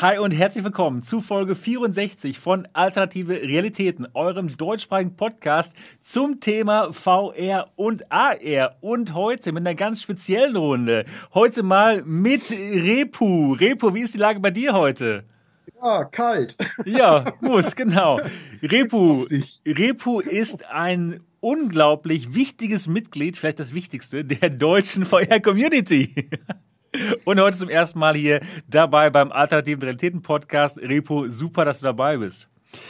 Hi und herzlich willkommen zu Folge 64 von Alternative Realitäten, eurem deutschsprachigen Podcast zum Thema VR und AR. Und heute mit einer ganz speziellen Runde. Heute mal mit Repu. Repu, wie ist die Lage bei dir heute? Ja, kalt. Ja, muss, genau. Repu, Repu ist ein unglaublich wichtiges Mitglied, vielleicht das wichtigste, der deutschen VR-Community. Und heute zum ersten Mal hier dabei beim Alternativen Realitäten Podcast. Repo, super, dass du dabei bist.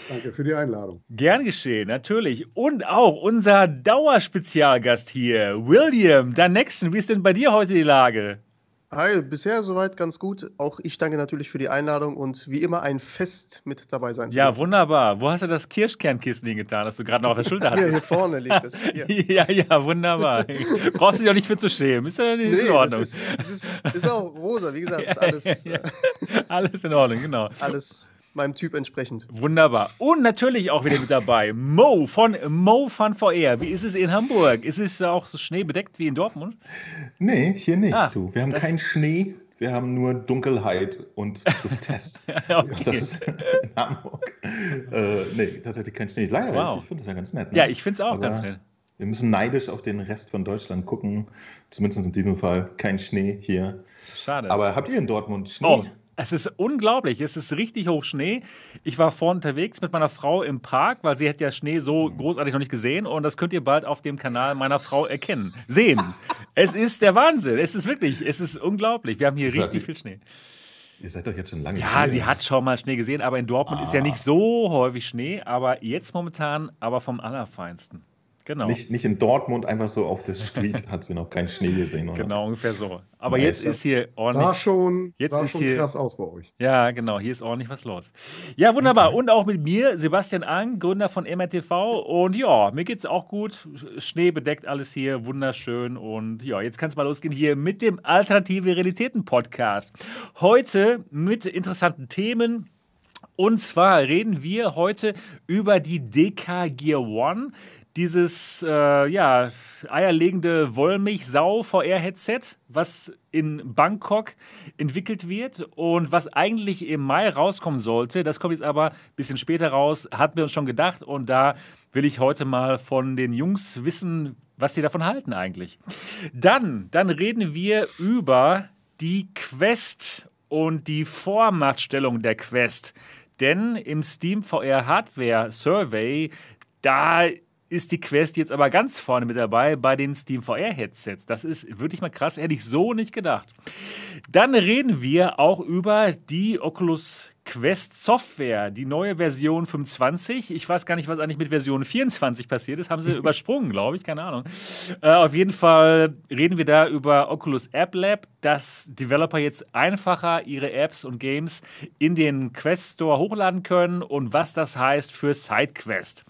Danke für die Einladung. Gern geschehen, natürlich. Und auch unser Dauerspezialgast hier, William Danexen. Wie ist denn bei dir heute die Lage? Hi, bisher soweit ganz gut. Auch ich danke natürlich für die Einladung und wie immer ein Fest mit dabei sein Ja, wunderbar. Wo hast du das Kirschkernkissen hingetan, das du gerade noch auf der Schulter hattest? Hier, hier vorne liegt es. ja, ja, wunderbar. Brauchst du dich auch nicht für zu schämen. Ist ja nicht nee, in Ordnung. Das ist, das ist, ist, auch rosa, wie gesagt. Ist alles, ja, ja, alles in Ordnung, genau. Alles meinem Typ entsprechend. Wunderbar. Und natürlich auch wieder mit dabei Mo von Mo Fun VR. Wie ist es in Hamburg? Ist es auch so schneebedeckt wie in Dortmund? Nee, hier nicht. Ah, du. Wir haben keinen Schnee, wir haben nur Dunkelheit und Tristesse. okay. Das in Hamburg. Äh, nee, tatsächlich kein Schnee. Leider, wow. ich, ich finde das ja ganz nett. Ne? Ja, ich finde es auch Aber ganz nett. Wir müssen neidisch auf den Rest von Deutschland gucken. Zumindest in diesem Fall kein Schnee hier. Schade. Aber habt ihr in Dortmund Schnee? Oh. Es ist unglaublich. Es ist richtig hoch Schnee. Ich war vorhin unterwegs mit meiner Frau im Park, weil sie hat ja Schnee so großartig noch nicht gesehen. Und das könnt ihr bald auf dem Kanal meiner Frau erkennen. Sehen. es ist der Wahnsinn. Es ist wirklich, es ist unglaublich. Wir haben hier richtig viel Schnee. Ihr seid doch jetzt schon lange Ja, sie hat schon mal Schnee gesehen, aber in Dortmund ah. ist ja ah. nicht so häufig Schnee. Aber jetzt momentan, aber vom Allerfeinsten. Genau. Nicht, nicht in Dortmund einfach so auf der Street hat sie noch keinen Schnee gesehen. Oder? Genau, ungefähr so. Aber Meister. jetzt ist hier ordentlich. Sah schon, jetzt sah ist schon hier, krass aus bei euch. Ja, genau. Hier ist ordentlich was los. Ja, wunderbar. Okay. Und auch mit mir, Sebastian Ang, Gründer von MRTV. Und ja, mir geht es auch gut. Schnee bedeckt alles hier. Wunderschön. Und ja, jetzt kann es mal losgehen hier mit dem Alternative Realitäten Podcast. Heute mit interessanten Themen. Und zwar reden wir heute über die DK Gear One dieses äh, ja, eierlegende Wollmilchsau-VR-Headset, was in Bangkok entwickelt wird und was eigentlich im Mai rauskommen sollte. Das kommt jetzt aber ein bisschen später raus, hatten wir uns schon gedacht. Und da will ich heute mal von den Jungs wissen, was sie davon halten eigentlich. Dann, dann reden wir über die Quest und die Vormachtstellung der Quest. Denn im Steam VR Hardware Survey, da ist die Quest jetzt aber ganz vorne mit dabei bei den Steam VR Headsets. Das ist wirklich mal krass, hätte ich so nicht gedacht. Dann reden wir auch über die Oculus Quest Software, die neue Version 25. Ich weiß gar nicht, was eigentlich mit Version 24 passiert ist. Haben sie übersprungen, glaube ich, keine Ahnung. Äh, auf jeden Fall reden wir da über Oculus App Lab, dass Developer jetzt einfacher ihre Apps und Games in den Quest Store hochladen können und was das heißt für SideQuest.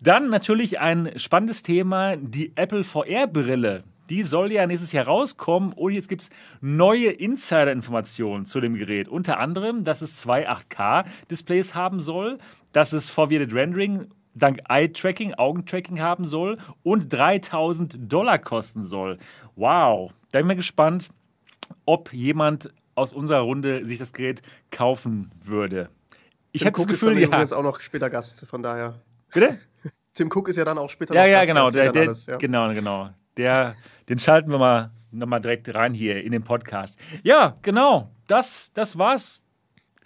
Dann natürlich ein spannendes Thema, die Apple VR-Brille. Die soll ja nächstes Jahr rauskommen und jetzt gibt es neue Insider-Informationen zu dem Gerät. Unter anderem, dass es zwei 8K-Displays haben soll, dass es Forwarded Rendering dank Eye-Tracking, Augentracking haben soll und 3000 Dollar kosten soll. Wow, da bin ich mal gespannt, ob jemand aus unserer Runde sich das Gerät kaufen würde. Ich habe das Gefühl, ist ja. ist auch noch später Gast, von daher. Bitte? Tim Cook ist ja dann auch später ja, noch ja, Gast. Genau, der, der, ja, genau, genau. Der den schalten wir mal nochmal direkt rein hier in den Podcast. Ja, genau. Das, das war's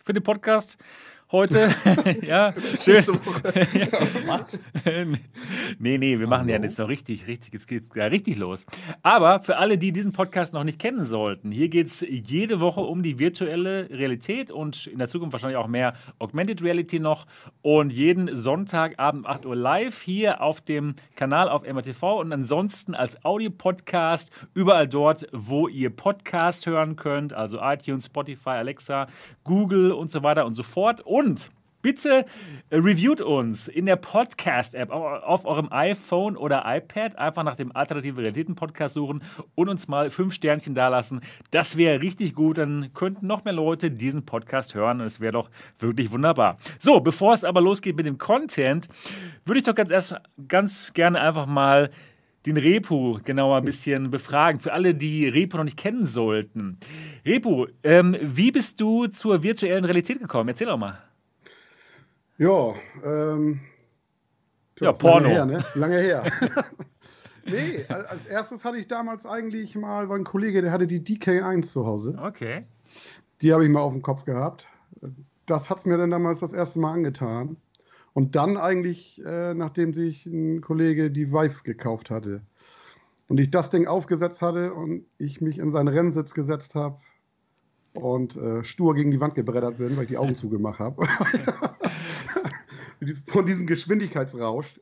für den Podcast heute. ja, schön. So. nee, nee, wir machen Hallo. ja jetzt noch richtig, richtig, jetzt geht's ja richtig los. Aber für alle, die diesen Podcast noch nicht kennen sollten, hier geht es jede Woche um die virtuelle Realität und in der Zukunft wahrscheinlich auch mehr Augmented Reality noch. Und jeden Sonntagabend 8 Uhr live hier auf dem Kanal auf MRTV und ansonsten als Audio-Podcast überall dort, wo ihr Podcast hören könnt, also iTunes, Spotify, Alexa, Google und so weiter und so fort. Und und bitte äh, reviewt uns in der Podcast-App auf eurem iPhone oder iPad. Einfach nach dem Alternative Realitäten-Podcast suchen und uns mal fünf Sternchen dalassen. Das wäre richtig gut. Dann könnten noch mehr Leute diesen Podcast hören und es wäre doch wirklich wunderbar. So, bevor es aber losgeht mit dem Content, würde ich doch ganz, erst, ganz gerne einfach mal den Repu genauer ein bisschen befragen. Für alle, die Repu noch nicht kennen sollten. Repu, ähm, wie bist du zur virtuellen Realität gekommen? Erzähl doch mal. Ja, ähm, ja, Porno. Lange her, ne? Lange her. nee, als erstes hatte ich damals eigentlich mal, war ein Kollege, der hatte die DK1 zu Hause. Okay. Die habe ich mal auf dem Kopf gehabt. Das hat es mir dann damals das erste Mal angetan. Und dann eigentlich, äh, nachdem sich ein Kollege die Vive gekauft hatte und ich das Ding aufgesetzt hatte und ich mich in seinen Rennsitz gesetzt habe und äh, stur gegen die Wand gebreddert bin, weil ich die Augen zugemacht habe. Von diesem Geschwindigkeitsrausch.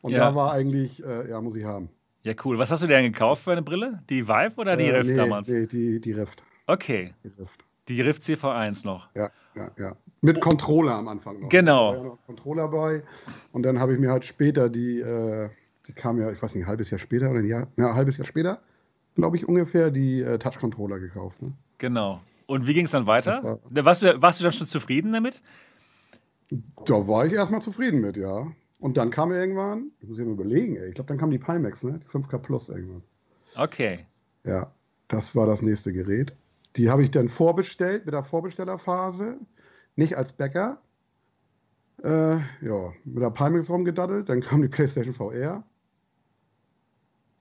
Und ja. da war eigentlich, äh, ja, muss ich haben. Ja, cool. Was hast du dir denn gekauft für eine Brille? Die Vive oder die äh, Rift nee, damals? Nee, die, die Rift. Okay. Die Rift. Die Rift CV1 noch. Ja, ja, ja. Mit Controller am Anfang noch. Genau. Da war ja noch Controller bei. Und dann habe ich mir halt später die, äh, die kam ja, ich weiß nicht, ein halbes Jahr später oder ein Jahr, ja, ein halbes Jahr später, glaube ich, ungefähr, die äh, Touch-Controller gekauft. Ne? Genau. Und wie ging es dann weiter? War, warst, du, warst du dann schon zufrieden damit? Da war ich erstmal zufrieden mit, ja. Und dann kam irgendwann, ich muss mir überlegen, ey, ich glaube, dann kam die Pimax, ne? Die 5K Plus irgendwann. Okay. Ja, das war das nächste Gerät. Die habe ich dann vorbestellt mit der Vorbestellerphase, nicht als Bäcker. Äh, ja, mit der Pimax rumgedaddelt, dann kam die PlayStation VR.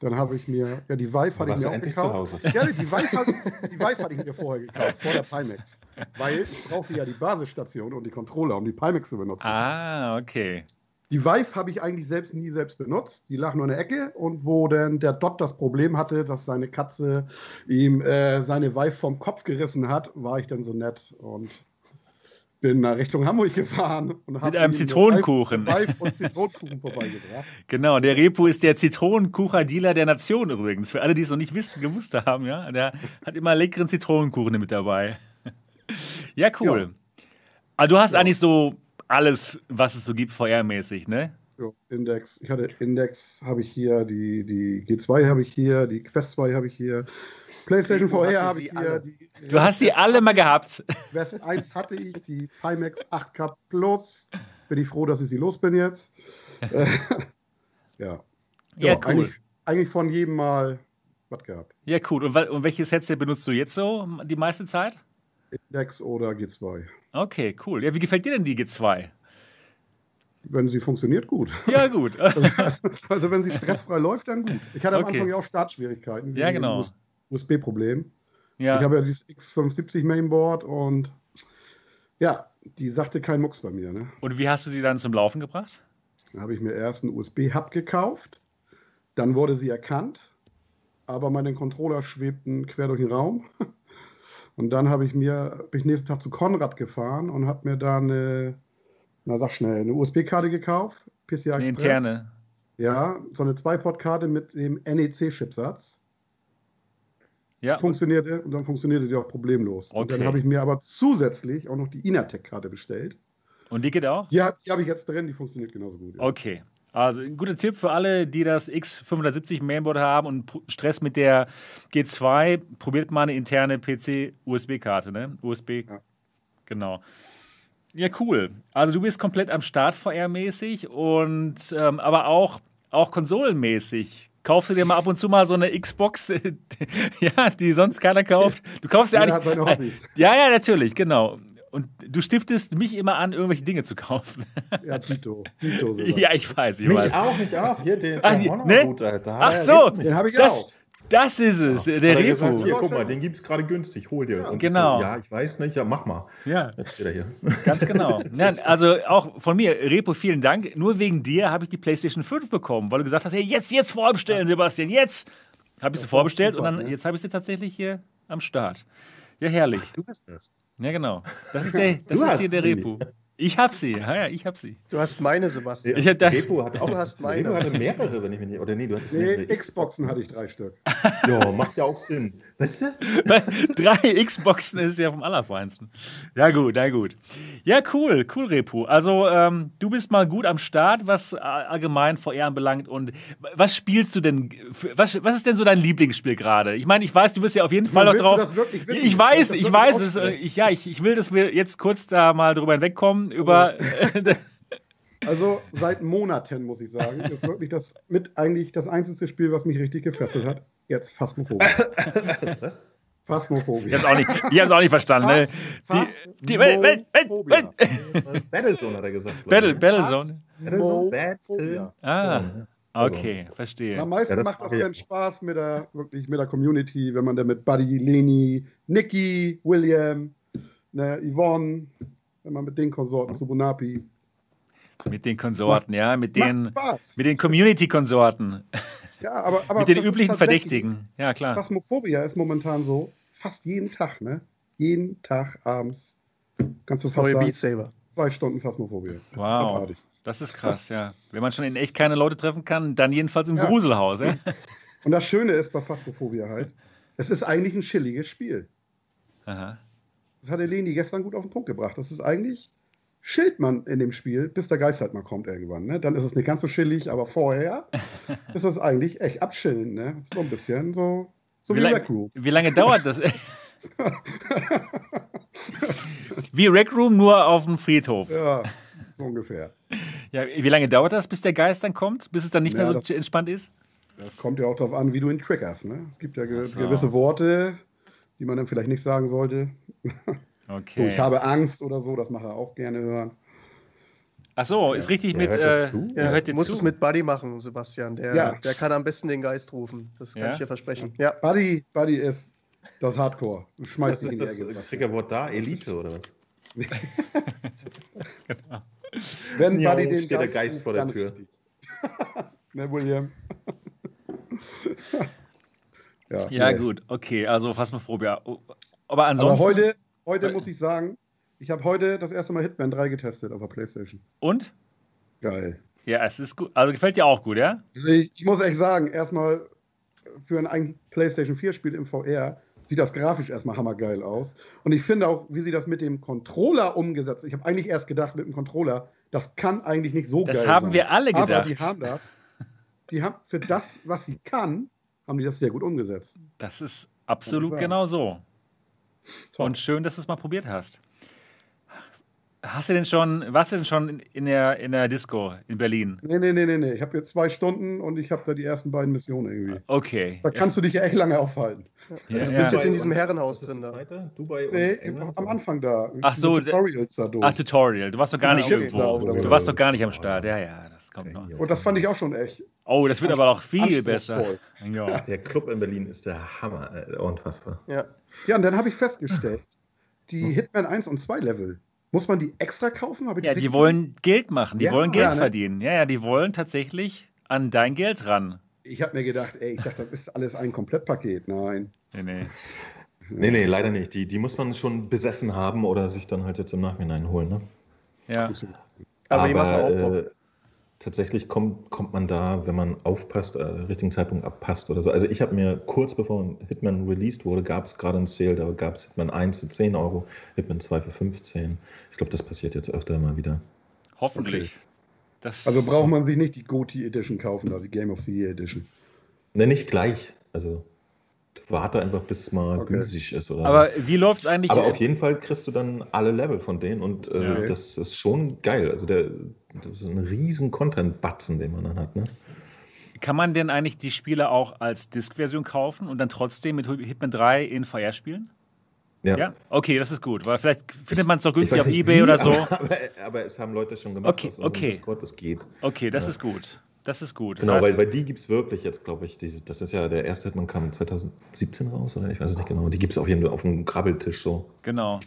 Dann habe ich mir, ja, die Vive hatte ich mir auch gekauft. Ja, die Vive, hatte, die Vive hatte ich mir vorher gekauft, vor der Pimax. Weil ich brauchte ja die Basisstation und die Controller, um die Pimax zu benutzen. Ah, okay. Die Vive habe ich eigentlich selbst nie selbst benutzt. Die lag nur in der Ecke und wo dann der Dot das Problem hatte, dass seine Katze ihm äh, seine Vive vom Kopf gerissen hat, war ich dann so nett und bin nach Richtung Hamburg gefahren und habe mit einem Zitronenkuchen Vive und Zitronenkuchen vorbeigebracht. Genau, der Repo ist der Zitronenkucher-Dealer der Nation übrigens. Für alle, die es noch nicht wissen, gewusst haben, ja, der hat immer leckeren Zitronenkuchen mit dabei. ja, cool. Ja. Also du hast ja. eigentlich so alles, was es so gibt, VR-mäßig, ne? So, Index. Ich hatte Index, habe ich hier, die, die G2 habe ich hier, die Quest 2 habe ich hier, PlayStation VR habe ich hier. Die, du hast sie alle mal gehabt. Quest 1 hatte ich, die Pimax 8K Plus. Bin ich froh, dass ich sie los bin jetzt. ja. Ja, cool. Eigentlich, eigentlich, von jedem Mal was gehabt. Ja, cool. Und, und welches Headset benutzt du jetzt so die meiste Zeit? Index oder G2. Okay, cool. Ja, wie gefällt dir denn die G2? Wenn sie funktioniert, gut. Ja, gut. also, also, wenn sie stressfrei läuft, dann gut. Ich hatte am Anfang ja auch Startschwierigkeiten. Ja, genau. USB-Problem. Ja. Ich habe ja dieses X570 Mainboard und ja, die sagte kein Mucks bei mir. Ne? Und wie hast du sie dann zum Laufen gebracht? Dann habe ich mir erst einen USB-Hub gekauft. Dann wurde sie erkannt, aber meine Controller schwebten quer durch den Raum. Und dann habe ich mir, bin ich nächsten Tag zu Konrad gefahren und habe mir da eine, na sag schnell, eine USB-Karte gekauft, PCI Express. Eine interne. Ja, so eine Zwei-Port-Karte mit dem NEC-Chipsatz. Ja. Funktionierte und dann funktionierte die auch problemlos. Okay. Und dann habe ich mir aber zusätzlich auch noch die Inatec-Karte bestellt. Und die geht auch? Ja, die habe ich jetzt drin, die funktioniert genauso gut. Ja. Okay. Also ein guter Tipp für alle, die das X570 Mainboard haben und Stress mit der G2, probiert mal eine interne PC-USB-Karte, ne? USB. Ja. Genau. Ja, cool. Also du bist komplett am Start VR-mäßig und ähm, aber auch, auch konsolenmäßig. Kaufst du dir mal ab und zu mal so eine Xbox, ja, die sonst keiner kauft? Du kaufst ja eigentlich. Ja, ja, natürlich, genau. Und du stiftest mich immer an, irgendwelche Dinge zu kaufen. Ja, Tito. Tito ja, ich weiß, ich mich weiß. auch, mich auch. Hier, den, den Ach, ne? gut, Alter. Ach so. Den habe ich das, auch. Das ist es, ja. der Repo. Gesagt, hier, guck mal, den gibt es gerade günstig, hol dir. Ja, genau. So, ja, ich weiß nicht, ja, mach mal. Ja. Jetzt steht er hier. Ganz genau. ja, also auch von mir, Repo, vielen Dank. Nur wegen dir habe ich die PlayStation 5 bekommen, weil du gesagt hast, hey, jetzt, jetzt vorbestellen, Sebastian, jetzt. Habe ich sie vorbestellt super, und dann, jetzt habe ich sie tatsächlich hier am Start. Ja, herrlich. Ach, du bist das. Ja, genau. Das ist, der, das ist hier der Repo. Ich hab sie, ja, ja, ich hab sie. Du hast meine, Sebastian. Ich da Repo hat auch, du hast meine. Repo hatte mehrere, wenn ich mich nicht. Oder nee, du hattest nee, Xboxen hatte ich drei Stück. ja, macht ja auch Sinn. Weißt du? drei Xboxen ist ja vom Allerfeinsten. Ja, gut, ja, gut. Ja, cool, cool, Repo. Also, ähm, du bist mal gut am Start, was allgemein VR anbelangt. Und was spielst du denn? Was, was ist denn so dein Lieblingsspiel gerade? Ich meine, ich weiß, du bist ja auf jeden Fall noch drauf. Ich weiß, ich weiß es. Ich, ja, ich, ich will, dass wir jetzt kurz da mal drüber hinwegkommen über. Also seit Monaten, muss ich sagen, ist wirklich das mit eigentlich das einzige Spiel, was mich richtig gefesselt hat. Jetzt Phasmophobia. Was? Phasmophobia. Ich hab's auch nicht, ich hab's auch nicht verstanden. Ne? Phas- Die, die, Welt, Welt, Welt, Phasmophobia. Welt. Battlezone hat er gesagt. Battle, Battlezone. Battlezone. Ah, okay, verstehe. am meisten Ja, das macht das dann. Spaß mit der, wirklich mit der Community, wenn man dann mit Buddy, Leni, Nicky, William, ne, Yvonne, wenn man mit den Konsorten zu Bonapi. Mit den Konsorten, ja, mit den, Spaß. mit den Community-Konsorten. Ja, aber, aber Mit den ist üblichen Verdächtigen. Ja, klar. Phasmophobia ist momentan so, fast jeden Tag, ne? Jeden Tag abends kannst du Das fast neue sagen, Beat Saber. zwei Stunden Phasmophobia. Das ist Wow. abartig. Das ist krass, ja. Wenn man schon in echt keine Leute treffen kann, dann jedenfalls im Ja. Gruselhaus. Ja? Und das Schöne ist bei Phasmophobia halt, es ist eigentlich ein chilliges Spiel. Aha. Das hat Eleni gestern gut auf den Punkt gebracht. Das ist eigentlich, chillt man in dem Spiel, bis der Geist halt mal kommt irgendwann. Ne? Dann ist es nicht ganz so chillig, aber vorher ist es eigentlich echt abchillen. Ne? So ein bisschen, so, so Wie, wie, Rec Room. wie lange dauert das? wie Rec Room, nur auf dem Friedhof. Ja, so ungefähr. Ja, wie lange dauert das, bis der Geist dann kommt? Bis es dann nicht Ja, mehr so entspannt ist? Das kommt ja auch darauf an, wie du ihn triggerst. Ne? Es gibt ja ge so. gewisse Worte, die man dann vielleicht nicht sagen sollte. Okay. So, ich habe Angst oder so, das mache er auch gerne hören. Ach so, ist richtig Der mit. hört Äh, dir zu? Ja, hört musst zu. es mit Buddy machen, Sebastian. Der, Ja. der kann am besten den Geist rufen. Das kann Ja? ich dir versprechen. Ja. Buddy, Buddy ist das Hardcore. Du schmeißt Was dich ist das. Triggerwort da? Elite oder was? Wenn Ja, Buddy den steht der Geist vor der Tür. ne, William? ja, Ja, nee. gut, okay, also Phasmophobia. Oh, Aber Aber ansonsten. heute, heute muss ich sagen, ich habe heute das erste Mal Hitman 3 getestet auf der Playstation. Und? Geil. Ja, es ist gut. Also gefällt dir auch gut, ja? Ich, muss echt sagen, erstmal für ein, PlayStation 4-Spiel im VR sieht das grafisch erstmal hammergeil aus. Und ich finde auch, wie sie das mit dem Controller umgesetzt Ich habe eigentlich erst gedacht, mit dem Controller, das kann eigentlich nicht so Das geil haben sein. wir alle Aber gedacht. die haben das. Die haben für das, was sie kann, haben die das sehr gut umgesetzt. Das ist absolut genau so. Toll. Und schön, dass du es mal probiert hast. Hast du denn schon, warst du denn schon in- der, in der Disco in Berlin? Nee, nee, nee, nee, nee. Ich habe jetzt zwei Stunden und ich habe da die ersten beiden Missionen irgendwie. Okay. Da kannst du dich ja echt lange aufhalten. Ja, Also du ja. bist jetzt in diesem Herrenhaus drin da. Dubai und Nee, England? am Anfang da. Ach so, Tutorials da durch. Ach, Tutorial. Du warst doch gar nicht okay. irgendwo. Oder- Du warst doch gar nicht am Start. Ja, ja, das kommt noch. Und das fand ich auch schon echt. Oh, das wird aber auch viel besser. Ja. Der Club in Berlin ist der Hammer. Äh, unfassbar. Ja. Ja, und dann habe ich festgestellt, die Hitman 1 und 2 Level, muss man die extra kaufen? Ich ja, die wollen Geld machen. Die Ja, wollen Geld ja, ne? verdienen. Ja, ja, die wollen tatsächlich an dein Geld ran. Ich habe mir gedacht, ey, ich dachte, das ist alles ein Komplettpaket. Nein. Nee, nee. Nee, nee, leider nicht. Die, die muss man schon besessen haben oder sich dann halt jetzt im Nachhinein holen. Ne? Ja. Aber, die machen auch äh, tatsächlich kommt, kommt man da, wenn man aufpasst, äh, richtigen Zeitpunkt abpasst oder so. Also ich habe mir kurz bevor Hitman released wurde, gab es gerade einen Sale, da gab es Hitman 1 für 10 Euro, Hitman 2 für 15. Ich glaube, das passiert jetzt öfter mal wieder. Hoffentlich. Das, Also braucht man sich nicht die GOTY Edition kaufen, also die Game of the Year Edition. Ne, nicht gleich. Also warte einfach, bis es mal Okay. günstig ist oder aber so. wie läuft es eigentlich? Aber auf jeden Fall kriegst du dann alle Level von denen und äh, Ja. das ist schon geil. Also der, das ist ein riesen Content-Batzen, den man dann hat. Ne? Kann man denn eigentlich die Spiele auch als Disk-Version kaufen und dann trotzdem mit Hitman 3 in VR spielen? Ja? Okay, das ist gut, weil vielleicht findet man es doch günstig auf nicht Ebay wie, oder so. Aber, aber es haben Leute schon gemacht Okay, aus okay. Discord, das geht. Okay, das Ja. ist gut. Das ist gut. Das Genau, heißt- weil, weil die gibt es wirklich jetzt, glaube ich, diese, das ist ja der erste Hitman kam 2017 raus, oder? Ich weiß es nicht genau. Die gibt es auf jeden Fall auf dem Grabbeltisch so. Genau.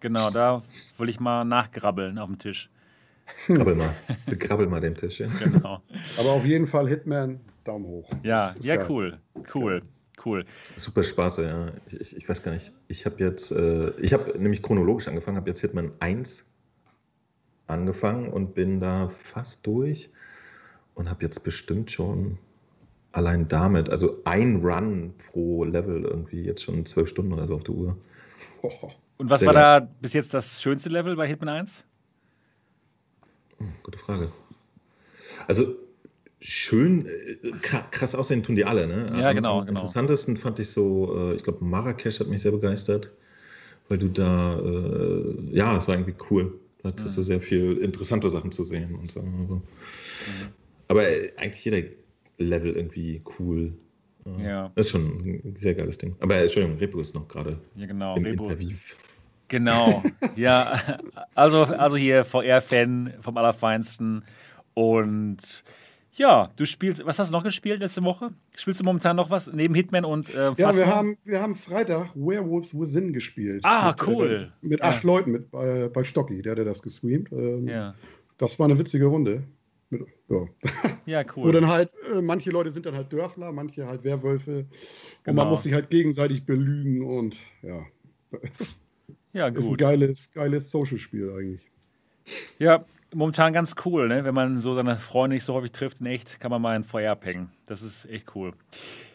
Genau, da will ich mal nachgrabbeln auf dem Tisch. Krabbel mal. Krabbel mal den Tisch. Ja? Genau. Aber auf jeden Fall Hitman, Daumen hoch. Ja, ja, geil. cool. Cool. Cool. Super Spaß, ja. Ich, ich, ich weiß gar nicht. Ich habe jetzt, äh, ich habe nämlich chronologisch angefangen, habe jetzt Hitman 1 angefangen und bin da fast durch und habe jetzt bestimmt schon allein damit, also ein Run pro Level irgendwie jetzt schon zwölf Stunden oder so auf der Uhr. Und was Sehr war geil. da bis jetzt das schönste Level bei Hitman 1? Hm, Gute Frage. Also schön, äh, kra- krass aussehen tun die alle, ne? Ja, genau, Am genau. interessantesten fand ich so, äh, ich glaube, Marrakesch hat mich sehr begeistert, weil du da, äh, ja, es war irgendwie cool. Da kriegst du sehr viel interessante Sachen zu sehen und so. Also. Aber äh, eigentlich jeder Level irgendwie cool. Ja. Das ist schon ein sehr geiles Ding. Aber äh, Entschuldigung, Repo ist noch gerade Ja, genau. im Rebo. Interview. Genau, ja. Also, also hier VR-Fan vom Allerfeinsten. Und ja, du spielst, was hast du noch gespielt letzte Woche? Spielst du momentan noch was neben Hitman und äh, Ja, wir haben, wir haben Freitag Werewolves Within gespielt. Ah, mit, cool. Äh, mit Ja. acht Leuten mit, bei, bei Stocki, der hat das gestreamt. Ähm, Ja, Das war eine witzige Runde. Mit, ja. ja Wo cool. dann halt, äh, manche Leute sind dann halt Dörfler, manche halt Werwölfe. Und Genau. man muss sich halt gegenseitig belügen und ja. Ja, Ist ein gut. geiles, geiles Social-Spiel eigentlich. Ja, momentan ganz cool, ne? Wenn man so seine Freunde nicht so häufig trifft in echt, kann man mal in VR abhängen. Das ist echt cool.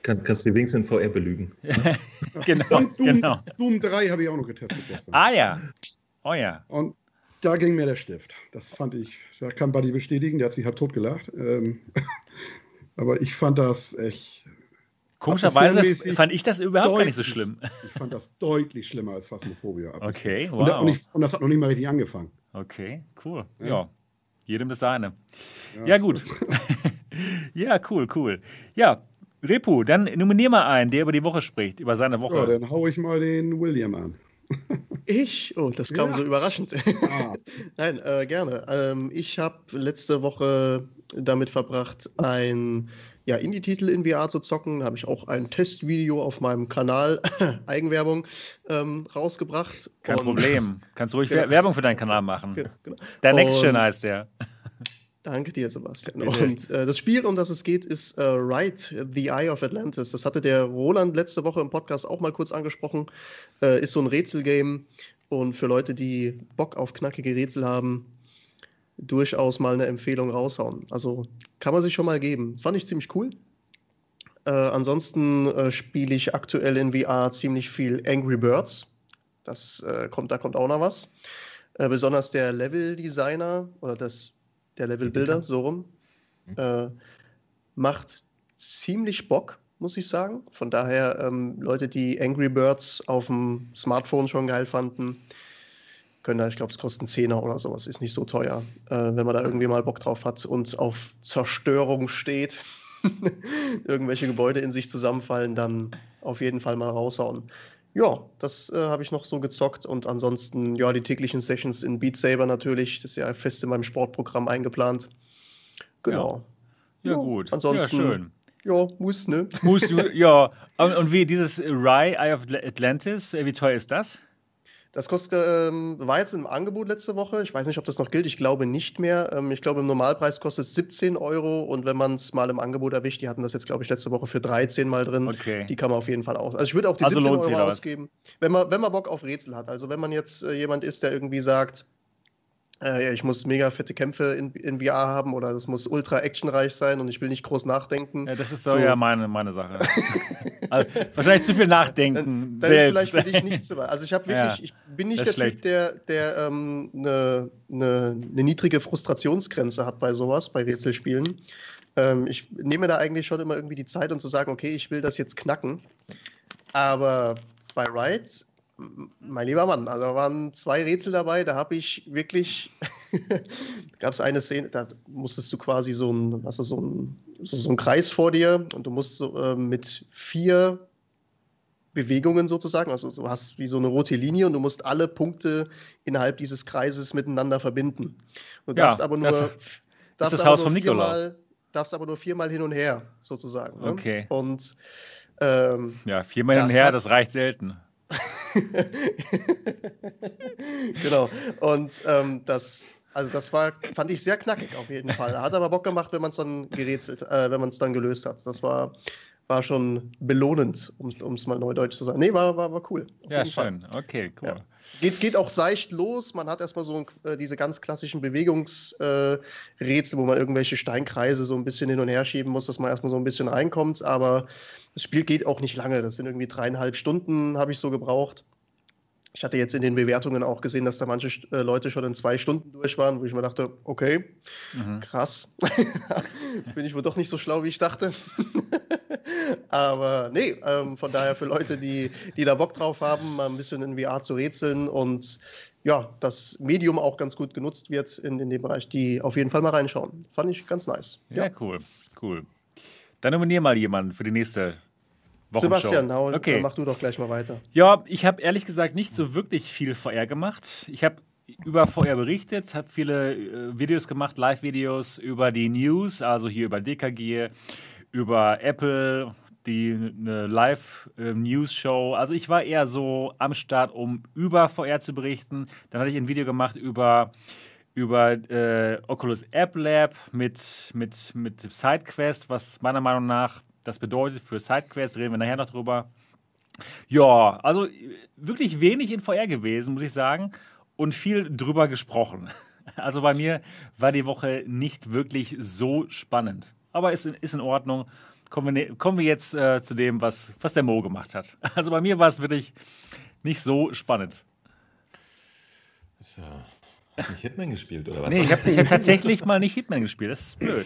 Kann, kannst du wenigstens in VR belügen. Genau, Und Doom, genau. Doom 3 habe ich auch noch getestet gestern. Ah ja. Oh ja. Und da ging mir der Stift. Das fand ich, da kann Buddy bestätigen, der hat sich halt totgelacht. Ähm, aber ich fand das echt, Komischerweise fand ich das überhaupt gar nicht so deutlich. schlimm. ich fand das deutlich schlimmer als Phasmophobia. Okay, Und, da- und, wow. ich, und das hat noch nicht mal richtig angefangen. Okay, cool. Ja. Ja. Jedem das seine. Ja, gut. ja, cool, cool. Ja, Repu, dann nominier mal einen, der über die Woche spricht, über seine Ja, Woche. dann hau ich mal den William an. Ich? Oh, das kam Ja. so überraschend. Ah, Nein, äh, gerne. Ähm, ich habe letzte Woche damit verbracht, ein ja, Indie-Titel in VR zu zocken. Da habe ich auch ein Testvideo auf meinem Kanal, Eigenwerbung, ähm, rausgebracht. Kein Und- Problem. Kannst ruhig Genau. Wer- Werbung für deinen Kanal machen. Genau, genau. Der Next Gen heißt der. Danke dir, Sebastian. Bitte. Und äh, das Spiel, um das es geht, ist äh, Ride, The Eye of Atlantis. Das hatte der Roland letzte Woche im Podcast auch mal kurz angesprochen. Äh, ist so ein Rätselgame und für Leute, die Bock auf knackige Rätsel haben, durchaus mal eine Empfehlung raushauen. Also kann man sich schon mal geben. Fand ich ziemlich cool. Äh, ansonsten äh, spiele ich aktuell in VR ziemlich viel Angry Birds. Das äh, kommt, da kommt auch noch was. Besonders der Level-Designer oder das, der Level-Builder, so rum, äh, macht ziemlich Bock, muss ich sagen. Von daher, ähm, Leute, die Angry Birds auf dem Smartphone schon geil fanden, können da, ich glaube, es kostet einen Zehner oder sowas, ist nicht so teuer, äh, wenn man da irgendwie mal Bock drauf hat und auf Zerstörung steht, irgendwelche Gebäude in sich zusammenfallen, dann auf jeden Fall mal raushauen. Ja, das äh, habe ich noch so gezockt und ansonsten, ja, die täglichen Sessions in Beat Saber natürlich, das ist ja fest in meinem Sportprogramm eingeplant. Genau. Ja, Ja, gut. ansonsten- ja, schön. Ja, muss, ne? Musst du, ja. Und, und wie dieses Rye, Eye of Atlantis, äh, wie teuer ist das? Das kostet, ähm, war jetzt im Angebot letzte Woche. Ich weiß nicht, ob das noch gilt. Ich glaube nicht mehr. Ähm, ich glaube, im Normalpreis kostet es 17 Euro. Und wenn man es mal im Angebot erwischt, die hatten das jetzt, glaube ich, letzte Woche für 13 mal drin. Okay. Die kann man auf jeden Fall aus. Also ich würde auch die Also 17 lohnt sich, Euro ausgeben, wenn man, wenn man Bock auf Rätsel hat. Also wenn man jetzt äh, jemand ist, der irgendwie sagt, äh, ich muss mega fette Kämpfe in, in VR haben oder das muss ultra actionreich sein und ich will nicht groß nachdenken. Ja, das ist so, So. ja meine, meine Sache. also, wahrscheinlich zu viel nachdenken. Dann, dann ist selbst. vielleicht für dich nichts dabei. Also ich habe wirklich, Ja, ich bin nicht der ist Typ, der, der ähm, eine, eine, eine niedrige Frustrationsgrenze hat bei sowas, bei Rätselspielen. Ähm, ich nehme da eigentlich schon immer irgendwie die Zeit, um zu sagen, okay, ich will das jetzt knacken. Aber bei Rides, mein lieber Mann, also da waren zwei Rätsel dabei, da habe ich wirklich, gab es eine Szene, da musstest du quasi so ein, was ist so ein, so, so ein Kreis vor dir und du musst so, ähm, mit vier Bewegungen sozusagen, also du hast wie so eine rote Linie und du musst alle Punkte innerhalb dieses Kreises miteinander verbinden. Du Ja, darfst aber nur, das- darfst das aber Haus nur vom Nikolaus. Darfst aber nur viermal hin und her, sozusagen. Ne? Okay. Und ähm, Ja, viermal hin und Das her, hat- das reicht selten. genau. Und ähm, das, also das war, fand ich sehr knackig auf jeden Fall. Hat aber Bock gemacht, wenn man es dann gerätselt, äh, wenn man es dann gelöst hat. Das war, war schon belohnend, um es mal neudeutsch zu sagen. Nee, war, war, war cool. Ja, jeden Fall. schön. Okay, cool. Ja. Geht, geht auch seicht los. Man hat erstmal so ein, äh, diese ganz klassischen Bewegungsrätsel, äh, wo man irgendwelche Steinkreise so ein bisschen hin und her schieben muss, dass man erstmal so ein bisschen reinkommt. Aber das Spiel geht auch nicht lange. Das sind irgendwie dreieinhalb Stunden, habe ich so gebraucht. Ich hatte jetzt in den Bewertungen auch gesehen, dass da manche äh, Leute schon in zwei Stunden durch waren, wo ich mir dachte, okay, Mhm. krass. Bin ich wohl doch nicht so schlau, wie ich dachte. Aber nee, ähm, von daher für Leute, die, die da Bock drauf haben, mal ein bisschen in VR zu rätseln und ja, das Medium auch ganz gut genutzt wird in, in dem Bereich, die auf jeden Fall mal reinschauen. Fand ich ganz nice. Ja, ja. cool, cool. Dann nominier mal jemanden für die nächste Wochenshow. Sebastian, hau, okay. mach du doch gleich mal weiter. Ja, ich habe ehrlich gesagt nicht so wirklich viel VR gemacht. Ich habe über VR berichtet, habe viele äh, Videos gemacht, Live-Videos über die News, also hier über DKG, über Apple, die eine Live-News-Show. Also ich war eher so am Start, um über VR zu berichten. Dann hatte ich ein Video gemacht über, über äh, Oculus App Lab mit, mit, mit SideQuest, was meiner Meinung nach das bedeutet für SideQuest, reden wir nachher noch drüber. Ja, also wirklich wenig in VR gewesen, muss ich sagen, und viel drüber gesprochen. Also bei mir war die Woche nicht wirklich so spannend. Aber ist in, ist in Ordnung kommen wir, ne, kommen wir jetzt äh, zu dem, was, was der Mo gemacht hat. Also bei mir war es wirklich nicht so spannend. So. Hast du nicht Hitman gespielt, oder was? Nee, ich habe hab tatsächlich mal nicht Hitman gespielt. Das ist blöd.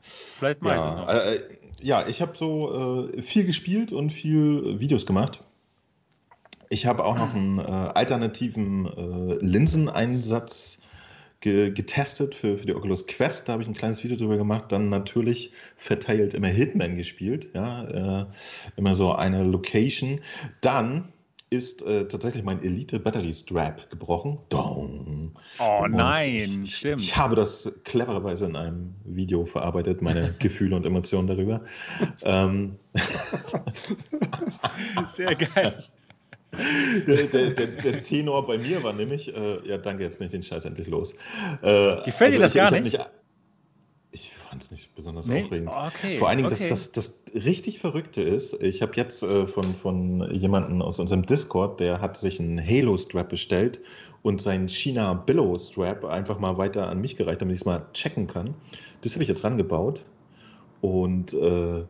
Vielleicht mal ja, ich das noch. Äh, ja, ich habe so äh, viel gespielt und viel Videos gemacht. Ich habe auch noch einen äh, alternativen äh, Linseneinsatz ge getestet für, für die Oculus Quest. Da habe ich ein kleines Video drüber gemacht. Dann natürlich verteilt immer Hitman gespielt. Ja, äh, immer so eine Location. Dann ist äh, tatsächlich mein Elite Battery Strap gebrochen. Dong. Oh und nein, ich, stimmt. Ich habe das clevererweise in einem Video verarbeitet, meine Gefühle und Emotionen darüber. ähm, Sehr geil der, der, der, Tenor bei mir war nämlich, äh, ja danke, jetzt bin ich den Scheiß endlich los. Äh, Gefällt also dir das ich, gar ich nicht? ich fand es nicht besonders nee? aufregend. Okay. Vor allen Dingen, okay. das, das, das richtig Verrückte ist, ich habe jetzt äh, von, von jemandem aus unserem Discord, der hat sich einen Halo-Strap bestellt und seinen China Billow-Strap einfach mal weiter an mich gereicht, damit ich es mal checken kann. Das habe ich jetzt rangebaut und äh,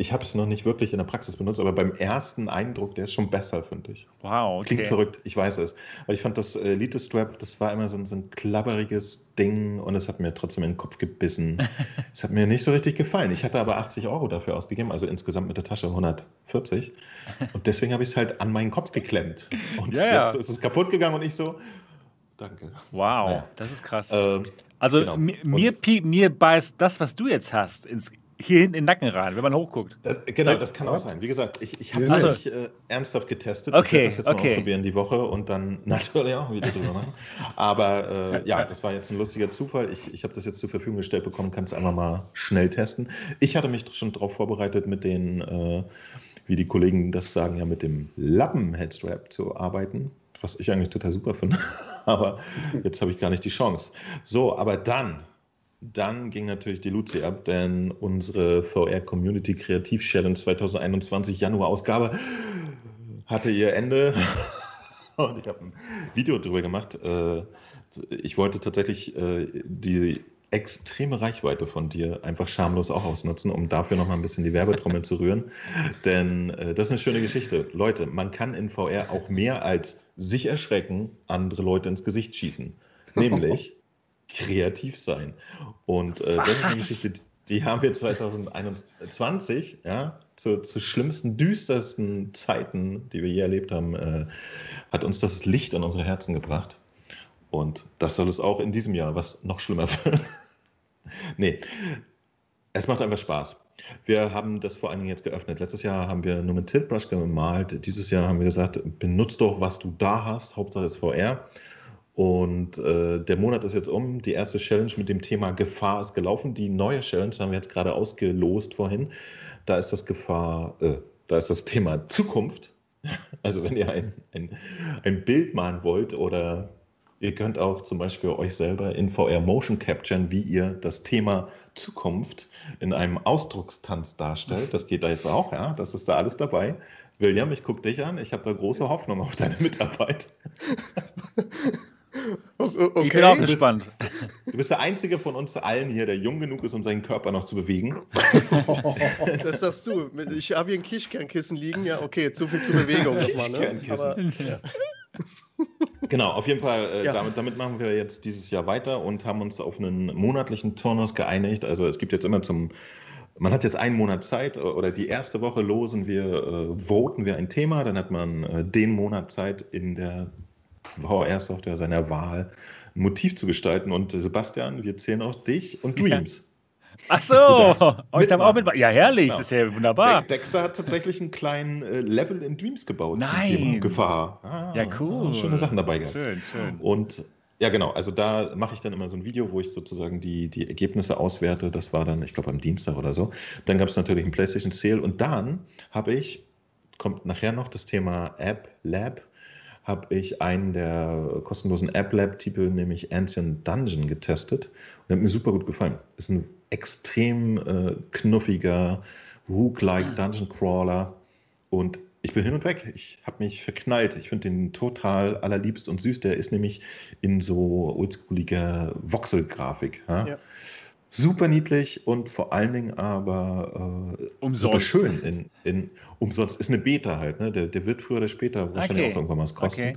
ich habe es noch nicht wirklich in der Praxis benutzt, aber beim ersten Eindruck, der ist schon besser, finde ich. Wow, okay. Klingt verrückt, ich weiß es. Weil ich fand das Elite Strap, das war immer so ein, so ein klapperiges Ding und es hat mir trotzdem in den Kopf gebissen. es hat mir nicht so richtig gefallen. Ich hatte aber 80 Euro dafür ausgegeben, also insgesamt mit der Tasche 140. Und deswegen habe ich es halt an meinen Kopf geklemmt. Und ja, jetzt ist es kaputt gegangen und ich so, danke. Wow, naja. das ist krass. Ähm, also genau. mir, mir, mir beißt das, was du jetzt hast, ins, hier hinten in den Nacken rein, wenn man hochguckt. Das, genau, das kann auch sein. Wie gesagt, ich, ich habe es also, nicht äh, ernsthaft getestet. Okay, ich werde das jetzt okay. mal ausprobieren die Woche und dann natürlich auch wieder drüber machen. Aber äh, ja, das war jetzt ein lustiger Zufall. Ich, ich habe das jetzt zur Verfügung gestellt bekommen, kann es einfach mal schnell testen. Ich hatte mich schon darauf vorbereitet, mit den, äh, wie die Kollegen das sagen, ja, mit dem Lappen-Headstrap zu arbeiten. Was ich eigentlich total super finde. aber jetzt habe ich gar nicht die Chance. So, aber dann dann ging natürlich die Luzi ab, denn unsere VR Community Kreativ Challenge 2021 Januar-Ausgabe hatte ihr Ende. Und ich habe ein Video darüber gemacht. Äh, ich wollte tatsächlich äh, die extreme Reichweite von dir einfach schamlos auch ausnutzen, um dafür nochmal ein bisschen die Werbetrommel zu rühren. Denn äh, das ist eine schöne Geschichte. Leute, man kann in VR auch mehr als sich erschrecken, andere Leute ins Gesicht schießen. Nämlich kreativ sein. Und äh, das ist eine Geschichte, die haben wir 2021, ja, zu, zu schlimmsten, düstersten Zeiten, die wir je erlebt haben, äh, hat uns das Licht an unsere Herzen gebracht. Und das soll es auch in diesem Jahr, was noch schlimmer wird. nee, es macht einfach Spaß. Wir haben das vor allen Dingen jetzt geöffnet. Letztes Jahr haben wir nur mit Tiltbrush gemalt. Dieses Jahr haben wir gesagt, benutzt doch, was du da hast. Hauptsache ist VR. Und äh, der Monat ist jetzt um. Die erste Challenge mit dem Thema Gefahr ist gelaufen. Die neue Challenge haben wir jetzt gerade ausgelost vorhin. Da ist das Gefahr, äh, da ist das Thema Zukunft. Also wenn ihr ein, ein, ein Bild malen wollt oder ihr könnt auch zum Beispiel euch selber in VR Motion capturen, wie ihr das Thema Zukunft in einem Ausdruckstanz darstellt. Das geht da jetzt auch, ja. Das ist da alles dabei. William, ich gucke dich an. Ich habe da große Hoffnung auf deine Mitarbeit. Okay. Ich bin auch gespannt. Du bist, du bist, der einzige von uns allen hier, der jung genug ist, um seinen Körper noch zu bewegen. Das sagst du. Ich habe hier ein Kischkernkissen liegen. Ja, okay, zu viel zur Bewegung nochmal. Ne? Aber, ja. Genau, auf jeden Fall, äh, ja. damit, damit, machen wir jetzt dieses Jahr weiter und haben uns auf einen monatlichen Turnus geeinigt. Also es gibt jetzt immer zum man hat jetzt einen Monat Zeit oder die erste Woche losen wir, äh, voten wir ein Thema, dann hat man äh, den Monat Zeit in der VR-Software seiner Wahl ein Motiv zu gestalten. Und äh, Sebastian, wir zählen auch dich und Dreams. Ach so, euch dann auch mit. Ja, herrlich, genau. das ist ja wunderbar. Dexter hat tatsächlich einen kleinen äh, Level in Dreams gebaut. Nein. Zum Thema Gefahr. Ah, ja, cool. Schöne Sachen dabei gehabt. Schön, schön. Und ja, genau. Also da mache ich dann immer so ein Video, wo ich sozusagen die, die Ergebnisse auswerte. Das war dann, ich glaube, am Dienstag oder so. Dann gab es natürlich einen PlayStation Sale und dann habe ich, kommt nachher noch das Thema App Lab, habe ich einen der kostenlosen App Lab-Titel, nämlich Ancient Dungeon, getestet. Und der hat mir super gut gefallen. Ist ein extrem äh, knuffiger, Rook-like Dungeon Crawler und ich bin hin und weg. Ich habe mich verknallt. Ich finde den total allerliebst und süß. Der ist nämlich in so oldschooliger Voxel-Grafik. Ja? Ja. Super niedlich und vor allen Dingen aber äh, umsonst. super schön. In, in, umsonst ist eine Beta halt. Ne? Der, der wird früher oder später wahrscheinlich okay. auch irgendwann was kosten. Okay.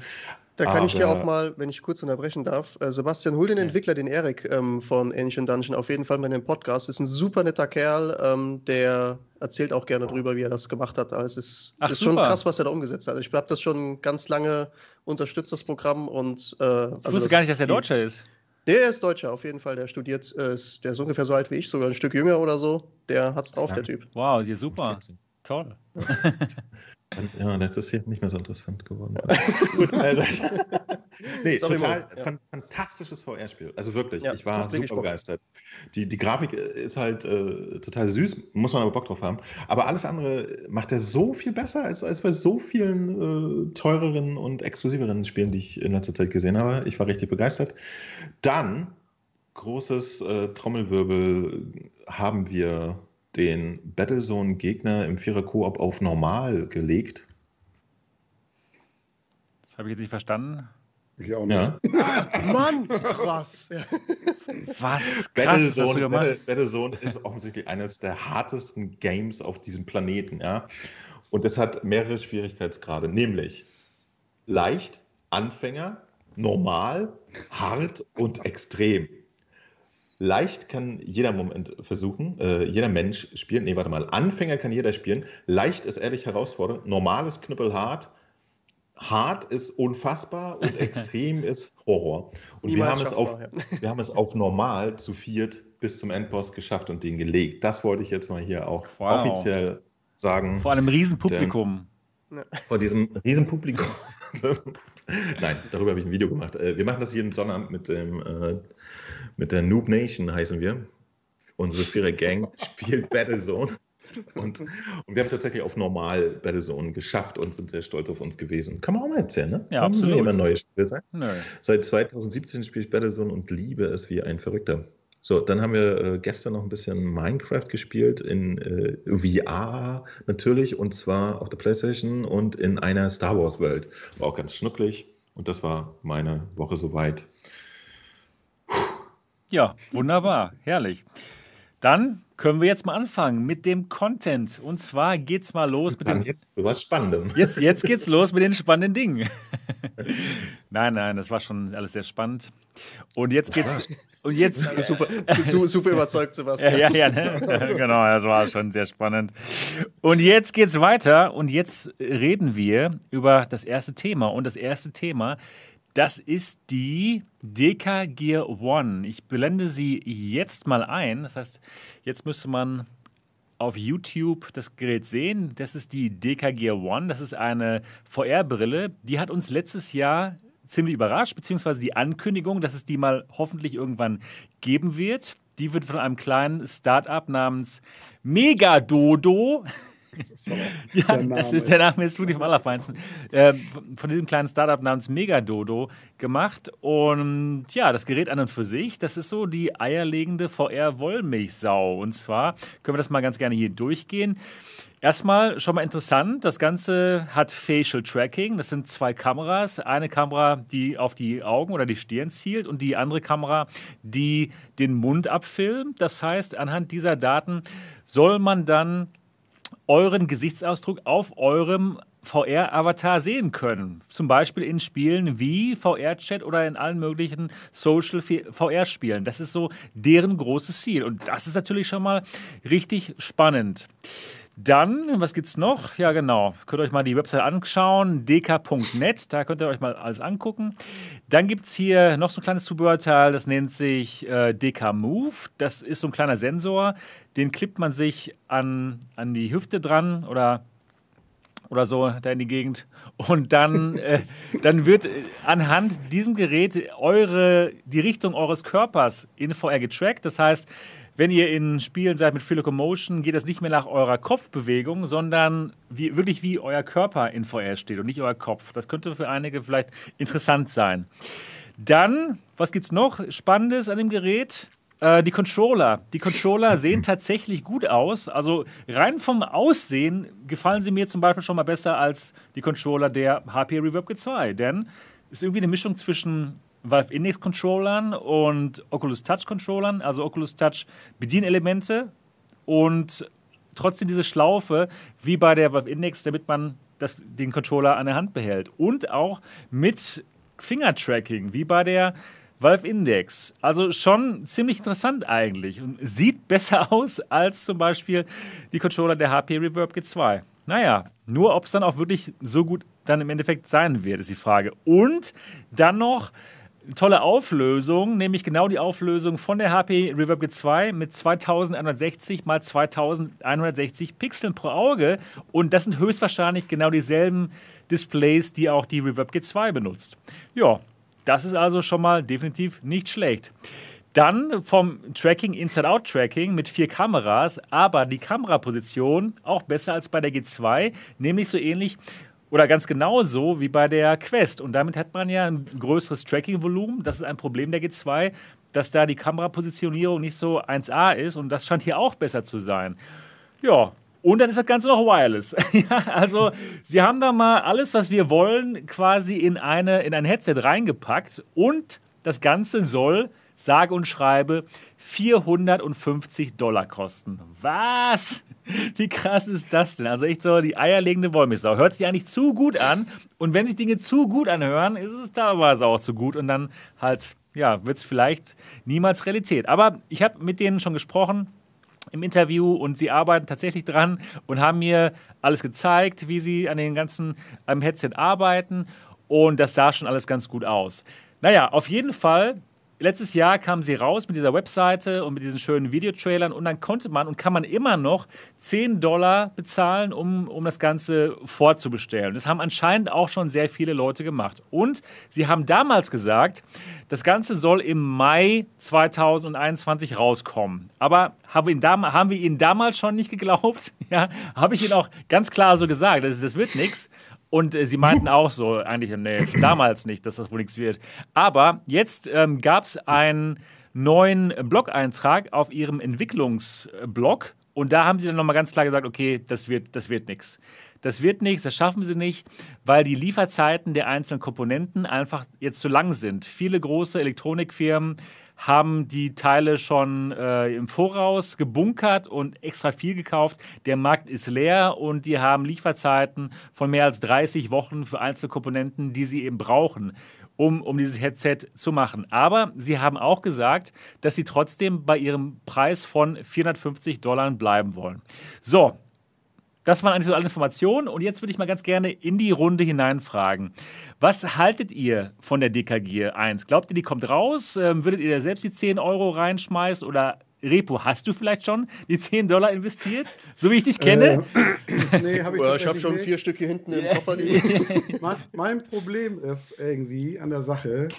Da kann Aber, ich dir auch mal, wenn ich kurz unterbrechen darf, äh, Sebastian, hol den Entwickler, den Erik ähm, von Ancient Dungeon, auf jeden Fall mal in den Podcast. Ist ein super netter Kerl, ähm, der erzählt auch gerne drüber, wie er das gemacht hat. Also es ist, Ach, ist schon krass, was er da umgesetzt hat. Ich habe das schon ganz lange unterstützt, das Programm. Und, äh, also ich wusste gar nicht, dass er Deutscher ist. Nee, er ist Deutscher, auf jeden Fall. Der studiert, äh, der ist ungefähr so alt wie ich, sogar ein Stück jünger oder so. Der hat's drauf, ja. der Typ. Wow, ja, super. Toll. Ja, das ist jetzt nicht mehr so interessant geworden. Gut, Alter. nee, Sorry, total ja. fantastisches VR-Spiel. Also wirklich, ja, ich war super begeistert. Die, die Grafik ist halt äh, total süß, muss man aber Bock drauf haben. Aber alles andere macht er so viel besser als, als bei so vielen äh, teureren und exklusiveren Spielen, die ich in letzter Zeit gesehen habe. Ich war richtig begeistert. Dann, großes äh, Trommelwirbel, haben wir den Battlezone-Gegner im Vierer-Koop auf normal gelegt. Das habe ich jetzt nicht verstanden. Ich auch nicht. Ja. Mann, was? Was? Krass, Battlezone, hast du gemacht? Battlezone ist offensichtlich eines der hartesten Games auf diesem Planeten, ja. Und es hat mehrere Schwierigkeitsgrade, nämlich leicht, Anfänger, normal, hart und extrem. Leicht kann jeder Moment versuchen, äh, jeder Mensch spielen. Nee, warte mal. Anfänger kann jeder spielen. Leicht ist ehrlich herausfordernd. Normal ist knüppelhart. Hart ist unfassbar und extrem ist Horror. Und wir haben, es auf, wir haben es auf normal zu viert bis zum Endboss geschafft und den gelegt. Das wollte ich jetzt mal hier auch wow. offiziell sagen. Vor einem Riesenpublikum. Vor diesem Riesenpublikum. Nein, darüber habe ich ein Video gemacht. Äh, wir machen das jeden Sonnabend mit dem äh, mit der Noob Nation heißen wir. Unsere Vierer Gang spielt Battlezone. Und, und wir haben tatsächlich auf normal Battlezone geschafft und sind sehr stolz auf uns gewesen. Kann man auch mal erzählen, ne? Ja, absolut. Muss immer neue Spiele sein. Nö. Seit 2017 spiele ich Battlezone und liebe es wie ein Verrückter. So, dann haben wir äh, gestern noch ein bisschen Minecraft gespielt in äh, VR natürlich und zwar auf der PlayStation und in einer Star Wars Welt. War auch ganz schnucklig und das war meine Woche soweit. Ja, wunderbar, herrlich. Dann können wir jetzt mal anfangen mit dem Content. Und zwar geht's mal los mit dem. Jetzt was Spannendes. Jetzt, jetzt geht's los mit den spannenden Dingen. nein, nein, das war schon alles sehr spannend. Und jetzt geht's. Und jetzt. super, super überzeugt, Sebastian. ja, ja, ne? genau, das war schon sehr spannend. Und jetzt geht's weiter. Und jetzt reden wir über das erste Thema. Und das erste Thema das ist die Deka Gear One. Ich blende sie jetzt mal ein. Das heißt, jetzt müsste man auf YouTube das Gerät sehen. Das ist die Deka Gear One. Das ist eine VR-Brille. Die hat uns letztes Jahr ziemlich überrascht, beziehungsweise die Ankündigung, dass es die mal hoffentlich irgendwann geben wird. Die wird von einem kleinen Start-up namens Megadodo ja, der das ist, der Name ist wirklich vom Allerfeinsten. Äh, von diesem kleinen Startup namens Megadodo gemacht. Und ja, das Gerät an und für sich, das ist so die eierlegende VR-Wollmilchsau. Und zwar können wir das mal ganz gerne hier durchgehen. Erstmal schon mal interessant, das Ganze hat Facial Tracking. Das sind zwei Kameras. Eine Kamera, die auf die Augen oder die Stirn zielt und die andere Kamera, die den Mund abfilmt. Das heißt, anhand dieser Daten soll man dann euren Gesichtsausdruck auf eurem VR-Avatar sehen können. Zum Beispiel in Spielen wie VR-Chat oder in allen möglichen Social VR-Spielen. Das ist so deren großes Ziel. Und das ist natürlich schon mal richtig spannend. Dann, was gibt es noch? Ja, genau. Könnt ihr euch mal die Website anschauen, dk.net, da könnt ihr euch mal alles angucken. Dann gibt es hier noch so ein kleines Zubehörteil, das nennt sich äh, DK Move. Das ist so ein kleiner Sensor, den klippt man sich an, an die Hüfte dran oder oder so da in die Gegend. Und dann, äh, dann wird anhand diesem Gerät eure, die Richtung eures Körpers in VR getrackt. Das heißt, wenn ihr in Spielen seid mit Free Locomotion, geht das nicht mehr nach eurer Kopfbewegung, sondern wie, wirklich wie euer Körper in VR steht und nicht euer Kopf. Das könnte für einige vielleicht interessant sein. Dann, was gibt es noch Spannendes an dem Gerät? Äh, die Controller. Die Controller sehen tatsächlich gut aus. Also rein vom Aussehen gefallen sie mir zum Beispiel schon mal besser als die Controller der HP Reverb G2. Denn es ist irgendwie eine Mischung zwischen Valve Index Controllern und Oculus Touch Controllern, also Oculus Touch Bedienelemente und trotzdem diese Schlaufe wie bei der Valve Index, damit man das, den Controller an der Hand behält. Und auch mit Finger-Tracking, wie bei der Valve Index. Also schon ziemlich interessant eigentlich und sieht besser aus als zum Beispiel die Controller der HP Reverb G2. Naja, nur ob es dann auch wirklich so gut dann im Endeffekt sein wird, ist die Frage. Und dann noch tolle Auflösung, nämlich genau die Auflösung von der HP Reverb G2 mit 2160 mal 2160 Pixeln pro Auge. Und das sind höchstwahrscheinlich genau dieselben Displays, die auch die Reverb G2 benutzt. Ja, das ist also schon mal definitiv nicht schlecht. Dann vom Tracking Inside-Out-Tracking mit vier Kameras, aber die Kameraposition auch besser als bei der G2, nämlich so ähnlich oder ganz genauso wie bei der Quest. Und damit hat man ja ein größeres Tracking-Volumen. Das ist ein Problem der G2, dass da die Kamerapositionierung nicht so 1A ist. Und das scheint hier auch besser zu sein. Ja, und dann ist das Ganze noch wireless. ja, also, sie haben da mal alles, was wir wollen, quasi in, eine, in ein Headset reingepackt. Und das Ganze soll sage und schreibe 450 Dollar kosten. Was? Wie krass ist das denn? Also echt so die eierlegende Wollmilchsau. Hört sich eigentlich zu gut an. Und wenn sich Dinge zu gut anhören, ist es teilweise auch zu gut. Und dann halt, ja, wird es vielleicht niemals Realität. Aber ich habe mit denen schon gesprochen im Interview und sie arbeiten tatsächlich dran und haben mir alles gezeigt, wie sie an den ganzen am Headset arbeiten. Und das sah schon alles ganz gut aus. Naja, auf jeden Fall letztes Jahr kamen sie raus mit dieser Webseite und mit diesen schönen Videotrailern und dann konnte man und kann man immer noch 10 Dollar bezahlen, um, um das Ganze vorzubestellen. Das haben anscheinend auch schon sehr viele Leute gemacht. Und sie haben damals gesagt, das Ganze soll im Mai 2021 rauskommen. Aber haben wir, haben wir ihnen damals schon nicht geglaubt? Ja, habe ich ihnen auch ganz klar so gesagt, das, das wird nichts. Und äh, sie meinten auch so, eigentlich, nee, damals nicht, dass das wohl nichts wird. Aber jetzt ähm, gab es einen neuen Blog-Eintrag auf ihrem Entwicklungsblog. Und da haben sie dann nochmal ganz klar gesagt, okay, das wird, das wird nichts. Das wird nichts, das schaffen sie nicht, weil die Lieferzeiten der einzelnen Komponenten einfach jetzt zu lang sind. Viele große Elektronikfirmen haben die Teile schon äh, im Voraus gebunkert und extra viel gekauft. Der Markt ist leer und die haben Lieferzeiten von mehr als 30 Wochen für einzelne Komponenten, die sie eben brauchen. Um, um dieses Headset zu machen. Aber sie haben auch gesagt, dass sie trotzdem bei ihrem Preis von 450 Dollar bleiben wollen. So, das waren eigentlich so alle Informationen. Und jetzt würde ich mal ganz gerne in die Runde hineinfragen. Was haltet ihr von der DKG 1? Glaubt ihr, die kommt raus? Ähm, würdet ihr da selbst die 10 Euro reinschmeißen? Oder Repo, hast du vielleicht schon die 10 Dollar investiert? So wie ich dich kenne? Äh, nee, hab ich, ich habe schon vier Stück hier hinten im Koffer liegen. mein, mein Problem ist irgendwie an der Sache,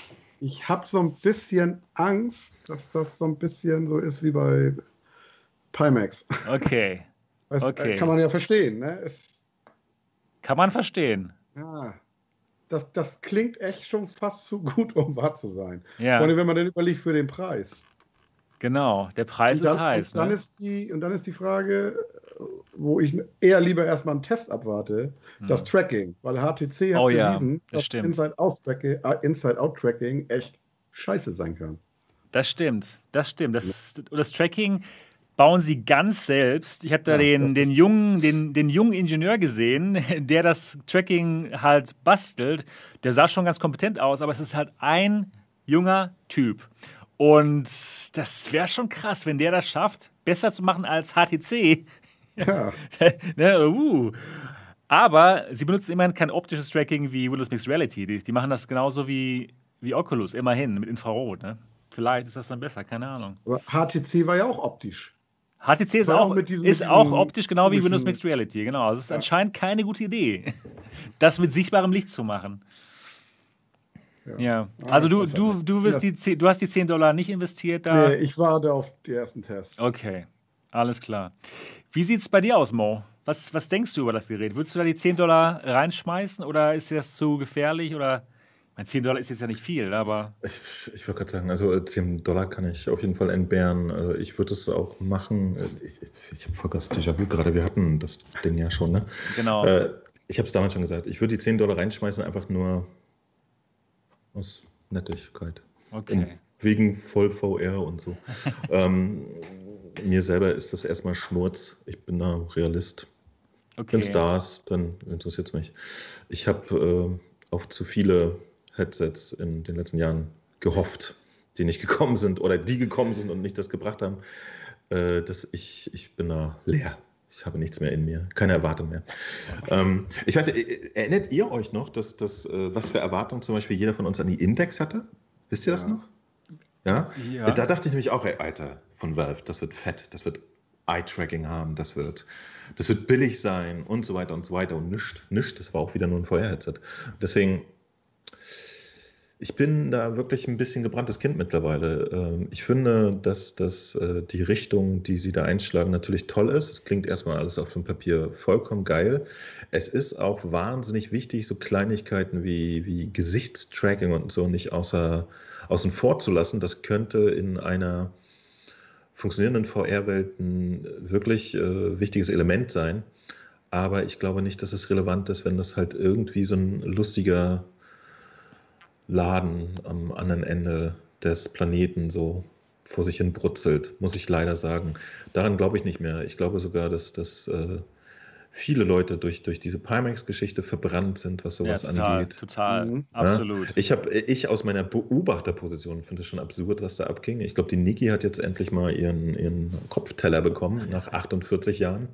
ich habe so ein bisschen Angst, dass das so ein bisschen so ist wie bei Timex. Okay. Das okay. kann man ja verstehen. Ne? Es, kann man verstehen. Ja. Das, das klingt echt schon fast zu gut, um wahr zu sein. Ja. Vor allem, wenn man den überlegt für den Preis. Genau, der Preis dann, ist heiß. Und dann, ne? ist die, und dann ist die Frage, wo ich eher lieber erstmal einen Test abwarte, hm. das Tracking. Weil HTC hat oh, bewiesen, ja, das dass Inside-Out-Tracking äh, echt scheiße sein kann. Das stimmt, das stimmt. Das, das Tracking bauen sie ganz selbst. Ich habe da Ja, den, den, jungen, den, den jungen Ingenieur gesehen, der das Tracking halt bastelt. Der sah schon ganz kompetent aus, aber es ist halt ein junger Typ. Und das wäre schon krass, wenn der das schafft, besser zu machen als HTC. Ja, ne, uh. Aber sie benutzen immerhin kein optisches Tracking wie Windows Mixed Reality. Die, die machen das genauso wie, wie Oculus, immerhin, mit Infrarot. Ne? Vielleicht ist das dann besser, keine Ahnung. aber HTC war ja auch optisch. HTC ist auch, diesen- ist auch optisch genau wie Windows Mixed Reality. Genau. Also es ist anscheinend keine gute Idee, das mit sichtbarem Licht zu machen. Ja. Ah, Also du, du, du, wirst die, 10 du hast die 10 Dollar nicht investiert da. Nee, ich warte auf die ersten Tests. Okay, alles klar. Wie sieht es bei dir aus, Mo? Was, was denkst du über das Gerät? Würdest du da die 10 Dollar reinschmeißen oder ist dir das zu gefährlich? Oder, ich meine, 10 Dollar ist jetzt ja nicht viel, aber Ich, ich würde gerade sagen, also äh, 10 Dollar kann ich auf jeden Fall entbehren. Äh, Ich würde es auch machen. Äh, Ich, ich, ich habe voll das Déjà-vu gerade. Wir hatten das Ding ja schon, ne? genau. Äh, ich habe es damals schon gesagt. Ich würde die 10 Dollar reinschmeißen, einfach nur aus Nettigkeit. Okay. Und wegen voll VR und so. ähm, mir selber ist das erstmal Schnurz. Ich bin da Realist. Wenn es Okay. da ist, dann interessiert es mich. Ich habe äh, auf zu viele Headsets in den letzten Jahren gehofft, die nicht gekommen sind oder die gekommen sind und nicht das gebracht haben, äh, dass ich, ich bin da leer. Ich habe nichts mehr in mir, keine Erwartung mehr. Ähm, ich weiß, äh, erinnert ihr euch noch, dass, dass, äh, was für Erwartungen zum Beispiel jeder von uns an die Index hatte? Wisst ihr das Ja. noch? Ja? Ja. Da dachte ich nämlich auch, ey, Alter, von Valve, das wird fett, das wird Eye-Tracking haben, das wird, das wird billig sein und so weiter und so weiter und nischt, nischt, das war auch wieder nur ein VR-Headset. Deswegen, ich bin da wirklich ein bisschen gebranntes Kind mittlerweile. Ähm, Ich finde, dass, dass äh, die Richtung, die sie da einschlagen, natürlich toll ist. Es klingt erstmal alles auf dem Papier vollkommen geil. Es ist auch wahnsinnig wichtig, so Kleinigkeiten wie, wie Gesichtstracking und so nicht außer, außen vor zu lassen. Das könnte in einer funktionierenden VR-Welt ein wirklich äh, wichtiges Element sein. Aber ich glaube nicht, dass es relevant ist, wenn das halt irgendwie so ein lustiger Laden am anderen Ende des Planeten so vor sich hin brutzelt, muss ich leider sagen. Daran glaube ich nicht mehr. Ich glaube sogar, dass, dass äh, viele Leute durch, durch diese Pimax-Geschichte verbrannt sind, was ja, sowas total, angeht. total, Mhm. absolut. Ich habe ich aus meiner Beobachterposition finde es schon absurd, was da abging. Ich glaube, die Niki hat jetzt endlich mal ihren, ihren Kopfteller bekommen nach 48 Jahren.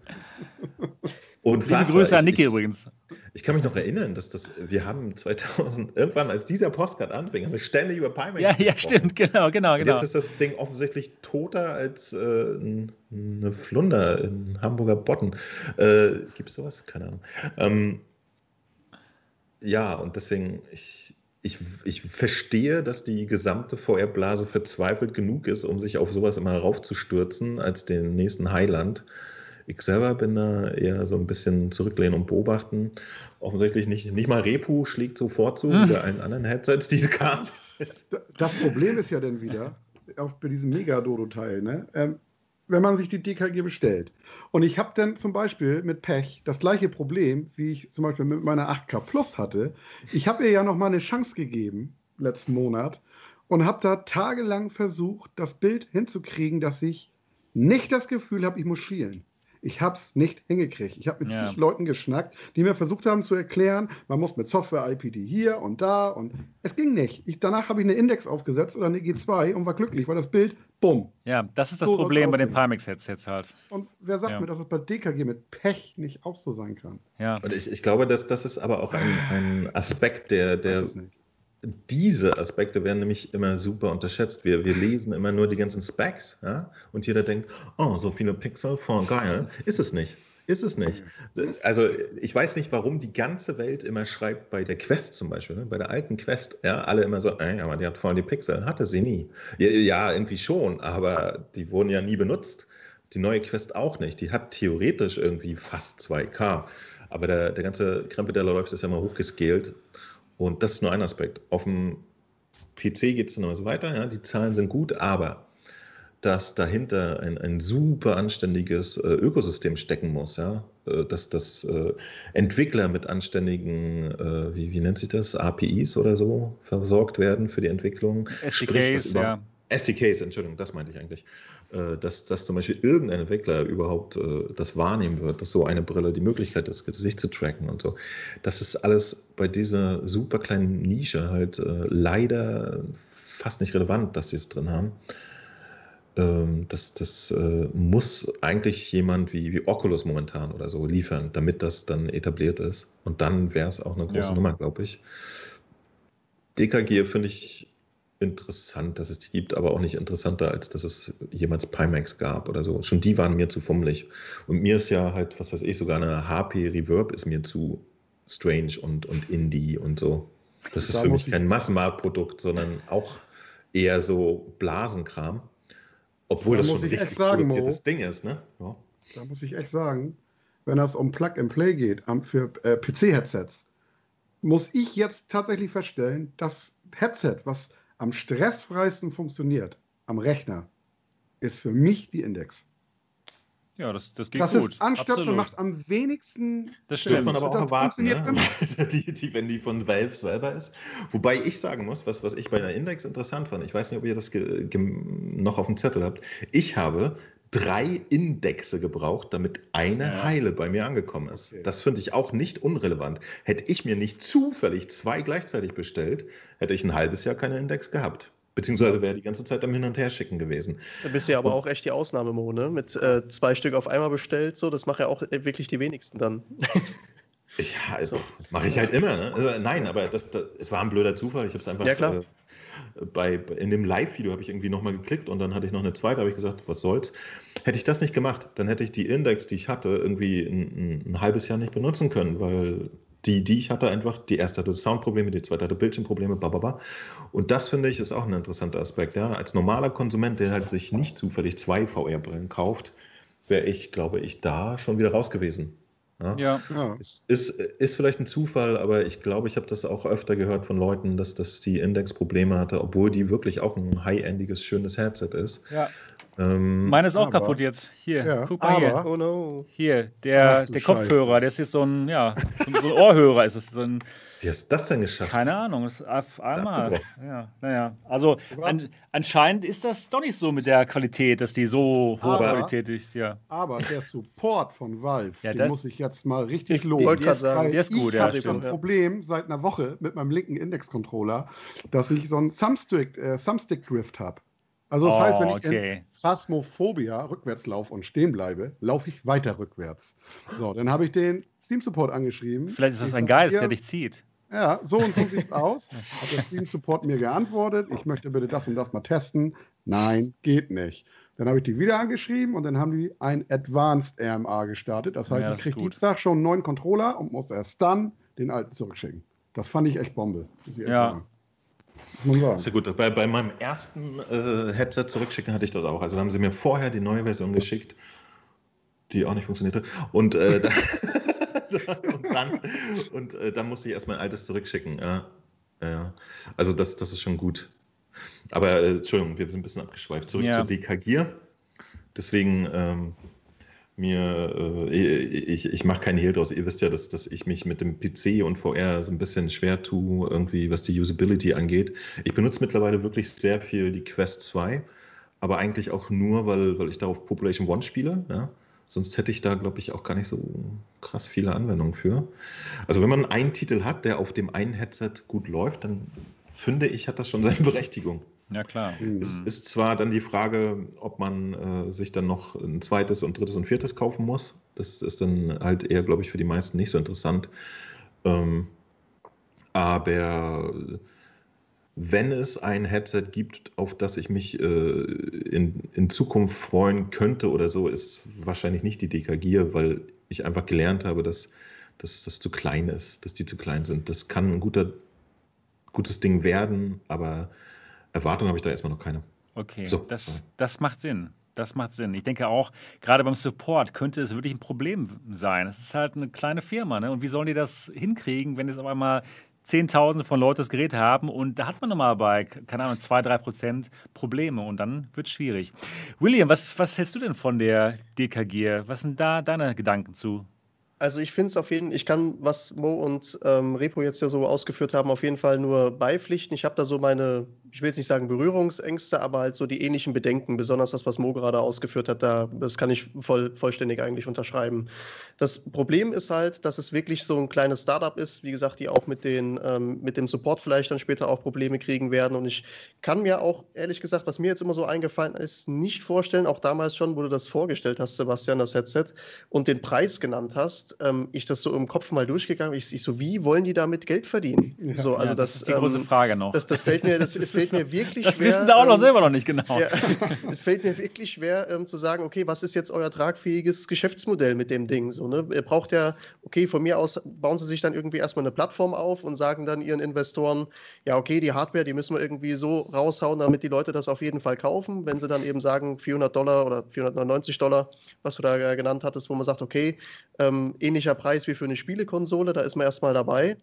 Und Liebe Grüße an Niki übrigens. Ich kann mich noch erinnern, dass das wir haben 2000 irgendwann als dieser Postcard anfing, haben wir ständig über Pimax Ja, ja, stimmt, genau, genau, genau. Jetzt ist das Ding offensichtlich toter als äh, ein- eine Flunder in Hamburger Botten. Äh, Gibt es sowas? Keine Ahnung. Ähm, ja, und deswegen, ich, ich, ich verstehe, dass die gesamte VR-Blase verzweifelt genug ist, um sich auf sowas immer raufzustürzen als den nächsten Highland. Ich selber bin da eher so ein bisschen zurücklehnen und beobachten. Offensichtlich nicht, nicht mal Repu schlägt sofort zu, Hm. wie bei allen anderen Headsets, die es gab. Das Problem ist ja dann wieder, auch bei diesem Megadodo-Teil, ne? ähm, wenn man sich die DKG bestellt. Und ich habe dann zum Beispiel mit Pech das gleiche Problem, wie ich zum Beispiel mit meiner 8K Plus hatte. Ich habe ihr ja noch mal eine Chance gegeben, letzten Monat, und habe da tagelang versucht, das Bild hinzukriegen, dass ich nicht das Gefühl habe, ich muss schielen. Ich habe es nicht hingekriegt. Ich habe mit Ja. zig Leuten geschnackt, die mir versucht haben zu erklären, man muss mit Software IPD hier und da und es ging nicht. Ich, danach habe ich eine Index aufgesetzt oder eine G2 und war glücklich, weil das Bild, bumm. Ja, das ist das So Problem bei den. Pimax-Headsets halt. Und wer sagt Ja. mir, dass es bei DKG mit Pech nicht auch so sein kann? Ja. Und ich, ich glaube, dass das ist aber auch ein, ein Aspekt, der, der Weiß es nicht. Diese Aspekte werden nämlich immer super unterschätzt. Wir, wir lesen immer nur die ganzen Specs ja? und jeder denkt, oh, so viele Pixel, voll geil. Ist es nicht. Ist es nicht. Also ich weiß nicht, warum die ganze Welt immer schreibt, bei der Quest zum Beispiel, ne? bei der alten Quest, ja, alle immer so, ey, aber die hat voll die Pixel. Hatte sie nie. Ja, ja, irgendwie schon, aber die wurden ja nie benutzt. Die neue Quest auch nicht. Die hat theoretisch irgendwie fast 2K. Aber der, der ganze Krempel, der läuft, ist ja mal hochgescaled. Und das ist nur ein Aspekt. Auf dem PC geht es dann immer so weiter. Ja? Die Zahlen sind gut, aber dass dahinter ein, ein super anständiges äh, Ökosystem stecken muss, ja, äh, dass, dass äh, Entwickler mit anständigen, äh, wie, wie nennt sich das, APIs oder so versorgt werden für die Entwicklung. Sprich, SDKs, über- ja. SDKs, Entschuldigung, das meinte ich eigentlich. Äh, dass, dass zum Beispiel irgendein Entwickler überhaupt äh, das wahrnehmen wird, dass so eine Brille die Möglichkeit hat, das Gesicht zu tracken und so. Das ist alles bei dieser super kleinen Nische halt äh, leider fast nicht relevant, dass sie es drin haben. Ähm, das das muss eigentlich jemand wie, wie Oculus momentan oder so liefern, damit das dann etabliert ist. Und dann wäre es auch eine große Ja. Nummer, glaube ich. DKG finde ich interessant, dass es die gibt, aber auch nicht interessanter, als dass es jemals Pimax gab oder so. Schon die waren mir zu fummelig. Und mir ist ja halt, was weiß ich, sogar eine HP Reverb ist mir zu strange und, und Indie und so. Das ist Da für mich ich- kein Massenmarktprodukt, sondern auch eher so Blasenkram. Obwohl Da das schon ein richtig sagen, Mo. produziertes Ding ist, ne? Ja. Da muss ich echt sagen, wenn es um Plug and Play geht, für äh, PC-Headsets, muss ich jetzt tatsächlich feststellen, das Headset, was am stressfreisten funktioniert am Rechner, ist für mich die Index. Ja, das, das geht Das gut. ist und macht am wenigsten Das stimmt. man aber auch erwarten, ne? funktioniert die, die, wenn die von Valve selber ist. Wobei ich sagen muss, was, was ich bei der Index interessant fand, ich weiß nicht, ob ihr das noch auf dem Zettel habt, ich habe drei Indexe gebraucht, damit eine Ja. heile bei mir angekommen ist. Okay. Das finde ich auch nicht unrelevant. Hätte ich mir nicht zufällig zwei gleichzeitig bestellt, hätte ich ein halbes Jahr keine Index gehabt. Beziehungsweise wäre die ganze Zeit am Hin- und Herschicken gewesen. Da bist du ja aber auch echt die Ausnahme, Mo, ne? Mit äh, zwei Stück auf einmal bestellt, so, das machen ja auch äh, wirklich die wenigsten dann. Ich, ja, also, So. mache ich halt immer. Ne? Also, nein, aber das, das, es war ein blöder Zufall. Ich habe es einfach Ja. Äh, bei, in dem Live-Video habe ich irgendwie nochmal geklickt und dann hatte ich noch eine zweite, habe ich gesagt, was soll's. Hätte ich das nicht gemacht, dann hätte ich die Index, die ich hatte, irgendwie ein, ein, ein halbes Jahr nicht benutzen können, weil die, die ich hatte, einfach, die erste hatte Soundprobleme, die zweite hatte Bildschirmprobleme, bababa. Und das finde ich ist auch ein interessanter Aspekt. Ja? Als normaler Konsument, der halt sich nicht zufällig zwei VR-Brillen kauft, wäre ich, glaube ich, da schon wieder raus gewesen. Ja? Ja, Ja. Es ist, ist vielleicht ein Zufall, aber ich glaube, ich habe das auch öfter gehört von Leuten, dass, dass die Index Probleme hatte, obwohl die wirklich auch ein high-endiges, schönes Headset ist. ja. Ähm, Meine ist auch Aber- kaputt jetzt. Hier, Ja, guck mal hier. Oh no. Hier, der, Ach der Scheiße. Kopfhörer, der ist jetzt so ein, ja, so ein Ohrhörer ist es. So ein, wie hast du das denn geschafft? keine Ahnung, das ist auf einmal. Ja, naja. Also an, anscheinend ist das doch nicht so mit der Qualität, dass die so hohe Aber- Qualität ist. Ja. Aber der Support von Valve, Ja, den muss ich jetzt mal richtig Ich loben. Der ist- sagen, der ist gut, ich ja, habe das. Problem seit einer Woche mit meinem linken Index-Controller, dass ich so einen Thumbstick, äh, Thumbstick-Drift habe. Also das Oh, heißt, wenn ich okay. in Phasmophobia rückwärts laufe und stehen bleibe, laufe ich weiter rückwärts. So, dann habe ich den Steam-Support angeschrieben. Vielleicht ist das ein Geist, der dich zieht. Ja, so und so sieht es aus. Hat der Steam-Support mir geantwortet, ich möchte bitte das und das mal testen. Nein, geht nicht. Dann habe ich die wieder angeschrieben und dann haben die ein Advanced RMA gestartet. Das heißt, Ja, ich das ist kriege. Dienstag schon einen neuen Controller und muss erst dann den alten zurückschicken. Das fand ich echt Bombe. Ich Ja. ja gut. Bei, bei meinem ersten äh, Headset zurückschicken hatte ich das auch. Also haben sie mir vorher die neue Version geschickt, die auch nicht funktionierte. Und, äh, dann, und, dann, und äh, dann musste ich erst mein altes zurückschicken. Ja. Ja. Also das, das ist schon gut. Aber äh, Entschuldigung, wir sind ein bisschen abgeschweift. Zurück Ja. zur DKG. Deswegen ähm, mir, äh, ich, ich mache keinen Hehl draus. Ihr wisst ja, dass, dass ich mich mit dem PC und VR so ein bisschen schwer tue, irgendwie, was die Usability angeht. Ich benutze mittlerweile wirklich sehr viel die Quest 2, aber eigentlich auch nur, weil, weil ich darauf Population One spiele. Ja? Sonst hätte ich da, glaube ich, auch gar nicht so krass viele Anwendungen für. Also wenn man einen Titel hat, der auf dem einen Headset gut läuft, dann finde ich, hat das schon seine Berechtigung. Ja, klar. Mhm. Es ist zwar dann die Frage, ob man äh, sich dann noch ein zweites und drittes und viertes kaufen muss. Das ist dann halt eher, glaube ich, für die meisten nicht so interessant. Ähm, aber wenn es ein Headset gibt, auf das ich mich äh, in, in Zukunft freuen könnte oder so, ist wahrscheinlich nicht die DKG, weil ich einfach gelernt habe, dass, dass das zu klein ist, dass die zu klein sind. Das kann ein guter, gutes Ding werden, aber Erwartung habe ich da erstmal noch keine. Okay, So. das, das macht Sinn. Das macht Sinn. Ich denke auch, gerade beim Support könnte es wirklich ein Problem sein. Es ist halt eine kleine Firma, ne? Und wie sollen die das hinkriegen, wenn jetzt auf einmal Zehntausende von Leuten das Gerät haben und da hat man nochmal bei, keine Ahnung, 2, 3 Prozent Probleme und dann wird es schwierig. William, was, was hältst du denn von der DKG? Was sind da deine Gedanken zu? Also ich finde es auf jeden Fall, ich kann, was Mo und ähm, Repo jetzt ja so ausgeführt haben, auf jeden Fall nur beipflichten. Ich habe da so meine, ich will jetzt nicht sagen Berührungsängste, aber halt so die ähnlichen Bedenken, besonders das, was Mo gerade ausgeführt hat, da, das kann ich voll, vollständig eigentlich unterschreiben. Das Problem ist halt, dass es wirklich so ein kleines Startup ist, wie gesagt, die auch mit, den, ähm, mit dem Support vielleicht dann später auch Probleme kriegen werden. Und ich kann mir auch, ehrlich gesagt, was mir jetzt immer so eingefallen ist, nicht vorstellen, auch damals schon, wo du das vorgestellt hast, Sebastian, das Headset, und den Preis genannt hast, ähm, ich das so im Kopf mal durchgegangen ich, ich so, wie wollen die damit Geld verdienen? Ja, so, also ja, das, das, ist die ähm, große Frage noch. Das, das fällt mir, das, das fällt mir wirklich das schwer. Das wissen sie auch noch ähm, selber noch nicht genau. Ja, es fällt mir wirklich schwer ähm, zu sagen, okay, was ist jetzt euer tragfähiges Geschäftsmodell mit dem Ding? So, ne? Ihr braucht ja, okay, von mir aus bauen sie sich dann irgendwie erstmal eine Plattform auf und sagen dann ihren Investoren, ja, okay, die Hardware, die müssen wir irgendwie so raushauen, damit die Leute das auf jeden Fall kaufen. Wenn sie dann eben sagen, 400 Dollar oder 499 Dollar, was du da genannt hattest, wo man sagt, okay, ähm, ähnlicher Preis wie für eine Spielekonsole, da ist man erstmal dabei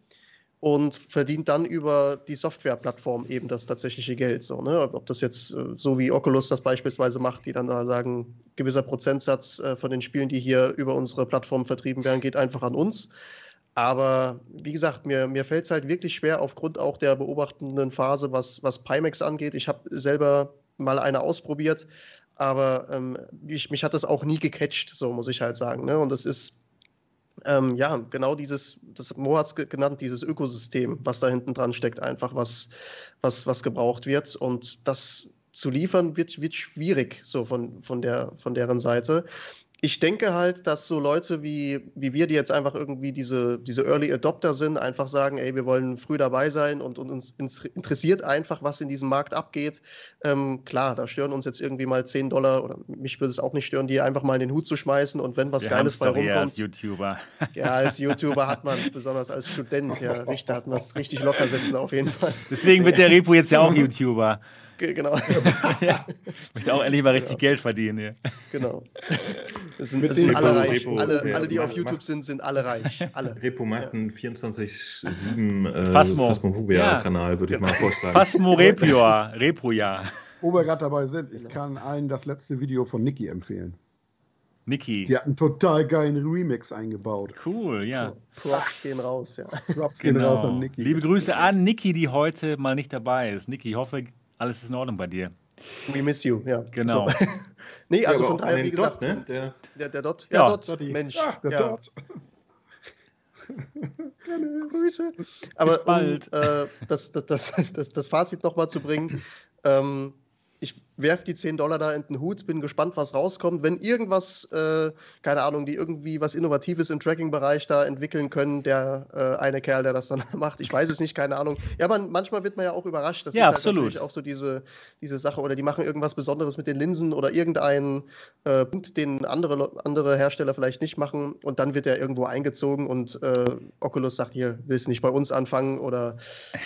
und verdient dann über die Softwareplattform eben das tatsächliche Geld. So, ne? Ob das jetzt äh, so wie Oculus das beispielsweise macht, die dann da sagen, gewisser Prozentsatz äh, von den Spielen, die hier über unsere Plattform vertrieben werden, geht einfach an uns. Aber wie gesagt, mir, mir fällt es halt wirklich schwer aufgrund auch der beobachtenden Phase, was, was Pimax angeht. Ich habe selber mal eine ausprobiert, aber ähm, ich, mich hat das auch nie gecatcht, so muss ich halt sagen. Ne? Und das ist ähm, ja, genau dieses, das hat Mo genannt, dieses Ökosystem, was da hinten dran steckt, einfach was, was, was gebraucht wird. Und das zu liefern wird, wird schwierig, so von, von, der, von deren Seite ich denke halt, dass so Leute wie, wie wir, die jetzt einfach irgendwie diese, diese Early Adopter sind, einfach sagen, ey, wir wollen früh dabei sein und, und uns interessiert einfach, was in diesem Markt abgeht. Ähm, klar, da stören uns jetzt irgendwie mal 10 Dollar oder mich würde es auch nicht stören, die einfach mal in den Hut zu schmeißen und wenn was wir Geiles bei rumkommt. als YouTuber. Ja, als YouTuber hat man es, besonders als Student, ja, richtig, hat man es richtig locker sitzen auf jeden Fall. Deswegen wird der Repo jetzt ja auch YouTuber. Genau. ja. Möchte auch endlich mal richtig genau. Geld verdienen hier. Genau. Das sind, das sind alle reich. Repo, alle, alle, die auf YouTube sind, sind alle reich. Alle. Repo macht einen 24-7 äh, Phasmophobia-Kanal, ja. würde ich mal vorschlagen. Phasmo Repio, Repro, ja. Wo wir gerade dabei sind, ich kann allen das letzte Video von Niki empfehlen. Niki. Die hat einen total geilen Remix eingebaut. Cool, ja. So, Props gehen raus, ja. Props genau. gehen raus an Niki. Liebe Grüße an Niki, die heute mal nicht dabei ist. Niki, ich hoffe, alles ist in Ordnung bei dir. We miss you, ja. Genau. So. nee, also ja, von daher, wie gesagt, Dot, ne? der, der, der Dot. Ja, ja Dot, Dottie. Mensch. Ach, der ja. Dot. Grüße. Aber Bis bald. Um, äh, das, das, das, das, das Fazit nochmal zu bringen, ähm, ich werfe die 10 Dollar da in den Hut, bin gespannt, was rauskommt. Wenn irgendwas, äh, keine Ahnung, die irgendwie was Innovatives im Tracking-Bereich da entwickeln können, der äh, eine Kerl, der das dann macht, ich weiß es nicht, keine Ahnung. Ja, aber manchmal wird man ja auch überrascht. Das ja, ist halt absolut. natürlich auch so diese, diese Sache. Oder die machen irgendwas Besonderes mit den Linsen oder irgendeinen äh, Punkt, den andere, andere Hersteller vielleicht nicht machen. Und dann wird er irgendwo eingezogen und äh, Oculus sagt, hier, willst du nicht bei uns anfangen oder.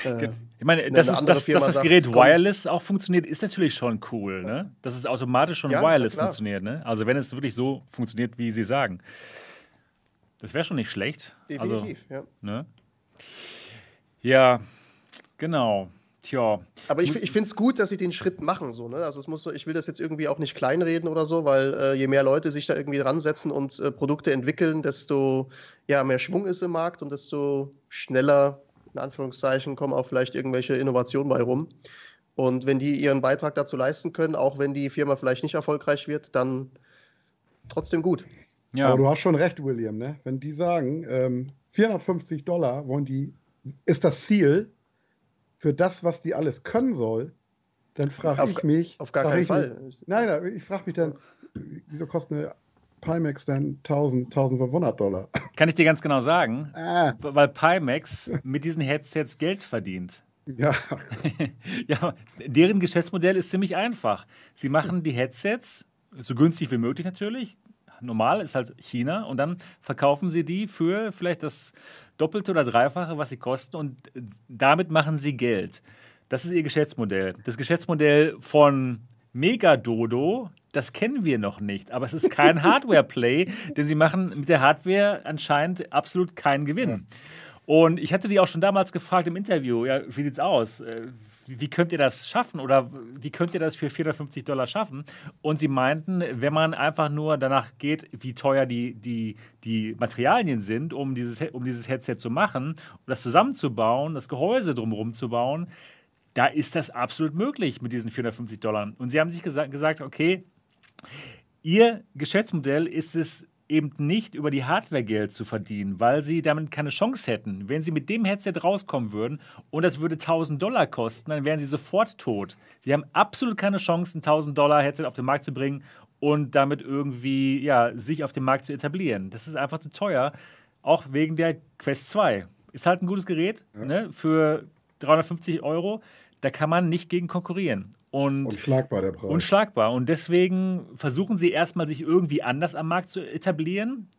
Äh, ich meine, das ist, dass, dass das Gerät sagt, wireless auch funktioniert, ist natürlich schon cool, ne? Dass es automatisch schon ja, wireless funktioniert, ne? Also wenn es wirklich so funktioniert, wie Sie sagen. Das wäre schon nicht schlecht. Also, Definitiv, also, ja. Ne? Ja, genau. Tja. Aber ich, ich finde es gut, dass sie den Schritt machen. So, ne? Also es muss, ich will das jetzt irgendwie auch nicht kleinreden oder so, weil äh, je mehr Leute sich da irgendwie dran setzen und äh, Produkte entwickeln, desto ja, mehr Schwung ist im Markt und desto schneller, in Anführungszeichen, kommen auch vielleicht irgendwelche Innovationen bei rum. Und wenn die ihren Beitrag dazu leisten können, auch wenn die Firma vielleicht nicht erfolgreich wird, dann trotzdem gut. Ja. Aber du hast schon recht, William. Ne? Wenn die sagen, ähm, 450 Dollar wollen die, ist das Ziel für das, was die alles können soll, dann frage ich mich. Auf gar keinen Fall. Mich, nein, ich frage mich dann, wieso kostet eine Pimax dann 1000, 1500 Dollar? Kann ich dir ganz genau sagen, ah. weil Pimax mit diesen Headsets Geld verdient. Ja. ja, deren Geschäftsmodell ist ziemlich einfach. Sie machen die Headsets so günstig wie möglich natürlich. Normal ist halt China und dann verkaufen sie die für vielleicht das Doppelte oder Dreifache, was sie kosten und damit machen sie Geld. Das ist ihr Geschäftsmodell. Das Geschäftsmodell von Megadodo, das kennen wir noch nicht, aber es ist kein Hardware-Play, denn sie machen mit der Hardware anscheinend absolut keinen Gewinn. Ja. Und ich hatte die auch schon damals gefragt im Interview, ja, wie sieht's aus? Äh, wie könnt ihr das schaffen oder wie könnt ihr das für 450 Dollar schaffen? Und sie meinten, wenn man einfach nur danach geht, wie teuer die, die, die Materialien sind, um dieses, um dieses Headset zu machen und das zusammenzubauen, das Gehäuse drumherum zu bauen, da ist das absolut möglich mit diesen 450 Dollar. Und sie haben sich gesa gesagt, okay, ihr Geschäftsmodell ist es eben nicht über die Hardware Geld zu verdienen, weil sie damit keine Chance hätten. Wenn sie mit dem Headset rauskommen würden und das würde 1000 Dollar kosten, dann wären sie sofort tot. Sie haben absolut keine Chance, ein 1000 Dollar Headset auf den Markt zu bringen und damit irgendwie ja, sich auf dem Markt zu etablieren. Das ist einfach zu teuer, auch wegen der Quest 2. Ist halt ein gutes Gerät ja. ne, für 350 Euro da kann man nicht gegen konkurrieren. Und unschlagbar der Preis. Unschlagbar. Und deswegen versuchen sie erstmal, sich irgendwie anders am Markt zu etablieren.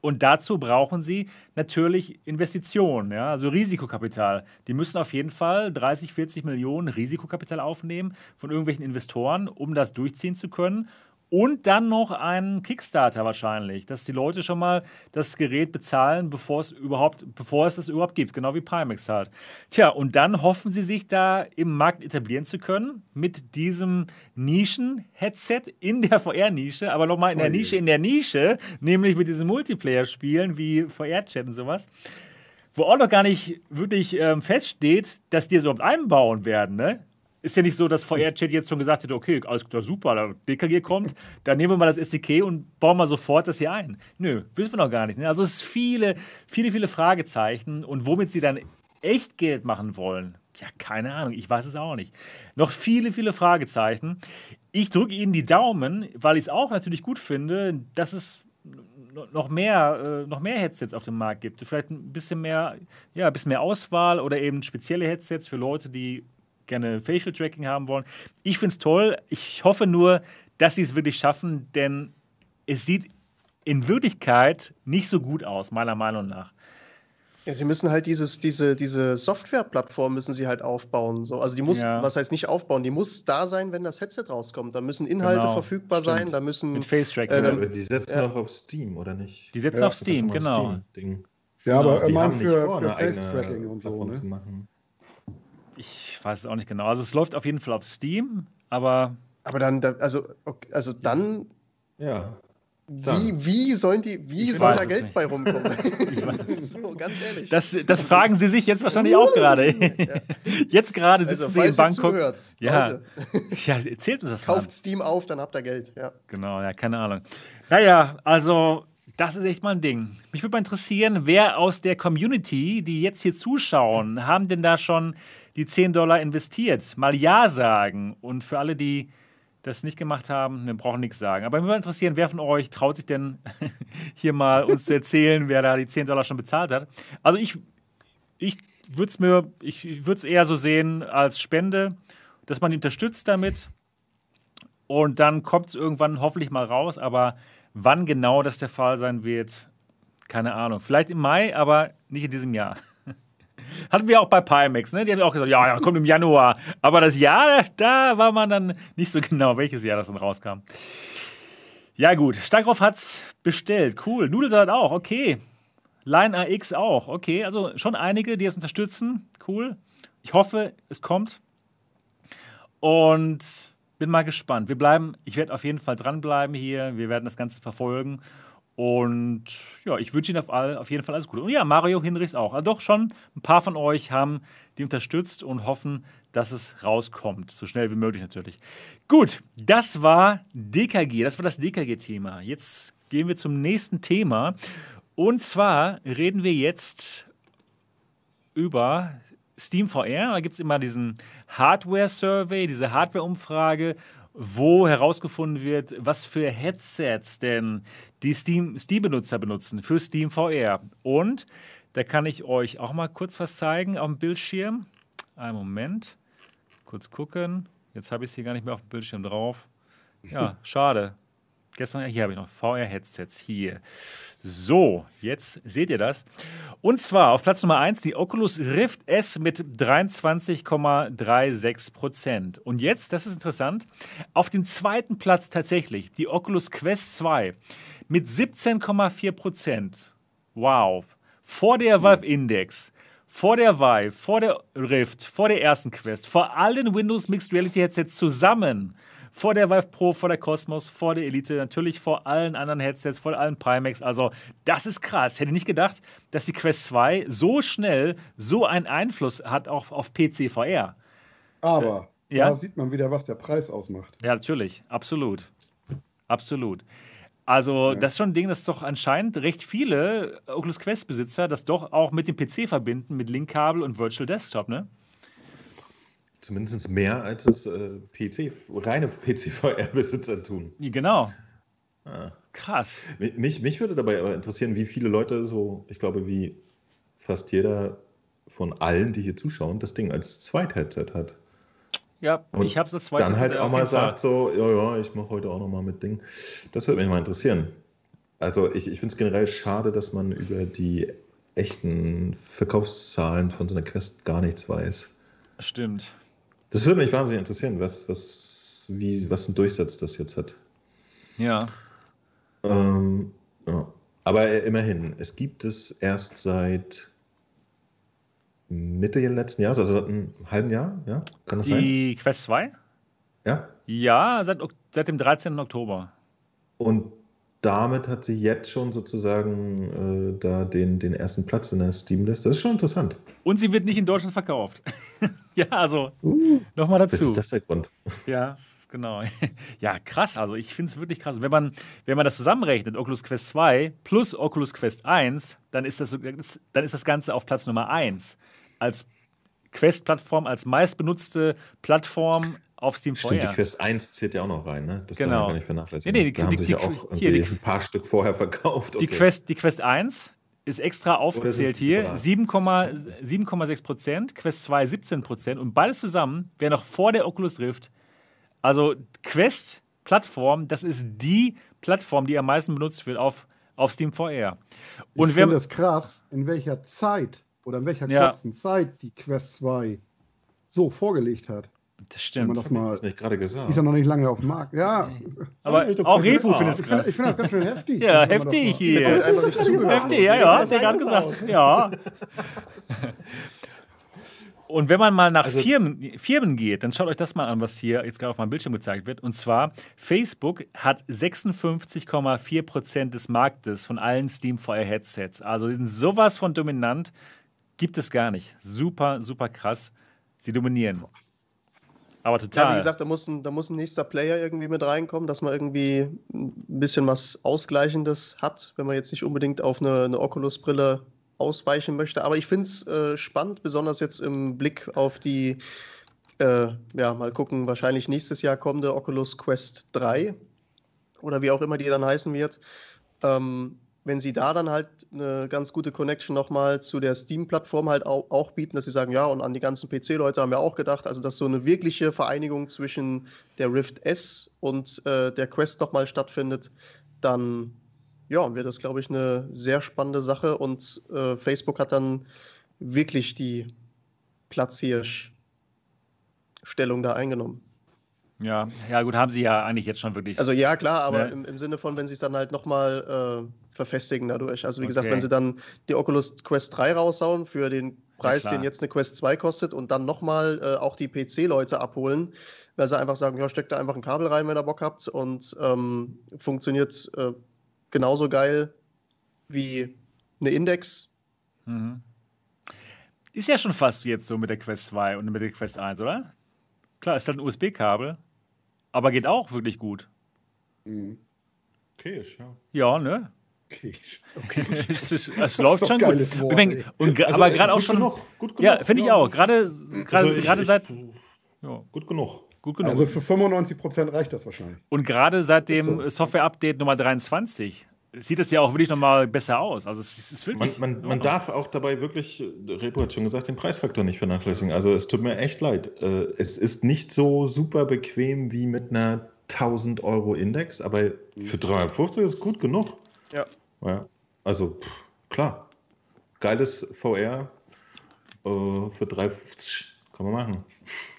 Und dazu brauchen sie natürlich Investitionen, ja, also Risikokapital. Die müssen auf jeden Fall 30, 40 Millionen Risikokapital aufnehmen von irgendwelchen Investoren, um das durchziehen zu können. Und dann noch einen Kickstarter wahrscheinlich, dass die Leute schon mal das Gerät bezahlen, bevor es überhaupt, bevor es das überhaupt gibt, genau wie Pimax halt. Tja, und dann hoffen sie sich da im Markt etablieren zu können mit diesem Nischen-Headset in der VR-Nische, aber nochmal in der Nische in der Nische, nämlich mit diesen Multiplayer-Spielen wie VR-Chat und sowas wo auch noch gar nicht wirklich ähm, feststeht, dass die es überhaupt einbauen werden. Ne? Ist ja nicht so, dass VR-Chat jetzt schon gesagt hätte, okay, alles klar, super, der DKG kommt, dann nehmen wir mal das SDK und bauen mal sofort das hier ein. Nö, wissen wir noch gar nicht. Ne? Also es ist viele, viele, viele Fragezeichen und womit sie dann echt Geld machen wollen, ja, keine Ahnung, ich weiß es auch nicht. Noch viele, viele Fragezeichen. Ich drücke Ihnen die Daumen, weil ich es auch natürlich gut finde, dass es noch mehr, äh, noch mehr Headsets auf dem Markt gibt. Vielleicht ein bisschen mehr, ja, ein bisschen mehr Auswahl oder eben spezielle Headsets für Leute, die gerne Facial Tracking haben wollen. Ich finde es toll. Ich hoffe nur, dass sie es wirklich schaffen, denn es sieht in Wirklichkeit nicht so gut aus, meiner Meinung nach. Ja, sie müssen halt dieses, diese, diese Software-Plattform müssen sie halt aufbauen. So. Also die muss, ja. was heißt nicht aufbauen, die muss da sein, wenn das Headset rauskommt. Da müssen Inhalte genau. verfügbar Stimmt. sein, da müssen. Mit Face-Tracking. Äh, die setzen ja. auch auf Steam, oder nicht? Die setzen ja. auf Steam, genau. Steam ja, aber genau. immerhin für, für Face-Tracking und so. Ne? Ich weiß es auch nicht genau. Also es läuft auf jeden Fall auf Steam, aber. Aber dann, also, okay, also dann. Ja. Wie, wie sollen die, wie soll da Geld nicht. bei rumkommen? so, ganz ehrlich. Das, das fragen Sie sich jetzt wahrscheinlich auch gerade. Ja. Jetzt gerade sitzen also, Sie in Bangkok. Zuhört, ja. ja, erzählt uns das Kauft mal. Steam auf, dann habt ihr Geld. Ja. Genau, ja, keine Ahnung. Naja, also das ist echt mal ein Ding. Mich würde mal interessieren, wer aus der Community, die jetzt hier zuschauen, haben denn da schon die 10 Dollar investiert? Mal Ja sagen. Und für alle, die das nicht gemacht haben, wir brauchen nichts sagen. Aber mich würde interessieren, wer von euch traut sich denn hier mal uns zu erzählen, wer da die 10 Dollar schon bezahlt hat? Also ich, ich würde es mir, ich würde es eher so sehen als Spende, dass man ihn unterstützt damit. Und dann kommt es irgendwann hoffentlich mal raus, aber wann genau das der Fall sein wird, keine Ahnung. Vielleicht im Mai, aber nicht in diesem Jahr. Hatten wir auch bei Pimax, ne? Die haben auch gesagt, ja, ja, kommt im Januar. Aber das Jahr, da war man dann nicht so genau, welches Jahr das dann rauskam. Ja, gut. Starkroff hat's bestellt. Cool. Nudelsalat auch. Okay. Line AX auch. Okay. Also schon einige, die es unterstützen. Cool. Ich hoffe, es kommt. Und bin mal gespannt. Wir bleiben, ich werde auf jeden Fall dranbleiben hier. Wir werden das Ganze verfolgen. Und ja, ich wünsche Ihnen auf, all, auf, jeden Fall alles Gute. Und ja, Mario Hinrichs auch. Also doch schon ein paar von euch haben die unterstützt und hoffen, dass es rauskommt. So schnell wie möglich natürlich. Gut, das war DKG. Das war das DKG-Thema. Jetzt gehen wir zum nächsten Thema. Und zwar reden wir jetzt über Steam VR. Da gibt es immer diesen Hardware-Survey, diese Hardware-Umfrage wo herausgefunden wird, was für Headsets denn die Steam-Benutzer Steam benutzen für Steam VR. Und da kann ich euch auch mal kurz was zeigen auf dem Bildschirm. Einen Moment. Kurz gucken. Jetzt habe ich es hier gar nicht mehr auf dem Bildschirm drauf. Ja, schade. Gestern, hier habe ich noch VR-Headsets hier. So, jetzt seht ihr das. Und zwar auf Platz Nummer 1 die Oculus Rift S mit 23,36 Prozent. Und jetzt, das ist interessant, auf dem zweiten Platz tatsächlich die Oculus Quest 2 mit 17,4 Prozent. Wow. Vor der Valve Index vor der Vive, vor der Rift, vor der ersten Quest, vor allen Windows Mixed Reality Headsets zusammen, vor der Vive Pro, vor der Cosmos, vor der Elite, natürlich vor allen anderen Headsets, vor allen Pimax. Also, das ist krass. Hätte nicht gedacht, dass die Quest 2 so schnell so einen Einfluss hat auch auf PC VR. Aber Äh, ja? da sieht man wieder, was der Preis ausmacht. Ja, natürlich. Absolut. Absolut. Also, das ist schon ein Ding, das doch anscheinend recht viele Oculus Quest-Besitzer das doch auch mit dem PC verbinden, mit Linkkabel und Virtual Desktop, ne? Zumindest mehr als es äh, PC, reine PC-VR-Besitzer tun. Genau. Ah. Krass. Mi- Mich, mich würde dabei aber interessieren, wie viele Leute so, ich glaube, wie fast jeder von allen, die hier zuschauen, das Ding als Zweit-Headset hat. Ja, Und ich hab's das zweite. Dann halt auch mal sagt so, ja, ja, ich mache heute auch noch mal mit Ding. Das würde mich mal interessieren. Also ich, ich finde es generell schade, dass man über die echten Verkaufszahlen von so einer Quest gar nichts weiß. Stimmt. Das würde mich wahnsinnig interessieren, was, was, wie, was ein Durchsatz das jetzt hat. Ja. Ähm, ja. Aber immerhin, es gibt es erst seit Mitte letzten Jahres, also seit einem halben Jahr, ja? Kann das sein? Die Quest 2? Ja. Ja, seit, seit dem 13. Oktober. Und damit hat sie jetzt schon sozusagen äh, da den, den ersten Platz in der Steam-Liste. Das ist schon interessant. Und sie wird nicht in Deutschland verkauft. ja, also Uh, nochmal dazu. ist das der Grund? Ja, genau. Ja, krass. Also ich finde es wirklich krass. Wenn man, wenn man das zusammenrechnet, Oculus Quest 2 plus Oculus Quest 1, dann ist das, dann ist das Ganze auf Platz Nummer 1. Als Quest-Plattform, als meistbenutzte Plattform auf Steam Stimmt, die VR. Quest 1 zählt ja auch noch rein, ne? Das Genau. darf man gar nicht vernachlässigen. Nee, nee, die- da haben die- sich ja die- auch hier, die- ein paar Stück vorher verkauft. Die, Okay. Quest, die Quest 1 ist extra aufgezählt hier. separat? 7,6 7,6 Prozent, Quest 2 17 Prozent und beides zusammen wäre noch vor der Oculus Rift. Also Quest Plattform, das ist die Plattform, die am meisten benutzt wird auf, auf Steam VR. Und ich finde es krass, in welcher Zeit oder in welcher Ja. kurzen Zeit die Quest 2 so vorgelegt hat. Das Wenn man stimmt. das mal, Das nicht gerade gesagt. ist ja noch nicht lange auf dem Markt. Ja, Aber auch Repo findet es ich finde krass. ich find das ganz schön heftig. Ja, heftig hier. Heftig, ja, ja, hat er gerade gesagt. Ja. Und wenn man mal nach Also- Firmen, Firmen geht, dann schaut euch das mal an, was hier jetzt gerade auf meinem Bildschirm gezeigt wird. Und zwar, Facebook hat 56,4 Prozent des Marktes von allen Steam VR Headsets. Also die sind sowas von dominant, gibt es gar nicht. Super, super krass. Sie dominieren. Aber Ja, total. wie gesagt, da muss, ein, da muss ein nächster Player irgendwie mit reinkommen, dass man irgendwie ein bisschen was Ausgleichendes hat, wenn man jetzt nicht unbedingt auf eine, eine Oculus-Brille ausweichen möchte. Aber ich finde es äh, spannend, besonders jetzt im Blick auf die, äh, ja, mal gucken, wahrscheinlich nächstes Jahr kommende Oculus Quest 3 oder wie auch immer die dann heißen wird. Ähm, wenn sie da dann halt eine ganz gute Connection nochmal zu der Steam-Plattform halt auch, auch bieten, dass sie sagen, ja, und an die ganzen PC-Leute haben wir auch gedacht, also dass so eine wirkliche Vereinigung zwischen der Rift S und äh, der Quest nochmal stattfindet, dann ja, wäre das, glaube ich, eine sehr spannende Sache und äh, Facebook hat dann wirklich die Platzhirsch-Stellung da eingenommen. ja, ja, gut, haben sie ja eigentlich jetzt schon wirklich. Also ja, klar, aber Ne? im, im Sinne von, wenn sie es dann halt nochmal äh, verfestigen dadurch. Also wie gesagt, Okay. wenn sie dann die Oculus Quest 3 raushauen für den Preis, klar. den jetzt eine Quest 2 kostet und dann nochmal äh, auch die PC-Leute abholen, weil sie einfach sagen, ja, steckt da einfach ein Kabel rein, wenn ihr Bock habt und ähm, funktioniert äh, genauso geil wie eine Index. Mhm. Ist ja schon fast jetzt so mit der Quest 2 und mit der Quest 1, oder? Klar, ist halt ein USB-Kabel, aber geht auch wirklich gut. Mhm. Okay, ist, ja. Ja, ne? Okay. es, ist, es läuft schon gut. Wort, Ich mein, und, Also, aber äh, gerade auch gut schon. genug, gut Ja, genug, finde ich ja. auch. Gerade gerade Also seit. Ja, Gut genug. gut genug. Also für 95% reicht das wahrscheinlich. und gerade seit dem so. Software-Update Nummer 23 sieht es ja auch wirklich nochmal besser aus. Also es ist, es ist Man, wirklich. man, man Ordnung. darf auch dabei wirklich, äh, Repo hat schon gesagt, den Preisfaktor nicht vernachlässigen. Also es tut mir echt leid. Äh, Es ist nicht so super bequem wie mit einer 1000 Euro Index, aber für 350 ist gut genug. Ja. Ja, also pff, klar. Geiles VR äh, für 350 kann man machen.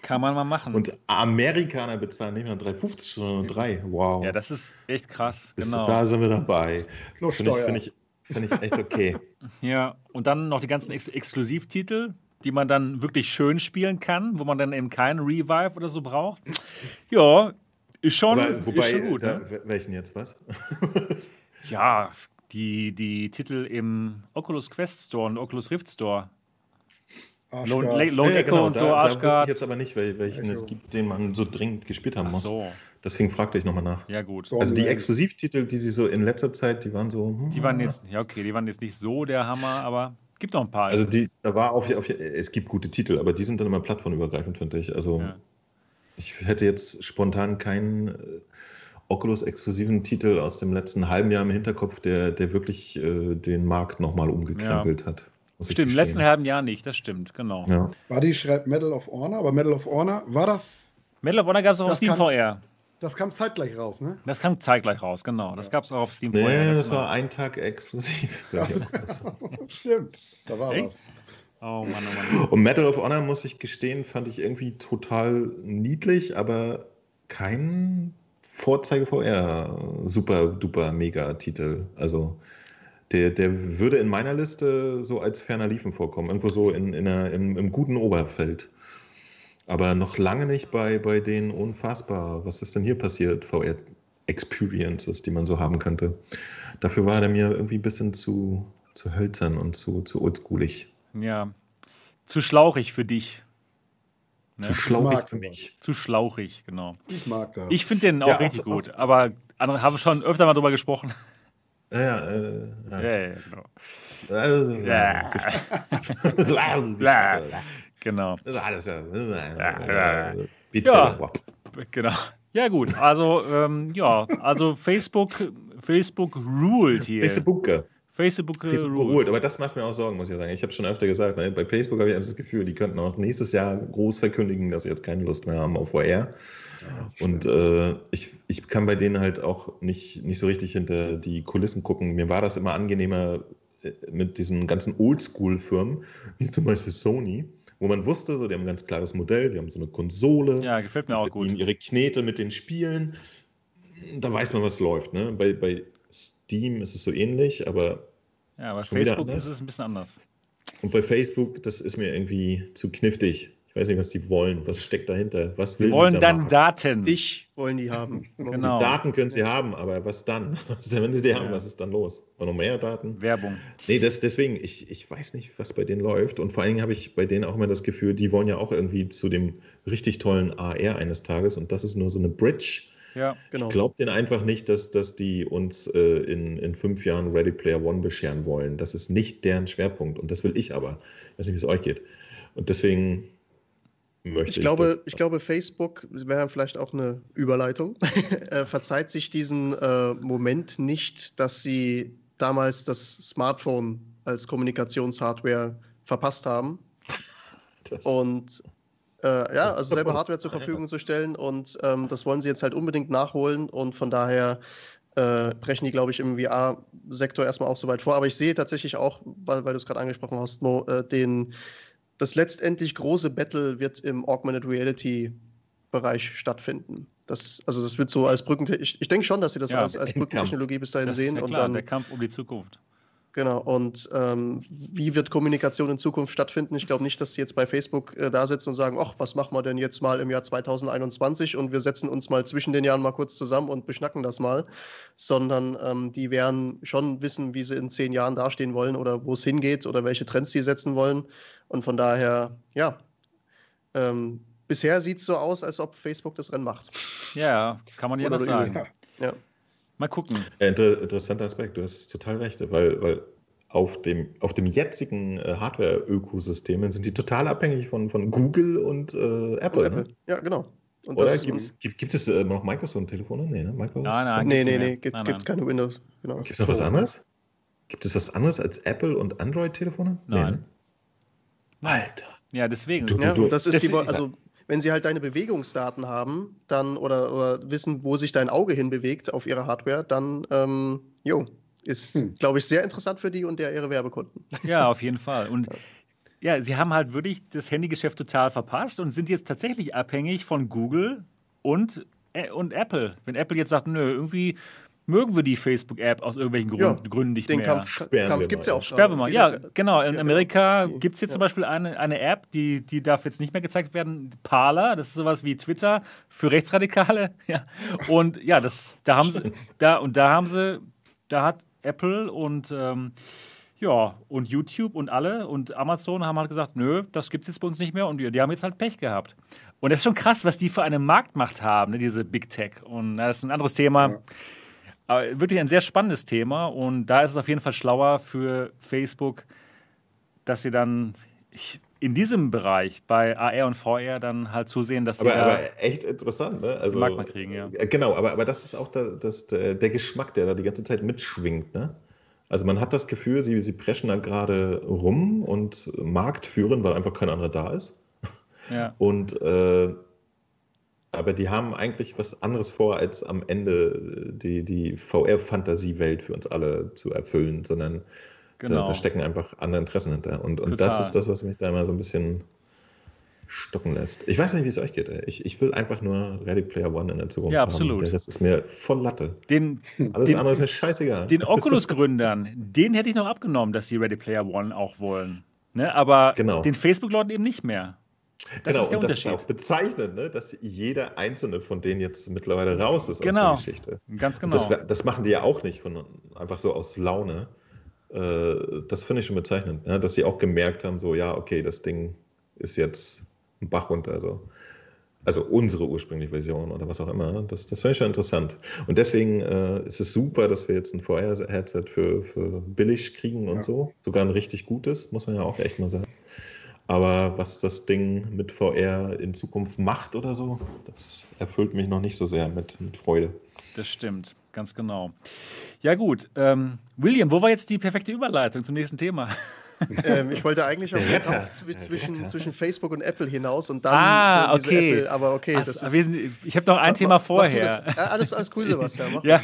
Kann man mal machen. Und Amerikaner bezahlen nicht mehr 350, sondern 3. Wow. ja, das ist echt krass. Bis- Genau. Da sind wir dabei. Finde ich, finde ich, Finde ich echt okay. Ja, und dann noch die ganzen Ex Exklusivtitel, die man dann wirklich schön spielen kann, wo man dann eben keinen Revive oder so braucht. Ja, ist schon, Aber, wobei, ist schon gut. da, Ne? welchen jetzt was? Ja, die, die Titel im Oculus Quest Store und Oculus Rift Store. Lone, Arschgard. Lone Ja, ja, Echo genau, und so, da, da wusste ich Arschgard. jetzt aber nicht, wel- welchen es Echo. gibt, den man so dringend gespielt haben Ach muss. so, Deswegen fragte ich nochmal nach. ja gut. So. Also die. Exklusivtitel, die sie so in letzter Zeit, die waren so. hm. Die waren jetzt, ja okay, die waren jetzt nicht so der Hammer, aber gibt noch ein paar. Also die, da war auf, auf es gibt gute Titel, aber die sind dann immer plattformübergreifend, finde ich. Also Ja. ich hätte jetzt spontan keinen äh, Oculus-exklusiven Titel aus dem letzten halben Jahr im Hinterkopf, der, der wirklich äh, den Markt nochmal umgekrempelt hat. muss ich stimmt, im letzten halben Jahr nicht, das stimmt, genau. Ja. Buddy schreibt Medal of Honor, aber Medal of Honor, war das, Medal of Honor gab es auch auf Steam VR. das kam zeitgleich raus, ne? Das kam zeitgleich raus, genau. Das gab es auch auf Steam Nee, VR. das war ein Tag exklusiv. ich. Stimmt, da war Echt? was. Oh Mann, oh Mann. Und Medal of Honor, muss ich gestehen, fand ich irgendwie total niedlich, aber kein Vorzeige VR super duper mega Titel. Also der, der würde in meiner Liste so als ferner Liefen vorkommen, irgendwo so in, in einer, im, im guten Oberfeld. Aber noch lange nicht bei, bei den unfassbar, was ist denn hier passiert, VR Experiences, die man so haben könnte. Dafür war der mir irgendwie ein bisschen zu, zu hölzern und zu, zu oldschoolig. Ja. Zu schlauchig für dich. Ne? Zu schlauig mag für mich. Zu schlauchig, genau. Ich mag das. Ich finde den auch Ja, richtig auch- gut, aber andere haben schon öfter mal drüber gesprochen. Ja, ja, äh, ja. Ja, ja, genau. Also, Ja. so, also, Ja. Genau. Das ist alles ja. Ja. Bitte, Ja. wow. Genau. Ja, gut. Also, ähm, ja, also Facebook, Facebook ruled hier. Facebook. Facebook, äh, Facebook überholt. Aber das macht mir auch Sorgen, muss ich sagen. Ich habe schon öfter gesagt, ne, bei Facebook habe ich einfach das Gefühl, die könnten auch nächstes Jahr groß verkündigen, dass sie jetzt keine Lust mehr haben auf VR. Und äh, ich, ich kann bei denen halt auch nicht, nicht so richtig hinter die Kulissen gucken. Mir war das immer angenehmer äh, mit diesen ganzen Oldschool-Firmen, wie zum Beispiel Sony, wo man wusste, so, die haben ein ganz klares Modell, die haben so eine Konsole, Ja, gefällt mir auch gut. ihre Knete mit den Spielen. Da weiß man, was läuft. Ne? Bei, bei Steam ist es so ähnlich, aber Ja, wieder Facebook anders? ist es ein bisschen anders. und bei Facebook, das ist mir irgendwie zu knifflig. Ich weiß nicht, was die wollen. Was steckt dahinter? Was will Wir wollen dann Markt? Daten. Dich wollen die haben. Genau. Die Daten können sie haben, aber was dann? Wenn sie die haben, Ja. was ist dann los? Und noch mehr Daten? Werbung. Nee, das, deswegen, ich, ich weiß nicht, was bei denen läuft. Und vor allen Dingen habe ich bei denen auch immer das Gefühl, die wollen ja auch irgendwie zu dem richtig tollen AR eines Tages. Und das ist nur so eine Bridge. Ja. Genau. Ich glaube denen einfach nicht, dass, dass die uns äh, in, in fünf Jahren Ready Player One bescheren wollen. Das ist nicht deren Schwerpunkt. Und das will ich aber. Ich weiß nicht, wie es euch geht. Und deswegen möchte ich. Ich glaube, das- ich glaube, Facebook, wäre dann vielleicht auch eine Überleitung, äh, verzeiht sich diesen äh, Moment nicht, dass sie damals das Smartphone als Kommunikationshardware verpasst haben das, und äh, ja, also selber Hardware zur Verfügung zu stellen und ähm, das wollen sie jetzt halt unbedingt nachholen und von daher äh, brechen die, glaube ich, im VR-Sektor erstmal auch so weit vor. Aber ich sehe tatsächlich auch, weil, weil du es gerade angesprochen hast, Mo, äh, den, das letztendlich große Battle wird im Augmented Reality Bereich stattfinden. Das, also das wird so als Brückentechnologie, ich, ich denke schon, dass sie das Ja, als, als. Brückentechnologie bis dahin Das sehen ist ja und klar, dann der Kampf um die Zukunft. Genau, und ähm, wie wird Kommunikation in Zukunft stattfinden? Ich glaube nicht, dass sie jetzt bei Facebook äh, da sitzen und sagen, ach, was machen wir denn jetzt mal im Jahr 2021 und wir setzen uns mal zwischen den Jahren mal kurz zusammen und beschnacken das mal, sondern ähm, die werden schon wissen, wie sie in zehn Jahren dastehen wollen oder wo es hingeht oder welche Trends sie setzen wollen. Und von daher, ja, ähm, bisher sieht es so aus, als ob Facebook das Rennen macht. Ja, kann man ja das sagen. Ja. Ja. Mal gucken. Inter interessanter Aspekt, du hast total recht, weil, weil auf, dem, auf dem jetzigen äh, Hardware-Ökosystem sind die total abhängig von, von Google und äh, Apple. Und Apple. Ne? Ja, genau. Und Oder das, gibt es gibt, gibt es äh, noch Microsoft-Telefone? Nee, ne? Microsoft? Nein, nein. nee, gibt's nee, nee, gibt, Nein, gibt nein. keine Windows. Genau. Gibt es noch was anderes? Gibt es was anderes als Apple und Android-Telefone? Nein. ne? Alter. Ja, deswegen. Du- du- und das ist die, deswegen- also wenn sie halt deine Bewegungsdaten haben, dann oder, oder wissen, wo sich dein Auge hinbewegt auf ihrer Hardware, dann ähm, jo, ist, Hm. glaube ich, sehr interessant für die und der ihre Werbekunden. Ja, auf jeden Fall. Und ja, sie haben halt wirklich das Handygeschäft total verpasst und sind jetzt tatsächlich abhängig von Google und, äh, und Apple. Wenn Apple jetzt sagt, nö, irgendwie mögen wir die Facebook-App aus irgendwelchen Grund, Ja, Gründen nicht Den mehr. Kampf, Sperren Kampf wir gibt es ja auch. Sperren wir mal. Ja, genau. In Amerika gibt es jetzt zum. Beispiel eine, eine App, die, die darf jetzt nicht mehr gezeigt werden. Parler, das ist sowas wie Twitter für Rechtsradikale. Ja. Und ja, das, da haben sie, da, und da haben sie, da hat Apple und ähm, ja, und YouTube und alle und Amazon haben halt gesagt, nö, das gibt es jetzt bei uns nicht mehr und die, die haben jetzt halt Pech gehabt. Und das ist schon krass, was die für eine Marktmacht haben, ne, diese Big Tech. Und na, das ist ein anderes Thema. Ja. Aber wirklich ein sehr spannendes Thema und da ist es auf jeden Fall schlauer für Facebook, dass sie dann in diesem Bereich bei AR und VR dann halt zusehen, dass sie Aber, da aber echt interessant, ne? Also, Mag man kriegen, ja. äh, Genau, aber, aber das ist auch der, das, der, der Geschmack, der da die ganze Zeit mitschwingt, ne? Also man hat das Gefühl, sie, sie preschen da gerade rum und Markt führen, weil einfach kein anderer da ist. ja, Und äh, aber die haben eigentlich was anderes vor, als am Ende die, die VR-Fantasiewelt für uns alle zu erfüllen, sondern genau. da, da stecken einfach andere Interessen hinter. Und, und Total. das ist das, was mich da immer so ein bisschen stocken lässt. Ich weiß nicht, wie es euch geht. Ich, ich will einfach nur Ready Player One in der Zukunft Ja, haben. absolut. Der Rest ist mir voll Latte. Den, Alles den, andere ist mir scheißegal. den Oculus-Gründern, den hätte ich noch abgenommen, dass sie Ready Player One auch wollen. Ne? Aber Genau. den Facebook-Leuten eben nicht mehr. Das genau, ist der und das ist Unterschied. auch bezeichnend, ne? dass jeder einzelne von denen jetzt mittlerweile raus ist Genau. aus der Geschichte. Ganz genau. Das, das machen die ja auch nicht von, einfach so aus Laune. Äh, das finde ich schon bezeichnend, ne? dass sie auch gemerkt haben, so ja, okay, das Ding ist jetzt ein Bach runter. Also, also unsere ursprüngliche Version oder was auch immer. Das, das finde ich schon interessant. Und deswegen äh, ist es super, dass wir jetzt ein VR-Headset für, für billig kriegen und Ja. so. Sogar ein richtig gutes, muss man ja auch echt mal sagen. Aber was das Ding mit VR in Zukunft macht oder so, das erfüllt mich noch nicht so sehr mit, mit Freude. Das stimmt, ganz genau. Ja, gut. Ähm, William, wo war jetzt die perfekte Überleitung zum nächsten Thema? Ähm, ich wollte eigentlich auf Retter. Der zwischen, Retter. zwischen Facebook und Apple hinaus und dann Ah, so diese okay. Apple, aber okay, Ach, ist. ich habe noch ein Mach- Thema mach vorher. das. Ja, alles, alles cool, Sebastian. Mach Ja,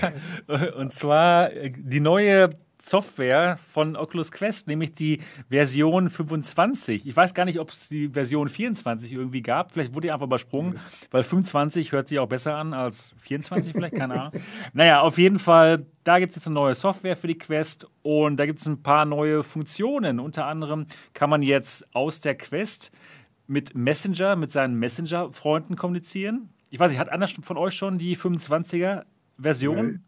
und zwar äh, die neue Software von Oculus Quest, nämlich die Version 25. Ich weiß gar nicht, ob es die Version 24 irgendwie gab. Vielleicht wurde die einfach übersprungen, weil 25 hört sich auch besser an als 24 vielleicht, keine Ahnung. Naja, auf jeden Fall, da gibt es jetzt eine neue Software für die Quest und da gibt es ein paar neue Funktionen. Unter anderem kann man jetzt aus der Quest mit Messenger, mit seinen Messenger-Freunden kommunizieren. Ich weiß nicht, hat einer von euch schon die 25er-Version?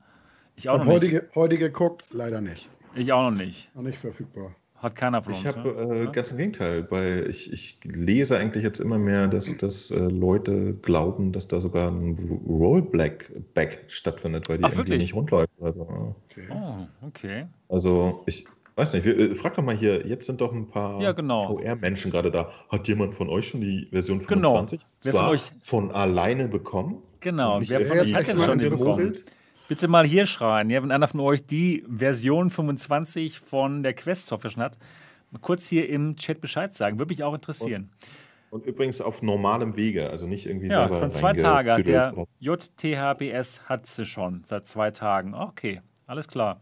Ich Ich auch habe noch heute, nicht. heute geguckt, leider nicht. Ich auch noch nicht. Noch nicht verfügbar. Hat keiner von Ich uns. habe ne? äh, ganz im Gegenteil, weil ich, ich lese eigentlich jetzt immer mehr, dass, dass äh, Leute glauben, dass da sogar ein Rollback stattfindet, weil die Ach, irgendwie nicht rund läuft. Also, Okay. Oh, okay. also ich weiß nicht, wir, äh, frag doch mal hier, jetzt sind doch ein paar Ja, genau. VR-Menschen gerade da. Hat jemand von euch schon die Version Genau. 25? Wer von euch- von alleine bekommen? Genau. Wer von irgendwie euch hat denn von schon die bekommen? Bitte mal hier schreien, ja, wenn einer von euch die Version 25 von der Quest-Software schon hat. Mal kurz hier im Chat Bescheid sagen. Würde mich auch interessieren. Und übrigens auf normalem Wege, also nicht irgendwie ja, selber schon zwei Tage. hat Der. JTHBS hat sie schon. Seit zwei Tagen. Okay, alles klar.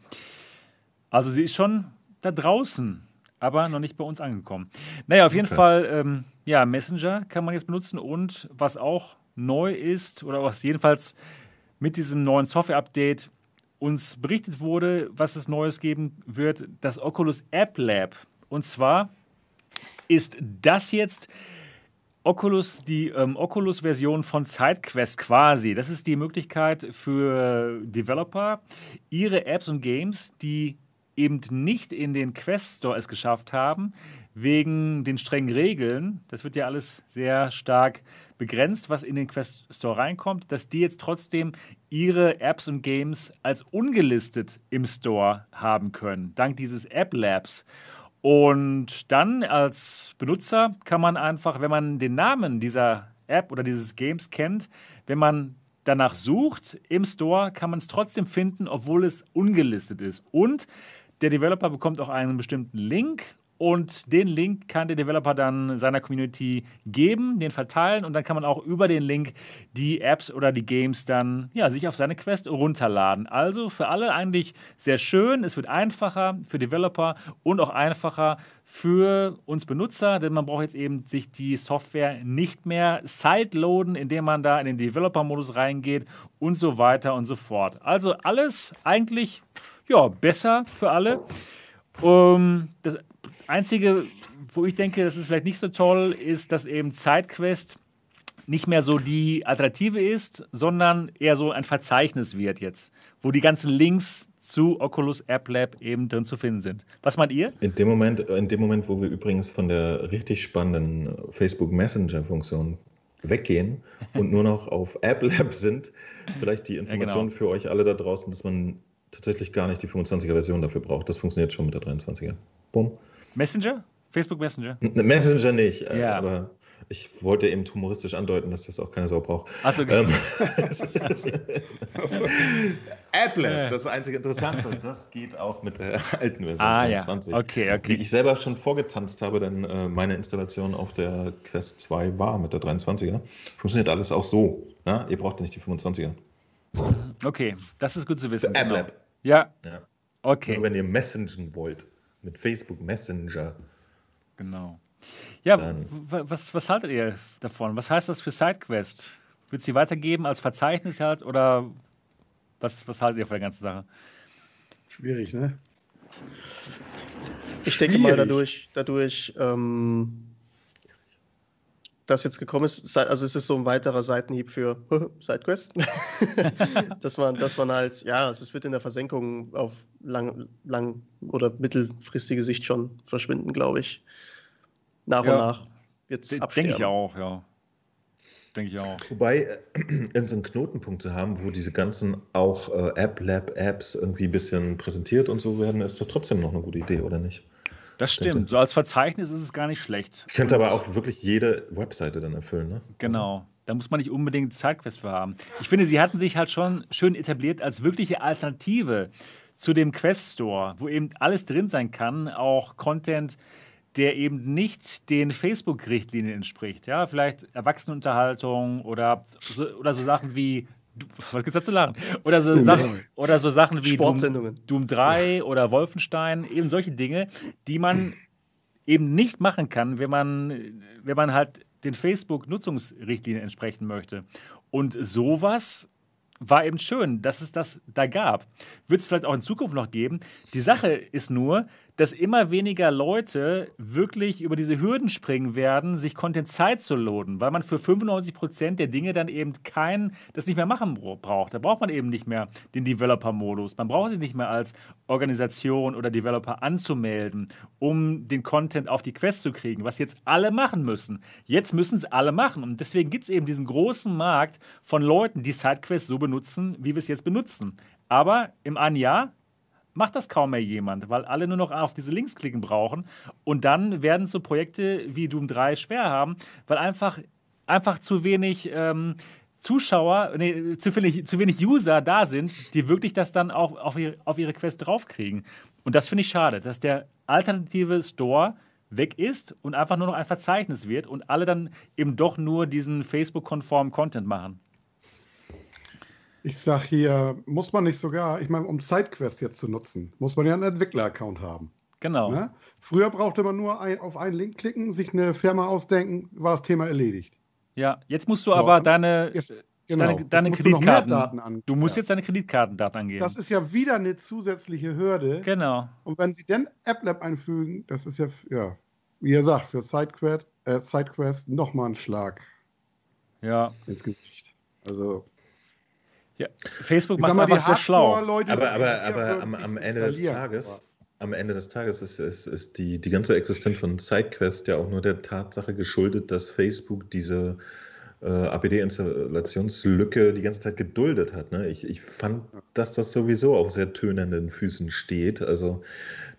Also sie ist schon da draußen, aber noch nicht bei uns angekommen. Naja, auf jeden Okay. Fall, ähm, ja, Messenger kann man jetzt benutzen und was auch neu ist, oder was jedenfalls mit diesem neuen Software-Update uns berichtet wurde, was es Neues geben wird, das Oculus App Lab. Und zwar ist das jetzt Oculus, die ähm, Oculus-Version von SideQuest quasi. Das ist die Möglichkeit für Developer, ihre Apps und Games, die eben nicht in den Quest Store es geschafft haben, wegen den strengen Regeln, das wird ja alles sehr stark begrenzt, was in den Quest Store reinkommt, dass die jetzt trotzdem ihre Apps und Games als ungelistet im Store haben können, dank dieses App Labs. Und dann als Benutzer kann man einfach, wenn man den Namen dieser App oder dieses Games kennt, wenn man danach sucht im Store, kann man es trotzdem finden, obwohl es ungelistet ist. Und der Developer bekommt auch einen bestimmten Link und den Link kann der Developer dann seiner Community geben, den verteilen und dann kann man auch über den Link die Apps oder die Games dann ja, sich auf seine Quest runterladen. Also für alle eigentlich sehr schön. Es wird einfacher für Developer und auch einfacher für uns Benutzer, denn man braucht jetzt eben sich die Software nicht mehr sideloaden, indem man da in den Developer-Modus reingeht und so weiter und so fort. Also alles eigentlich ja, besser für alle. Um, das Einzige, wo ich denke, das ist vielleicht nicht so toll, ist, dass eben SideQuest nicht mehr so die Alternative ist, sondern eher so ein Verzeichnis wird jetzt, wo die ganzen Links zu Oculus App Lab eben drin zu finden sind. Was meint ihr? In dem Moment, in dem Moment wo wir übrigens von der richtig spannenden Facebook Messenger Funktion weggehen und nur noch auf App Lab sind, vielleicht die Information ja, genau. für euch alle da draußen, dass man tatsächlich gar nicht die 25er Version dafür braucht. Das funktioniert schon mit der 23er. Bumm. Messenger? Facebook Messenger? Messenger nicht, äh, ja. aber ich wollte eben humoristisch andeuten, dass das auch keine Sau braucht. Achso, okay. Ähm, AppLab, das einzige Interessante, das geht auch mit der alten Version ah, 23. Ja. Okay, okay. Die ich selber schon vorgetanzt habe, denn äh, meine Installation auf der Quest 2 war mit der 23er. Funktioniert alles auch so. Ja? Ihr braucht nicht die 25er. Okay, das ist gut zu wissen. Genau. Ja. ja. Okay. Nur wenn ihr messengen wollt mit Facebook Messenger. Genau. Ja, was, was haltet ihr davon? Was heißt das für SideQuest? Wird sie weitergeben als Verzeichnis halt oder was, was haltet ihr von der ganzen Sache? Schwierig, ne? Ich denke mal dadurch, dadurch ähm, das jetzt gekommen ist, also es ist so ein weiterer Seitenhieb für SideQuest, dass man, dass man halt, ja, es wird in der Versenkung auf lang, lang oder mittelfristige Sicht schon verschwinden, glaube ich. Nach ja, und nach wird es absterben. Denke ich auch, ja. Denke ich auch. Wobei, äh, irgendeinen Knotenpunkt zu haben, wo diese ganzen auch äh, App-Lab-Apps irgendwie ein bisschen präsentiert und so werden, ist doch trotzdem noch eine gute Idee, oder nicht? Das stimmt. So als Verzeichnis ist es gar nicht schlecht. Könnte aber auch wirklich jede Webseite dann erfüllen, ne? Genau. Da muss man nicht unbedingt Zeitquest für haben. Ich finde, sie hatten sich halt schon schön etabliert als wirkliche Alternative zu dem Quest Store, wo eben alles drin sein kann, auch Content, der eben nicht den Facebook-Richtlinien entspricht. Ja, vielleicht Erwachsenenunterhaltung oder so, oder so Sachen wie was gibt's da zu lachen? Oder so, Sachen, oder so Sachen wie Doom, Doom 3 oder Wolfenstein, eben solche Dinge, die man eben nicht machen kann, wenn man, wenn man halt den Facebook-Nutzungsrichtlinien entsprechen möchte. Und sowas war eben schön, dass es das da gab. Wird es vielleicht auch in Zukunft noch geben. Die Sache ist nur, dass immer weniger Leute wirklich über diese Hürden springen werden, sich Content Zeit zu loaden, weil man für 95 Prozent der Dinge dann eben kein, das nicht mehr machen braucht. Da braucht man eben nicht mehr den Developer-Modus. Man braucht sich nicht mehr als Organisation oder Developer anzumelden, um den Content auf die Quest zu kriegen, was jetzt alle machen müssen. Jetzt müssen es alle machen. Und deswegen gibt es eben diesen großen Markt von Leuten, die SideQuest so benutzen, wie wir es jetzt benutzen. Aber im einen Jahr macht das kaum mehr jemand, weil alle nur noch auf diese Links klicken brauchen. Und dann werden so Projekte wie Doom 3 schwer haben, weil einfach, einfach zu wenig. Ähm, Zuschauer, nee, zu wenig, zu wenig User da sind, die wirklich das dann auch auf ihre, auf ihre Quest draufkriegen. Und das finde ich schade, dass der alternative Store weg ist und einfach nur noch ein Verzeichnis wird und alle dann eben doch nur diesen Facebook-konformen Content machen. Ich sag hier, muss man nicht sogar, ich meine, um SideQuest jetzt zu nutzen, muss man ja einen Entwickler-Account haben. Genau. Ne? Früher brauchte man nur ein, auf einen Link klicken, sich eine Firma ausdenken, war das Thema erledigt. Ja, jetzt musst du so, aber deine, jetzt, genau, deine, deine Kreditkarten. Du, du musst jetzt deine Kreditkartendaten angeben. Das ist ja wieder eine zusätzliche Hürde. Genau. Und wenn sie dann AppLab einfügen, das ist ja, ja wie ihr sagt, für SideQuest, äh, SideQuest nochmal ein Schlag. Ja. Ins Gesicht. Also. Ja, Facebook macht es einfach sehr schlau. aber aber, aber am, am Ende des Tages, am Ende des Tages ist, ist, ist die, die ganze Existenz von SideQuest ja auch nur der Tatsache geschuldet, dass Facebook diese äh, APD-Installationslücke die ganze Zeit geduldet hat. Ne? Ich, ich fand, dass das sowieso auf sehr tönenden Füßen steht. Also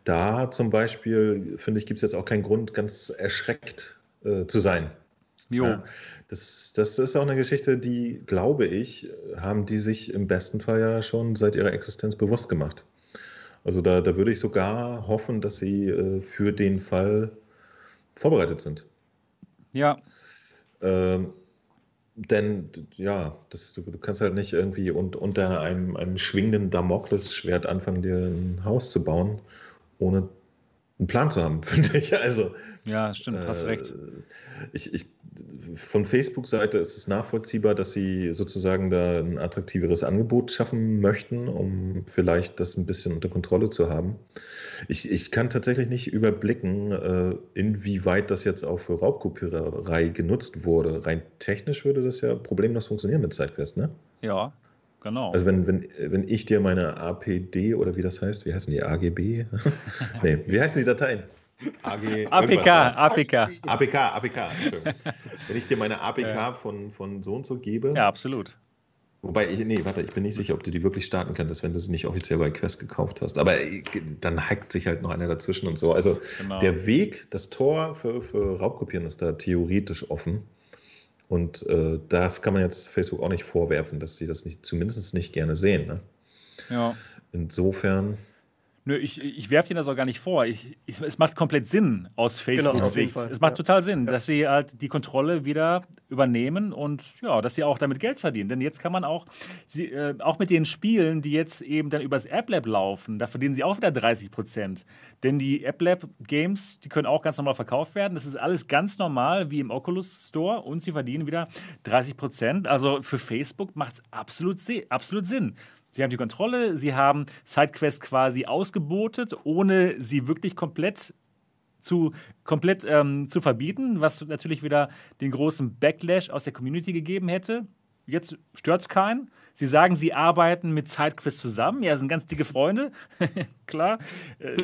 da zum Beispiel, finde ich, gibt es jetzt auch keinen Grund, ganz erschreckt äh, zu sein. Jo. Ja, das, das ist auch eine Geschichte, die, glaube ich, haben die sich im besten Fall ja schon seit ihrer Existenz bewusst gemacht. Also da, da würde ich sogar hoffen, dass sie äh, für den Fall vorbereitet sind. Ja. Ähm, denn ja, das, du, du kannst halt nicht irgendwie un, unter einem, einem schwingenden Damoklesschwert anfangen, dir ein Haus zu bauen, ohne einen Plan zu haben, finde ich. Also, ja, stimmt, hast äh, recht. Ich, ich, von Facebook-Seite ist es nachvollziehbar, dass sie sozusagen da ein attraktiveres Angebot schaffen möchten, um vielleicht das ein bisschen unter Kontrolle zu haben. Ich, ich kann tatsächlich nicht überblicken, äh, inwieweit das jetzt auch für Raubkopiererei genutzt wurde. Rein technisch würde das ja problemlos funktionieren mit SideQuest, ne? Ja, Genau. Also wenn, wenn, wenn ich dir meine APD oder wie das heißt, wie heißen die, AGB? nee, wie heißen die Dateien? AG, APK, APK. APK, APK, Wenn ich dir meine APK von, von so und so gebe. Ja, absolut. Wobei, ich, nee, warte, ich bin nicht sicher, ob du die wirklich starten könntest, wenn du sie nicht offiziell bei Quest gekauft hast. Aber äh, dann hackt sich halt noch einer dazwischen und so. Also genau. der Weg, das Tor für, für Raubkopieren ist da theoretisch offen. Und äh, das kann man jetzt Facebook auch nicht vorwerfen, dass sie das nicht, zumindest nicht gerne sehen. Ne? Ja. Insofern Nö, ich, ich werfe dir das auch gar nicht vor. Ich, ich, es macht komplett Sinn aus Facebook-Sicht. Genau, es macht ja. total Sinn, ja. dass sie halt die Kontrolle wieder übernehmen und ja, dass sie auch damit Geld verdienen. Denn jetzt kann man auch, sie, äh, auch mit den Spielen, die jetzt eben dann übers App Lab laufen, da verdienen sie auch wieder 30 Prozent. Denn die App Lab Games, die können auch ganz normal verkauft werden. Das ist alles ganz normal wie im Oculus Store und sie verdienen wieder 30 Prozent. Also für Facebook macht es absolut, absolut Sinn. Sie haben die Kontrolle, sie haben Sidequests quasi ausgebotet, ohne sie wirklich komplett zu, komplett ähm, zu verbieten, was natürlich wieder den großen Backlash aus der Community gegeben hätte. Jetzt stört es keinen. Sie sagen, sie arbeiten mit Sidequests zusammen. Ja, sind ganz dicke Freunde. Klar. Äh,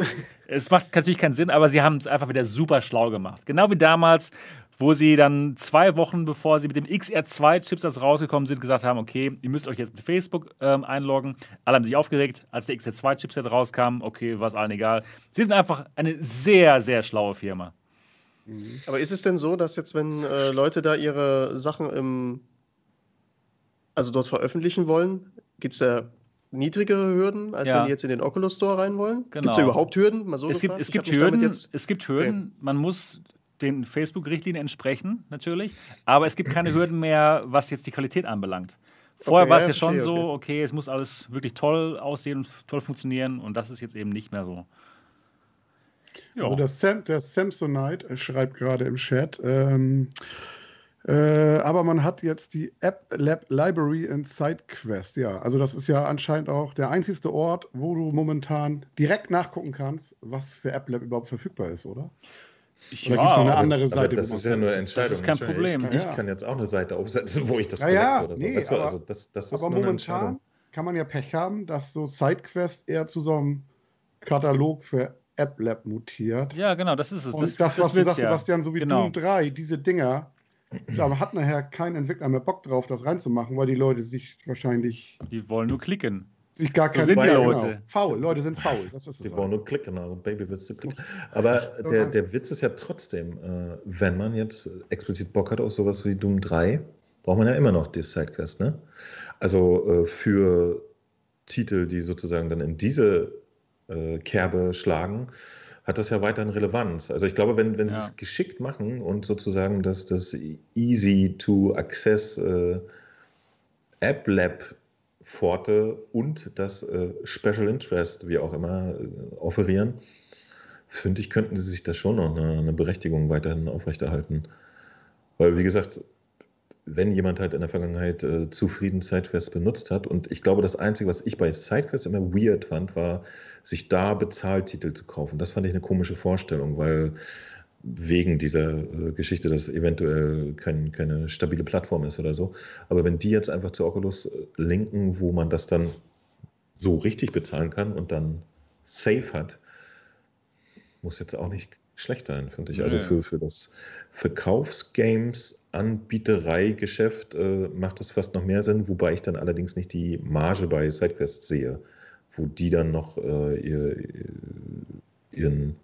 es macht natürlich keinen Sinn, aber sie haben es einfach wieder super schlau gemacht. Genau wie damals, wo sie dann zwei Wochen bevor sie mit dem XR2-Chipsatz rausgekommen sind, gesagt haben, okay, ihr müsst euch jetzt mit Facebook ähm, einloggen. Alle haben sich aufgeregt, als der XR2-Chipset rauskam, okay, war es allen egal. Sie sind einfach eine sehr, sehr schlaue Firma. Mhm. Aber ist es denn so, dass jetzt, wenn äh, Leute da ihre Sachen im, also dort veröffentlichen wollen, gibt es da niedrigere Hürden, als ja. wenn die jetzt in den Oculus Store rein wollen? Genau. Gibt es da überhaupt Hürden? Mal so es, gibt, es, gibt Hürden, es gibt Hürden, man muss den Facebook-Richtlinien entsprechen, natürlich. Aber es gibt keine Hürden mehr, was jetzt die Qualität anbelangt. Vorher okay, war es ja, ja schon so, okay, es muss alles wirklich toll aussehen und toll funktionieren und das ist jetzt eben nicht mehr so. Ja. Also der, Sam, der Samsonite schreibt gerade im Chat, ähm, äh, aber man hat jetzt die App Lab Library in SideQuest. Ja, also das ist ja anscheinend auch der einzigste Ort, wo du momentan direkt nachgucken kannst, was für App Lab überhaupt verfügbar ist, oder? Ich, Oder ja, gibt es noch eine andere Seite? das ist ja nur eine Entscheidung. Das ist kein Problem. Ich, ich kann jetzt auch eine Seite aufsetzen, wo ich das ja, ja, oder so. Nee, du, aber, also das, das ist aber momentan kann man ja Pech haben, dass so SideQuest eher zu so einem Katalog für AppLab mutiert. Ja, genau, das ist es. Und das, das, das was du sagst, ja. Sebastian, so wie genau. Doom 3, diese Dinger, da hat nachher kein Entwickler mehr Bock drauf, das reinzumachen, weil die Leute sich wahrscheinlich. Die wollen nur klicken sich gar so kein sind die Leute. Genau. Faul, Leute sind faul. Das ist die wollen nur klicken, also Baby willst du klicken. Aber der, der Witz ist ja trotzdem, äh, wenn man jetzt explizit Bock hat auf sowas wie Doom 3, braucht man ja immer noch die Sidequest, ne? Also äh, für Titel, die sozusagen dann in diese äh, Kerbe schlagen, hat das ja weiterhin Relevanz. Also ich glaube, wenn, wenn ja. sie es geschickt machen und sozusagen das, das Easy to Access äh, App Pforte und das äh, Special Interest, wie auch immer, äh, offerieren, finde ich, könnten sie sich da schon noch eine, eine, Berechtigung weiterhin aufrechterhalten. Weil, wie gesagt, wenn jemand halt in der Vergangenheit äh, zufrieden SideQuest benutzt hat, und ich glaube, das Einzige, was ich bei SideQuest immer weird fand, war, sich da Bezahltitel zu kaufen. Das fand ich eine komische Vorstellung, weil wegen dieser äh, Geschichte, dass eventuell kein, keine stabile Plattform ist oder so. Aber wenn die jetzt einfach zu Oculus äh, linken, wo man das dann so richtig bezahlen kann und dann safe hat, muss jetzt auch nicht schlecht sein, finde ich. Also für, für das Verkaufsgames-Anbieterei-Geschäft äh, macht das fast noch mehr Sinn, wobei ich dann allerdings nicht die Marge bei SideQuest sehe, wo die dann noch äh, ihr, ihren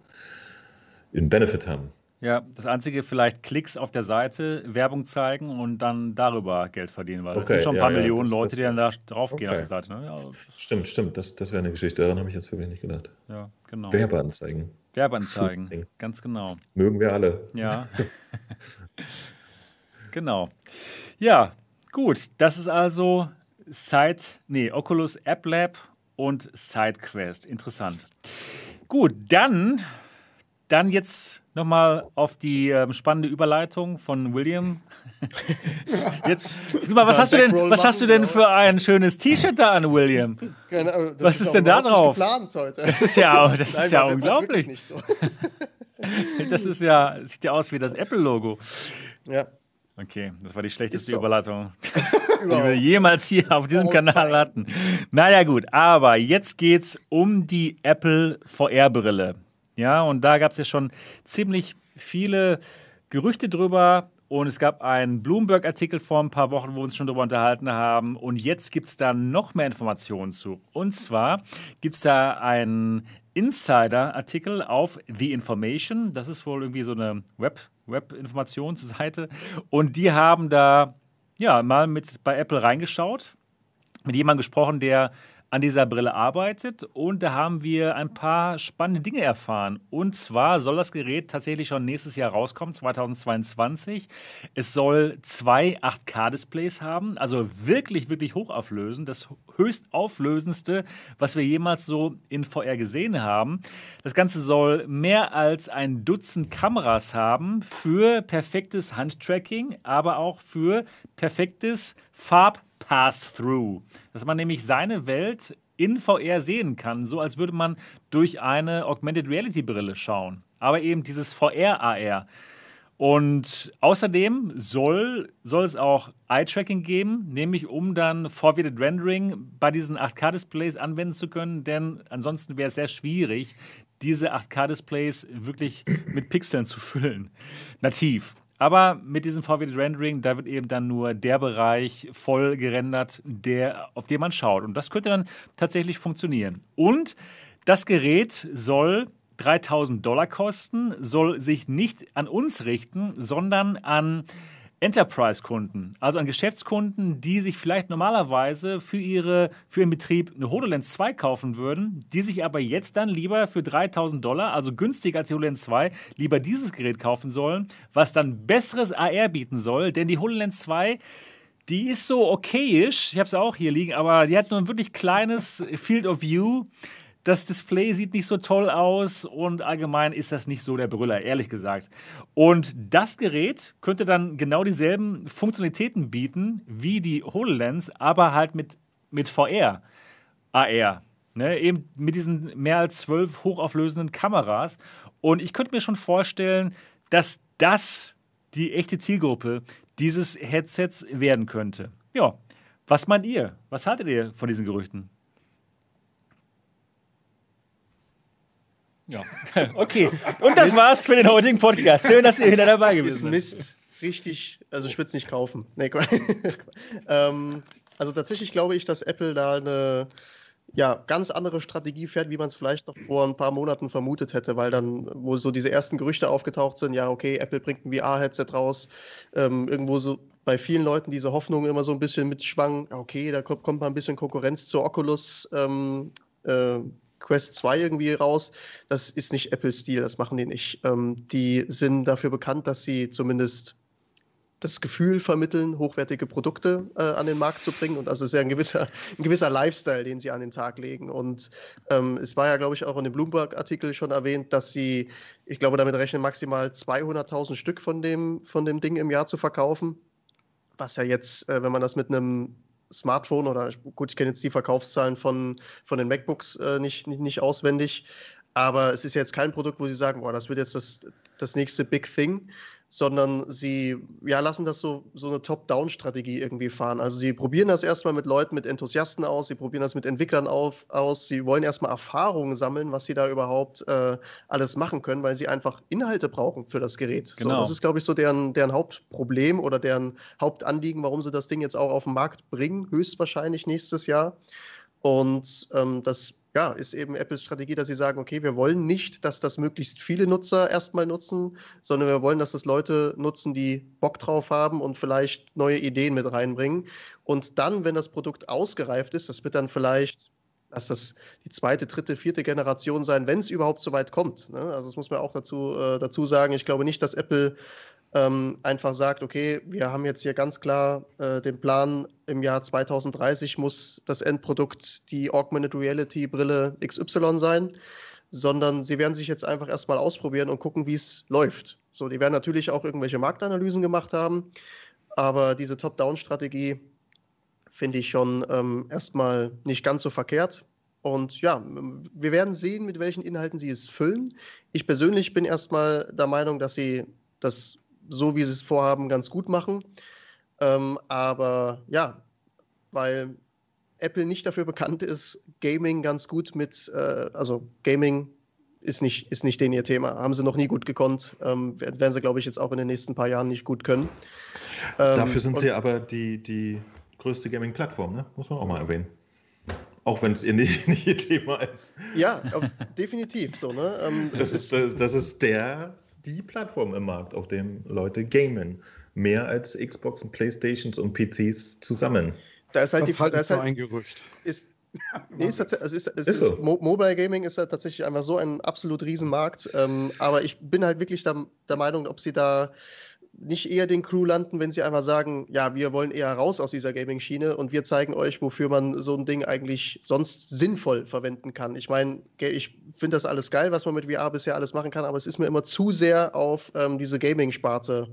ihren Benefit haben. Ja, das einzige vielleicht Klicks auf der Seite, Werbung zeigen und dann darüber Geld verdienen, weil okay, das sind schon ein paar ja, Millionen das, Leute, das, die dann da draufgehen okay. auf die Seite. Ne? Ja, stimmt, stimmt, das, das wäre eine Geschichte, daran habe ich jetzt wirklich nicht gedacht. Ja, genau. Werbeanzeigen. Werbeanzeigen, ganz genau. Mögen wir alle. Ja. genau. Ja, gut, das ist also Side, nee, Oculus App Lab und SideQuest. Interessant. Gut, dann, dann jetzt nochmal auf die ähm, spannende Überleitung von William. jetzt, guck mal, was hast du denn, was hast du denn für ein schönes T-Shirt da an, William? Genau, was ist denn da drauf? Das ist ja, das Nein, ist ja unglaublich. So. das ist ja, sieht ja aus wie das Apple-Logo. Ja. Okay, das war die schlechteste so. Überleitung, die wir jemals hier auf diesem Kanal hatten. Naja, gut, aber jetzt geht es um die Apple VR-Brille. Ja, und da gab es ja schon ziemlich viele Gerüchte drüber. Und es gab einen Bloomberg-Artikel vor ein paar Wochen, wo wir uns schon darüber unterhalten haben. Und jetzt gibt es da noch mehr Informationen zu. Und zwar gibt es da einen Insider-Artikel auf The Information. Das ist wohl irgendwie so eine Web- Web-Informationsseite. Und die haben da ja mal mit bei Apple reingeschaut, mit jemandem gesprochen, der an dieser Brille arbeitet und da haben wir ein paar spannende Dinge erfahren. Und zwar soll das Gerät tatsächlich schon nächstes Jahr rauskommen, 2022. Es soll zwei 8K-Displays haben, also wirklich, wirklich hochauflösend. Das höchstauflösendste, was wir jemals so in VR gesehen haben. Das Ganze soll mehr als ein Dutzend Kameras haben für perfektes Handtracking, aber auch für perfektes Farb Pass-Through. Dass man nämlich seine Welt in VR sehen kann, so als würde man durch eine Augmented Reality Brille schauen. Aber eben dieses VR-AR. Und außerdem soll, soll es auch Eye-Tracking geben, nämlich um dann Forwarded Rendering bei diesen 8K-Displays anwenden zu können, denn ansonsten wäre es sehr schwierig, diese 8K-Displays wirklich mit Pixeln zu füllen. Nativ. Aber mit diesem VW Rendering, da wird eben dann nur der Bereich voll gerendert, der, auf den man schaut. Und das könnte dann tatsächlich funktionieren. Und das Gerät soll 3000 Dollar kosten, soll sich nicht an uns richten, sondern an Enterprise-Kunden, also an Geschäftskunden, die sich vielleicht normalerweise für, ihre, für ihren Betrieb eine HoloLens 2 kaufen würden, die sich aber jetzt dann lieber für 3000 Dollar, also günstiger als die HoloLens 2, lieber dieses Gerät kaufen sollen, was dann besseres AR bieten soll, denn die HoloLens 2 die ist so okayisch, ich habe es auch hier liegen, aber die hat nur ein wirklich kleines Field of View das Display sieht nicht so toll aus und allgemein ist das nicht so der Brüller, ehrlich gesagt. Und das Gerät könnte dann genau dieselben Funktionalitäten bieten wie die HoloLens, aber halt mit, mit VR, AR. Ne? Eben mit diesen mehr als zwölf hochauflösenden Kameras. Und ich könnte mir schon vorstellen, dass das die echte Zielgruppe dieses Headsets werden könnte. Ja, was meint ihr? Was haltet ihr von diesen Gerüchten? Ja, okay. Und das war's für den heutigen Podcast. Schön, dass ihr wieder dabei gewesen seid. Mist. Richtig, also ich würde es nicht kaufen. Nee, ähm, also tatsächlich glaube ich, dass Apple da eine ja, ganz andere Strategie fährt, wie man es vielleicht noch vor ein paar Monaten vermutet hätte, weil dann, wo so diese ersten Gerüchte aufgetaucht sind, ja, okay, Apple bringt ein VR-Headset raus, ähm, irgendwo so bei vielen Leuten diese Hoffnung immer so ein bisschen mitschwang, okay, da kommt, kommt mal ein bisschen Konkurrenz zur Oculus ähm, äh, Quest 2 irgendwie raus. Das ist nicht Apple-Stil, das machen die nicht. Ähm, die sind dafür bekannt, dass sie zumindest das Gefühl vermitteln, hochwertige Produkte äh, an den Markt zu bringen. Und also ist ja ein gewisser, ein gewisser Lifestyle, den sie an den Tag legen. Und ähm, es war ja, glaube ich, auch in dem Bloomberg-Artikel schon erwähnt, dass sie, ich glaube, damit rechnen, maximal 200.000 Stück von dem, von dem Ding im Jahr zu verkaufen. Was ja jetzt, äh, wenn man das mit einem Smartphone oder gut, ich kenne jetzt die Verkaufszahlen von, von den MacBooks äh, nicht, nicht, nicht auswendig, aber es ist jetzt kein Produkt, wo sie sagen, boah, das wird jetzt das, das nächste Big Thing, sondern sie ja, lassen das so, so eine Top-Down-Strategie irgendwie fahren. Also sie probieren das erstmal mit Leuten, mit Enthusiasten aus, sie probieren das mit Entwicklern auf, aus, sie wollen erstmal Erfahrungen sammeln, was sie da überhaupt äh, alles machen können, weil sie einfach Inhalte brauchen für das Gerät. Genau. So, das ist, glaube ich, so deren, deren Hauptproblem oder deren Hauptanliegen, warum sie das Ding jetzt auch auf den Markt bringen, höchstwahrscheinlich nächstes Jahr. Und ähm, das ja, ist eben Apples Strategie, dass sie sagen, okay, wir wollen nicht, dass das möglichst viele Nutzer erstmal nutzen, sondern wir wollen, dass das Leute nutzen, die Bock drauf haben und vielleicht neue Ideen mit reinbringen. Und dann, wenn das Produkt ausgereift ist, das wird dann vielleicht, dass das die zweite, dritte, vierte Generation sein, wenn es überhaupt so weit kommt. Ne? Also das muss man auch dazu, äh, dazu sagen. Ich glaube nicht, dass Apple ähm, einfach sagt, okay, wir haben jetzt hier ganz klar äh, den Plan, im Jahr 2030 muss das Endprodukt die Augmented Reality Brille XY sein, sondern sie werden sich jetzt einfach erstmal ausprobieren und gucken, wie es läuft. So, die werden natürlich auch irgendwelche Marktanalysen gemacht haben, aber diese Top-Down-Strategie finde ich schon ähm, erstmal nicht ganz so verkehrt. Und ja, wir werden sehen, mit welchen Inhalten sie es füllen. Ich persönlich bin erstmal der Meinung, dass sie das so wie sie es vorhaben, ganz gut machen. Ähm, aber ja, weil Apple nicht dafür bekannt ist, Gaming ganz gut mit, äh, also Gaming ist nicht, ist nicht denen ihr Thema. Haben sie noch nie gut gekonnt. Ähm, werden sie, glaube ich, jetzt auch in den nächsten paar Jahren nicht gut können. Ähm, Dafür sind sie aber die, die größte Gaming-Plattform, ne? muss man auch mal erwähnen. Auch wenn es ihr nicht, nicht, ihr Thema ist. Ja, auf, definitiv so. Ne? Ähm, das, ist, das, das ist der die Plattform im Markt, auf dem Leute gamen. Mehr als Xbox und Playstations und PCs zusammen. Da ist halt das die Frage. Halt so ein Gerücht. Ist, Nee, ist also ist, ist, ist so. Mobile Gaming ist ja tatsächlich einfach so ein absolut Riesenmarkt. Ähm, aber ich bin halt wirklich der, der Meinung, ob sie da nicht eher den Crew landen, wenn sie einfach sagen, ja, wir wollen eher raus aus dieser Gaming-Schiene und wir zeigen euch, wofür man so ein Ding eigentlich sonst sinnvoll verwenden kann. Ich meine, ich finde das alles geil, was man mit VR bisher alles machen kann, aber es ist mir immer zu sehr auf ähm, diese Gaming-Sparte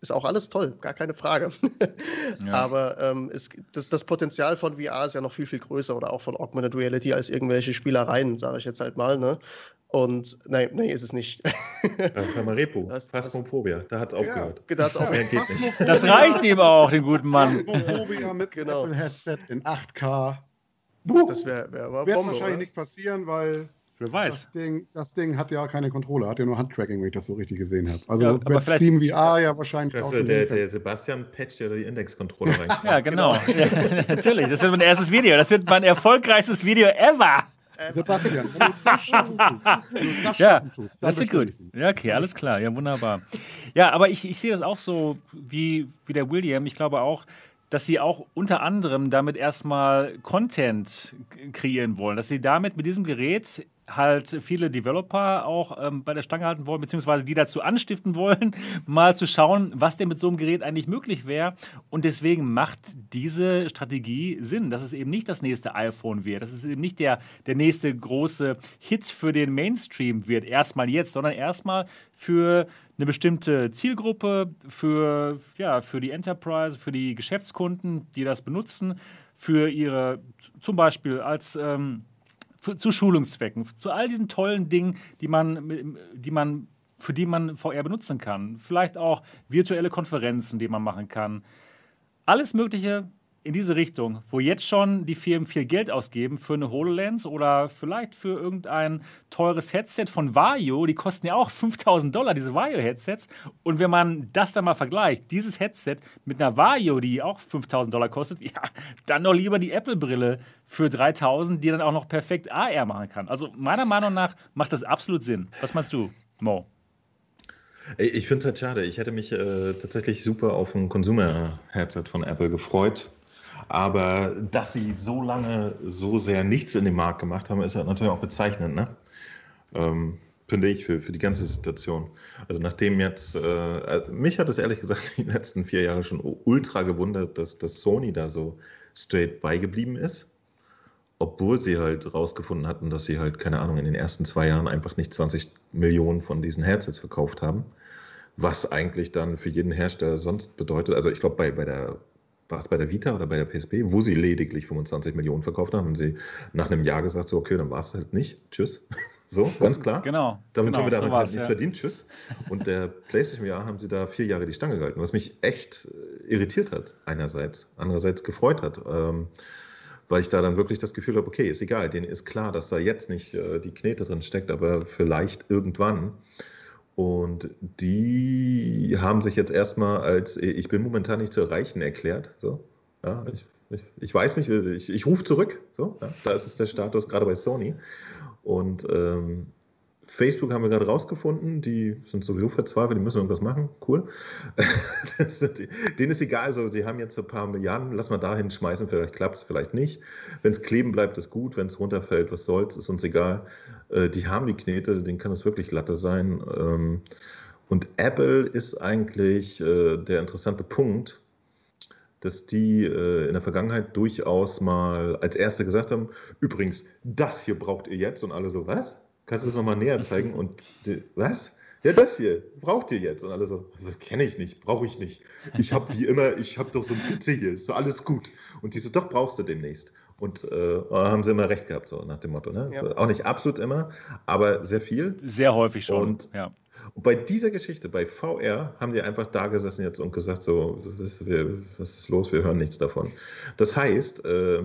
ist auch alles toll, gar keine Frage. ja. Aber ähm, es, das, das, Potenzial von VR ist ja noch viel, viel größer oder auch von Augmented Reality als irgendwelche Spielereien, sage ich jetzt halt mal. Ne? Und nein, nee, ist es nicht. Hör mal Repo, Phasmophobia, da hat es aufgehört. Ja, da hat's aufgehört. Das reicht ihm auch, den guten Mann. Phasmophobia mit genau. Headset in 8K. Das wäre wär aber Wird wahrscheinlich oder? nicht passieren, weil Wer weiß. Das Ding, das Ding, hat ja keine Kontrolle, hat ja nur Handtracking, wenn ich das so richtig gesehen habe. Also ja, wird Steam VR ja wahrscheinlich auch. Der, der Sebastian patcht ja die Index-Controller rein. ja, genau. ja, natürlich, das wird mein erstes Video. Das wird mein erfolgreichstes Video ever. Sebastian, wenn du das schaffen tust, wenn du das ja, tust, das wird gut. Ja, okay, alles klar. Ja, wunderbar. Ja, aber ich, ich sehe das auch so wie, wie der William. Ich glaube auch, dass sie auch unter anderem damit erstmal Content kreieren wollen, dass sie damit mit diesem Gerät halt viele Developer auch ähm, bei der Stange halten wollen, beziehungsweise die dazu anstiften wollen, mal zu schauen, was denn mit so einem Gerät eigentlich möglich wäre. Und deswegen macht diese Strategie Sinn, dass es eben nicht das nächste iPhone wird, dass es eben nicht der, der nächste große Hit für den Mainstream wird, erstmal jetzt, sondern erstmal für eine bestimmte Zielgruppe, für, ja, für die Enterprise, für die Geschäftskunden, die das benutzen, für ihre, zum Beispiel als ähm, für, zu Schulungszwecken, zu all diesen tollen Dingen, die man, die man, für die man VR benutzen kann. Vielleicht auch virtuelle Konferenzen, die man machen kann. Alles Mögliche in diese Richtung, wo jetzt schon die Firmen viel Geld ausgeben für eine HoloLens oder vielleicht für irgendein teures Headset von Vario, die kosten ja auch 5000 Dollar, diese Vario-Headsets. Und wenn man das dann mal vergleicht, dieses Headset mit einer Vario, die auch 5000 Dollar kostet, ja, dann doch lieber die Apple-Brille für 3000, die dann auch noch perfekt AR machen kann. Also meiner Meinung nach macht das absolut Sinn. Was meinst du, Mo? Ich finde es halt schade. Ich hätte mich äh, tatsächlich super auf ein Consumer-Headset von Apple gefreut. Aber dass sie so lange so sehr nichts in dem Markt gemacht haben, ist halt natürlich auch bezeichnend, ne? Ähm, finde ich, für, für die ganze Situation. Also nachdem jetzt, äh, mich hat es ehrlich gesagt die letzten vier Jahre schon ultra gewundert, dass, dass Sony da so straight beigeblieben ist. Obwohl sie halt rausgefunden hatten, dass sie halt, keine Ahnung, in den ersten zwei Jahren einfach nicht 20 Millionen von diesen Headsets verkauft haben. Was eigentlich dann für jeden Hersteller sonst bedeutet, also ich glaube, bei, bei der war es bei der Vita oder bei der PSP, wo sie lediglich 25 Millionen verkauft haben, haben sie nach einem Jahr gesagt, so, okay, dann war es halt nicht. Tschüss. So, ganz klar. Genau. Damit genau, haben wir damit so halt nichts ja. verdient. Tschüss. Und der PlayStation Jahr haben sie da vier Jahre die Stange gehalten, was mich echt äh, irritiert hat, einerseits. Andererseits gefreut hat. Ähm, weil ich da dann wirklich das Gefühl habe, okay, ist egal, denen ist klar, dass da jetzt nicht äh, die Knete drin steckt, aber vielleicht irgendwann. Und die haben sich jetzt erstmal als ich bin momentan nicht zu erreichen erklärt. So. Ja, ich Ich, ich weiß nicht, ich, ich rufe zurück. So, ja, da ist es der Status gerade bei Sony. Und ähm, Facebook haben wir gerade rausgefunden, die sind sowieso verzweifelt, die müssen irgendwas machen. Cool. die, denen ist egal, also die haben jetzt ein paar Milliarden, lass mal da hinschmeißen, vielleicht klappt es, vielleicht nicht. Wenn es kleben bleibt, ist gut, wenn es runterfällt, was soll's, ist uns egal. Äh, die haben die Knete, denen kann es wirklich Latte sein. Ähm, und Apple ist eigentlich äh, der interessante Punkt, dass die äh, in der Vergangenheit durchaus mal als Erste gesagt haben, übrigens, das hier braucht ihr jetzt und alle so, was? Kannst du es nochmal näher zeigen? Und die, was? Ja, das hier braucht ihr jetzt. Und alle so, kenne ich nicht, brauche ich nicht. Ich habe wie immer, ich habe doch so ein Bitte hier, ist so alles gut. Und die so, doch brauchst du demnächst. Und äh, haben sie immer recht gehabt, so nach dem Motto. Ne? Ja. Auch nicht absolut immer, aber sehr viel. Sehr häufig schon. Und, ja. und bei dieser Geschichte, bei VR, haben die einfach da gesessen jetzt und gesagt, so, was ist, was ist los, wir hören nichts davon. Das heißt, äh,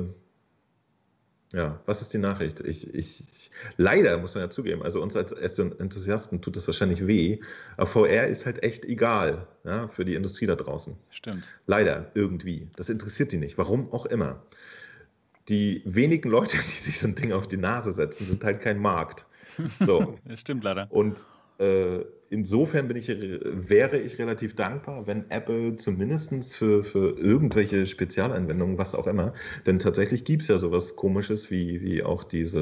ja, was ist die Nachricht? Ich, ich, leider muss man ja zugeben, also uns als Enthusiasten tut das wahrscheinlich weh, aber VR ist halt echt egal ja, für die Industrie da draußen. Stimmt. Leider, irgendwie. Das interessiert die nicht, warum auch immer. Die wenigen Leute, die sich so ein Ding auf die Nase setzen, sind halt kein Markt. So. das stimmt leider. Und äh, insofern bin ich, wäre ich relativ dankbar, wenn Apple zumindest für, für irgendwelche Spezialanwendungen, was auch immer, denn tatsächlich gibt es ja sowas komisches wie, wie auch diese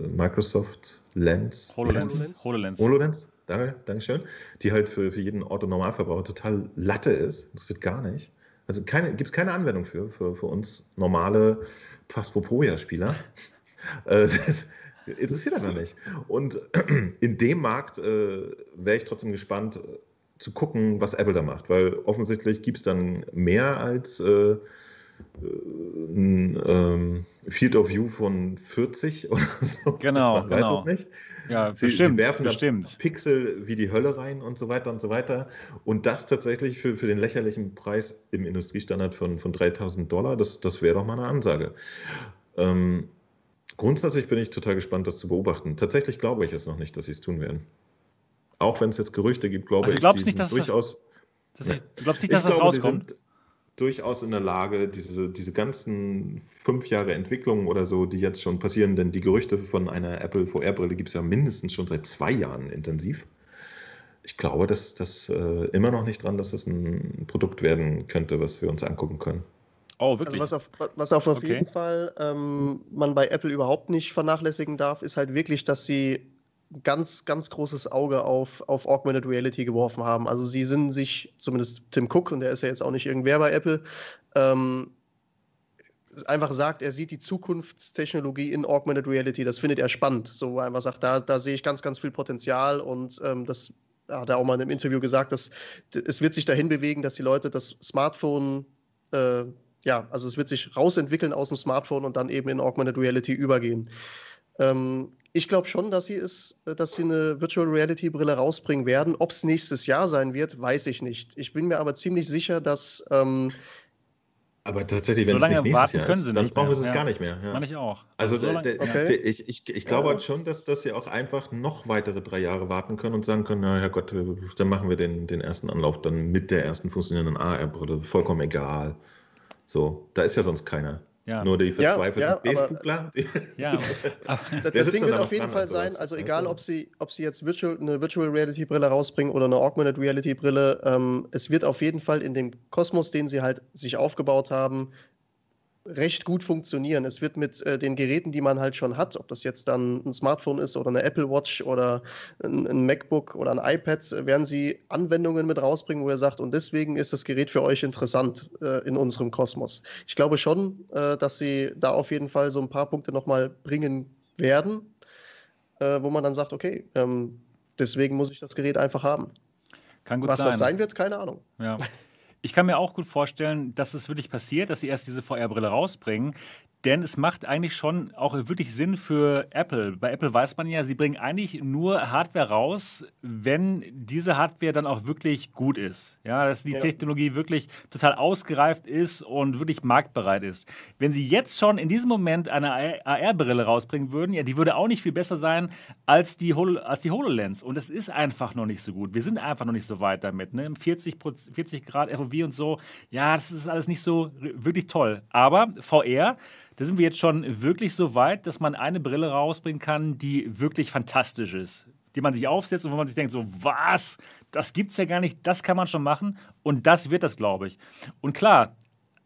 äh, Microsoft Lens. HoloLens. HoloLens. HoloLens. Danke, Dankeschön. Die halt für, für jeden Autonormalverbraucher total Latte ist. Das wird gar nicht. Also gibt es keine Anwendung für, für, für uns normale Paspopoja-Spieler. äh, interessiert einfach nicht. Und in dem Markt äh, wäre ich trotzdem gespannt äh, zu gucken, was Apple da macht, weil offensichtlich gibt es dann mehr als äh, ein ähm, Field of View von 40 oder so. Genau, Man genau. weiß es nicht. Ja, sie, bestimmt, sie werfen bestimmt. Pixel wie die Hölle rein und so weiter und so weiter. Und das tatsächlich für, für den lächerlichen Preis im Industriestandard von, von 3000 Dollar, das, das wäre doch mal eine Ansage. Ähm, Grundsätzlich bin ich total gespannt, das zu beobachten. Tatsächlich glaube ich es noch nicht, dass sie es tun werden. Auch wenn es jetzt Gerüchte gibt, glaube also ich, glaubst nicht, dass durchaus. Das, das du glaubst nicht, dass ich das glaube, rauskommt? durchaus in der Lage, diese, diese ganzen fünf Jahre Entwicklung oder so, die jetzt schon passieren, denn die Gerüchte von einer Apple VR-Brille gibt es ja mindestens schon seit zwei Jahren intensiv. Ich glaube, dass das äh, immer noch nicht dran, dass es das ein Produkt werden könnte, was wir uns angucken können. Oh, also wirklich? Also was auf, was auf, auf okay. jeden Fall ähm, man bei Apple überhaupt nicht vernachlässigen darf, ist halt wirklich, dass sie ganz, ganz großes Auge auf, auf Augmented Reality geworfen haben. Also sie sind sich, zumindest Tim Cook, und der ist ja jetzt auch nicht irgendwer bei Apple, ähm, einfach sagt, er sieht die Zukunftstechnologie in Augmented Reality, das findet er spannend. So, einfach sagt, da, da sehe ich ganz, ganz viel Potenzial und ähm, das hat er auch mal in einem Interview gesagt, dass es wird sich dahin bewegen, dass die Leute das Smartphone äh, ja, also es wird sich rausentwickeln aus dem Smartphone und dann eben in Augmented Reality übergehen. Ähm, ich glaube schon, dass sie es, dass sie eine Virtual Reality Brille rausbringen werden. Ob es nächstes Jahr sein wird, weiß ich nicht. Ich bin mir aber ziemlich sicher, dass ähm, aber tatsächlich, wenn so es nicht nächstes Jahr ist, dann brauchen wir es ja. gar nicht mehr. Ja. Meine ich auch. Also, also so lange, okay. ich, ich, ich glaube ja. halt schon, dass, dass sie auch einfach noch weitere drei Jahre warten können und sagen können, na Herrgott, dann machen wir den, den ersten Anlauf dann mit der ersten funktionierenden AR-Brille. Vollkommen egal. So, da ist ja sonst keiner. Ja. Nur die verzweifelten ja, ja, Facebookler. Ja, das Ding wird auf jeden Fall sein, also egal, ob sie, ob sie jetzt Virtual, eine Virtual Reality Brille rausbringen oder eine Augmented Reality Brille, ähm, es wird auf jeden Fall in dem Kosmos, den sie halt sich aufgebaut haben, recht gut funktionieren. Es wird mit äh, den Geräten, die man halt schon hat, ob das jetzt dann ein Smartphone ist oder eine Apple Watch oder ein, ein MacBook oder ein iPad, werden sie Anwendungen mit rausbringen, wo ihr sagt, und deswegen ist das Gerät für euch interessant äh, in unserem Kosmos. Ich glaube schon, äh, dass sie da auf jeden Fall so ein paar Punkte nochmal bringen werden, äh, wo man dann sagt, okay, ähm, deswegen muss ich das Gerät einfach haben. Kann gut Was sein. das sein wird, keine Ahnung. Ja. Ich kann mir auch gut vorstellen, dass es wirklich passiert, dass sie erst diese VR-Brille rausbringen, Denn es macht eigentlich schon auch wirklich Sinn für Apple. Bei Apple weiß man ja, sie bringen eigentlich nur Hardware raus, wenn diese Hardware dann auch wirklich gut ist. Ja, dass die ja. Technologie wirklich total ausgereift ist und wirklich marktbereit ist. Wenn sie jetzt schon in diesem Moment eine AR-Brille rausbringen würden, ja, die würde auch nicht viel besser sein als die, Hol als die HoloLens. Und das ist einfach noch nicht so gut. Wir sind einfach noch nicht so weit damit. Ne? 40, 40 Grad FOV und so, ja, das ist alles nicht so wirklich toll. Aber VR da sind wir jetzt schon wirklich so weit, dass man eine Brille rausbringen kann, die wirklich fantastisch ist. Die man sich aufsetzt und wo man sich denkt, so, was? Das gibt's ja gar nicht, das kann man schon machen. Und das wird das, glaube ich. Und klar,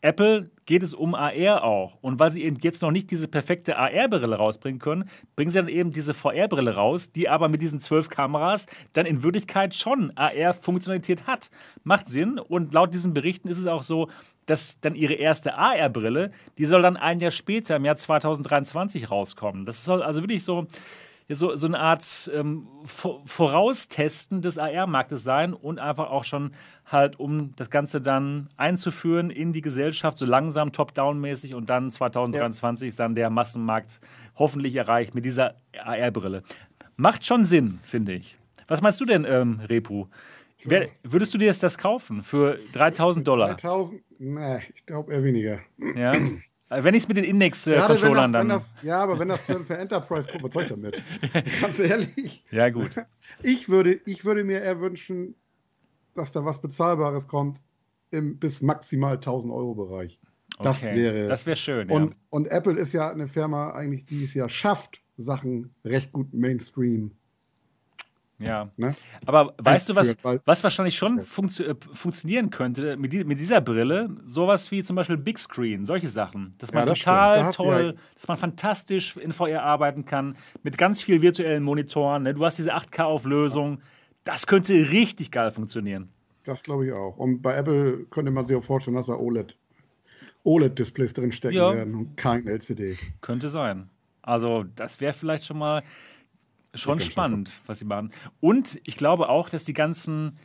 Apple geht es um AR auch. Und weil sie eben jetzt noch nicht diese perfekte AR-Brille rausbringen können, bringen sie dann eben diese VR-Brille raus, die aber mit diesen zwölf Kameras dann in Wirklichkeit schon AR-Funktionalität hat. Macht Sinn. Und laut diesen Berichten ist es auch so, dass dann ihre erste AR-Brille, die soll dann ein Jahr später, im Jahr 2023, rauskommen. Das soll also wirklich so, so, so eine Art ähm, Voraustesten des AR-Marktes sein und einfach auch schon halt, um das Ganze dann einzuführen in die Gesellschaft, so langsam top-down-mäßig und dann 2023 ja. ist dann der Massenmarkt hoffentlich erreicht mit dieser AR-Brille. Macht schon Sinn, finde ich. Was meinst du denn, ähm, Repu? Wer, würdest du dir das kaufen für 3000 Dollar? 3000? Nee, ich glaube eher weniger. Ja. Wenn ich es mit den Index-Controllern dann. Das, ja, aber wenn das für, für Enterprise kommt, was soll ich damit? Ganz ehrlich. Ja, gut. Ich würde, ich würde mir eher wünschen, dass da was Bezahlbares kommt im bis maximal 1000 Euro Bereich. Das okay. wäre. Das wäre schön. Und, ja. und Apple ist ja eine Firma eigentlich, die es ja schafft, Sachen recht gut Mainstream ja. Ne? Aber weißt du, was, was wahrscheinlich schon funktio äh, funktionieren könnte mit, die, mit, dieser Brille? Sowas wie zum Beispiel Big Screen, solche Sachen. Dass man ja, das total da toll, dass man fantastisch in VR arbeiten kann, mit ganz vielen virtuellen Monitoren. Ne? Du hast diese 8K-Auflösung. Das könnte richtig geil funktionieren. Das glaube ich auch. Und bei Apple könnte man sich auch vorstellen, dass da OLED, OLED-Displays drinstecken ja. werden und kein LCD. Könnte sein. Also, das wäre vielleicht schon mal Schon spannend, was sie machen. Und ich glaube auch, dass die ganzen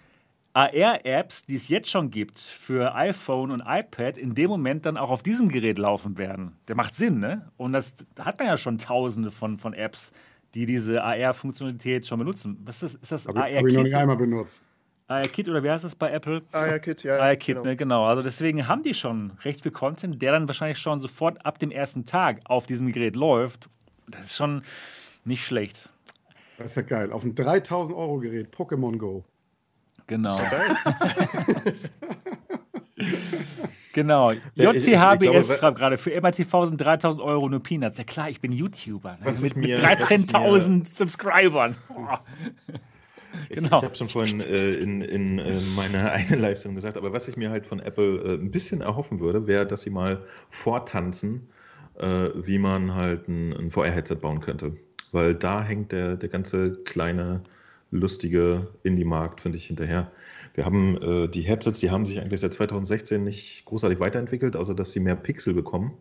AR-Apps, die es jetzt schon gibt für iPhone und iPad, in dem Moment dann auch auf diesem Gerät laufen werden. Der macht Sinn, ne? Und das da hat man ja schon tausende von, von Apps, die diese AR-Funktionalität schon benutzen. Was ist das? Ist das AR-Kit? Habe ich noch nicht einmal benutzt. AR-Kit oder wie heißt das bei Apple? AR-Kit, ja. AR-Kit, genau. Ne, genau. Also deswegen haben die schon recht viel Content, der dann wahrscheinlich schon sofort ab dem ersten Tag auf diesem Gerät läuft. Das ist schon nicht schlecht. Das ist ja geil. Auf ein 3000 Euro Gerät, Pokémon Go. Genau. genau. JCHBS schreibt gerade, für MRTV sind 3000 Euro nur Peanuts. Ja klar, ich bin YouTuber. Ne? Mit, mit 13.000 Subscribern. Ich, genau. ich habe schon vorhin äh, in, in äh, meiner eigenen Livestream gesagt, aber was ich mir halt von Apple äh, ein bisschen erhoffen würde, wäre, dass sie mal vortanzen, äh, wie man halt ein, ein VR-Headset bauen könnte weil da hängt der, der ganze kleine, lustige Indie-Markt, finde ich, hinterher. Wir haben äh, die Headsets, die haben sich eigentlich seit 2016 nicht großartig weiterentwickelt, außer dass sie mehr Pixel bekommen.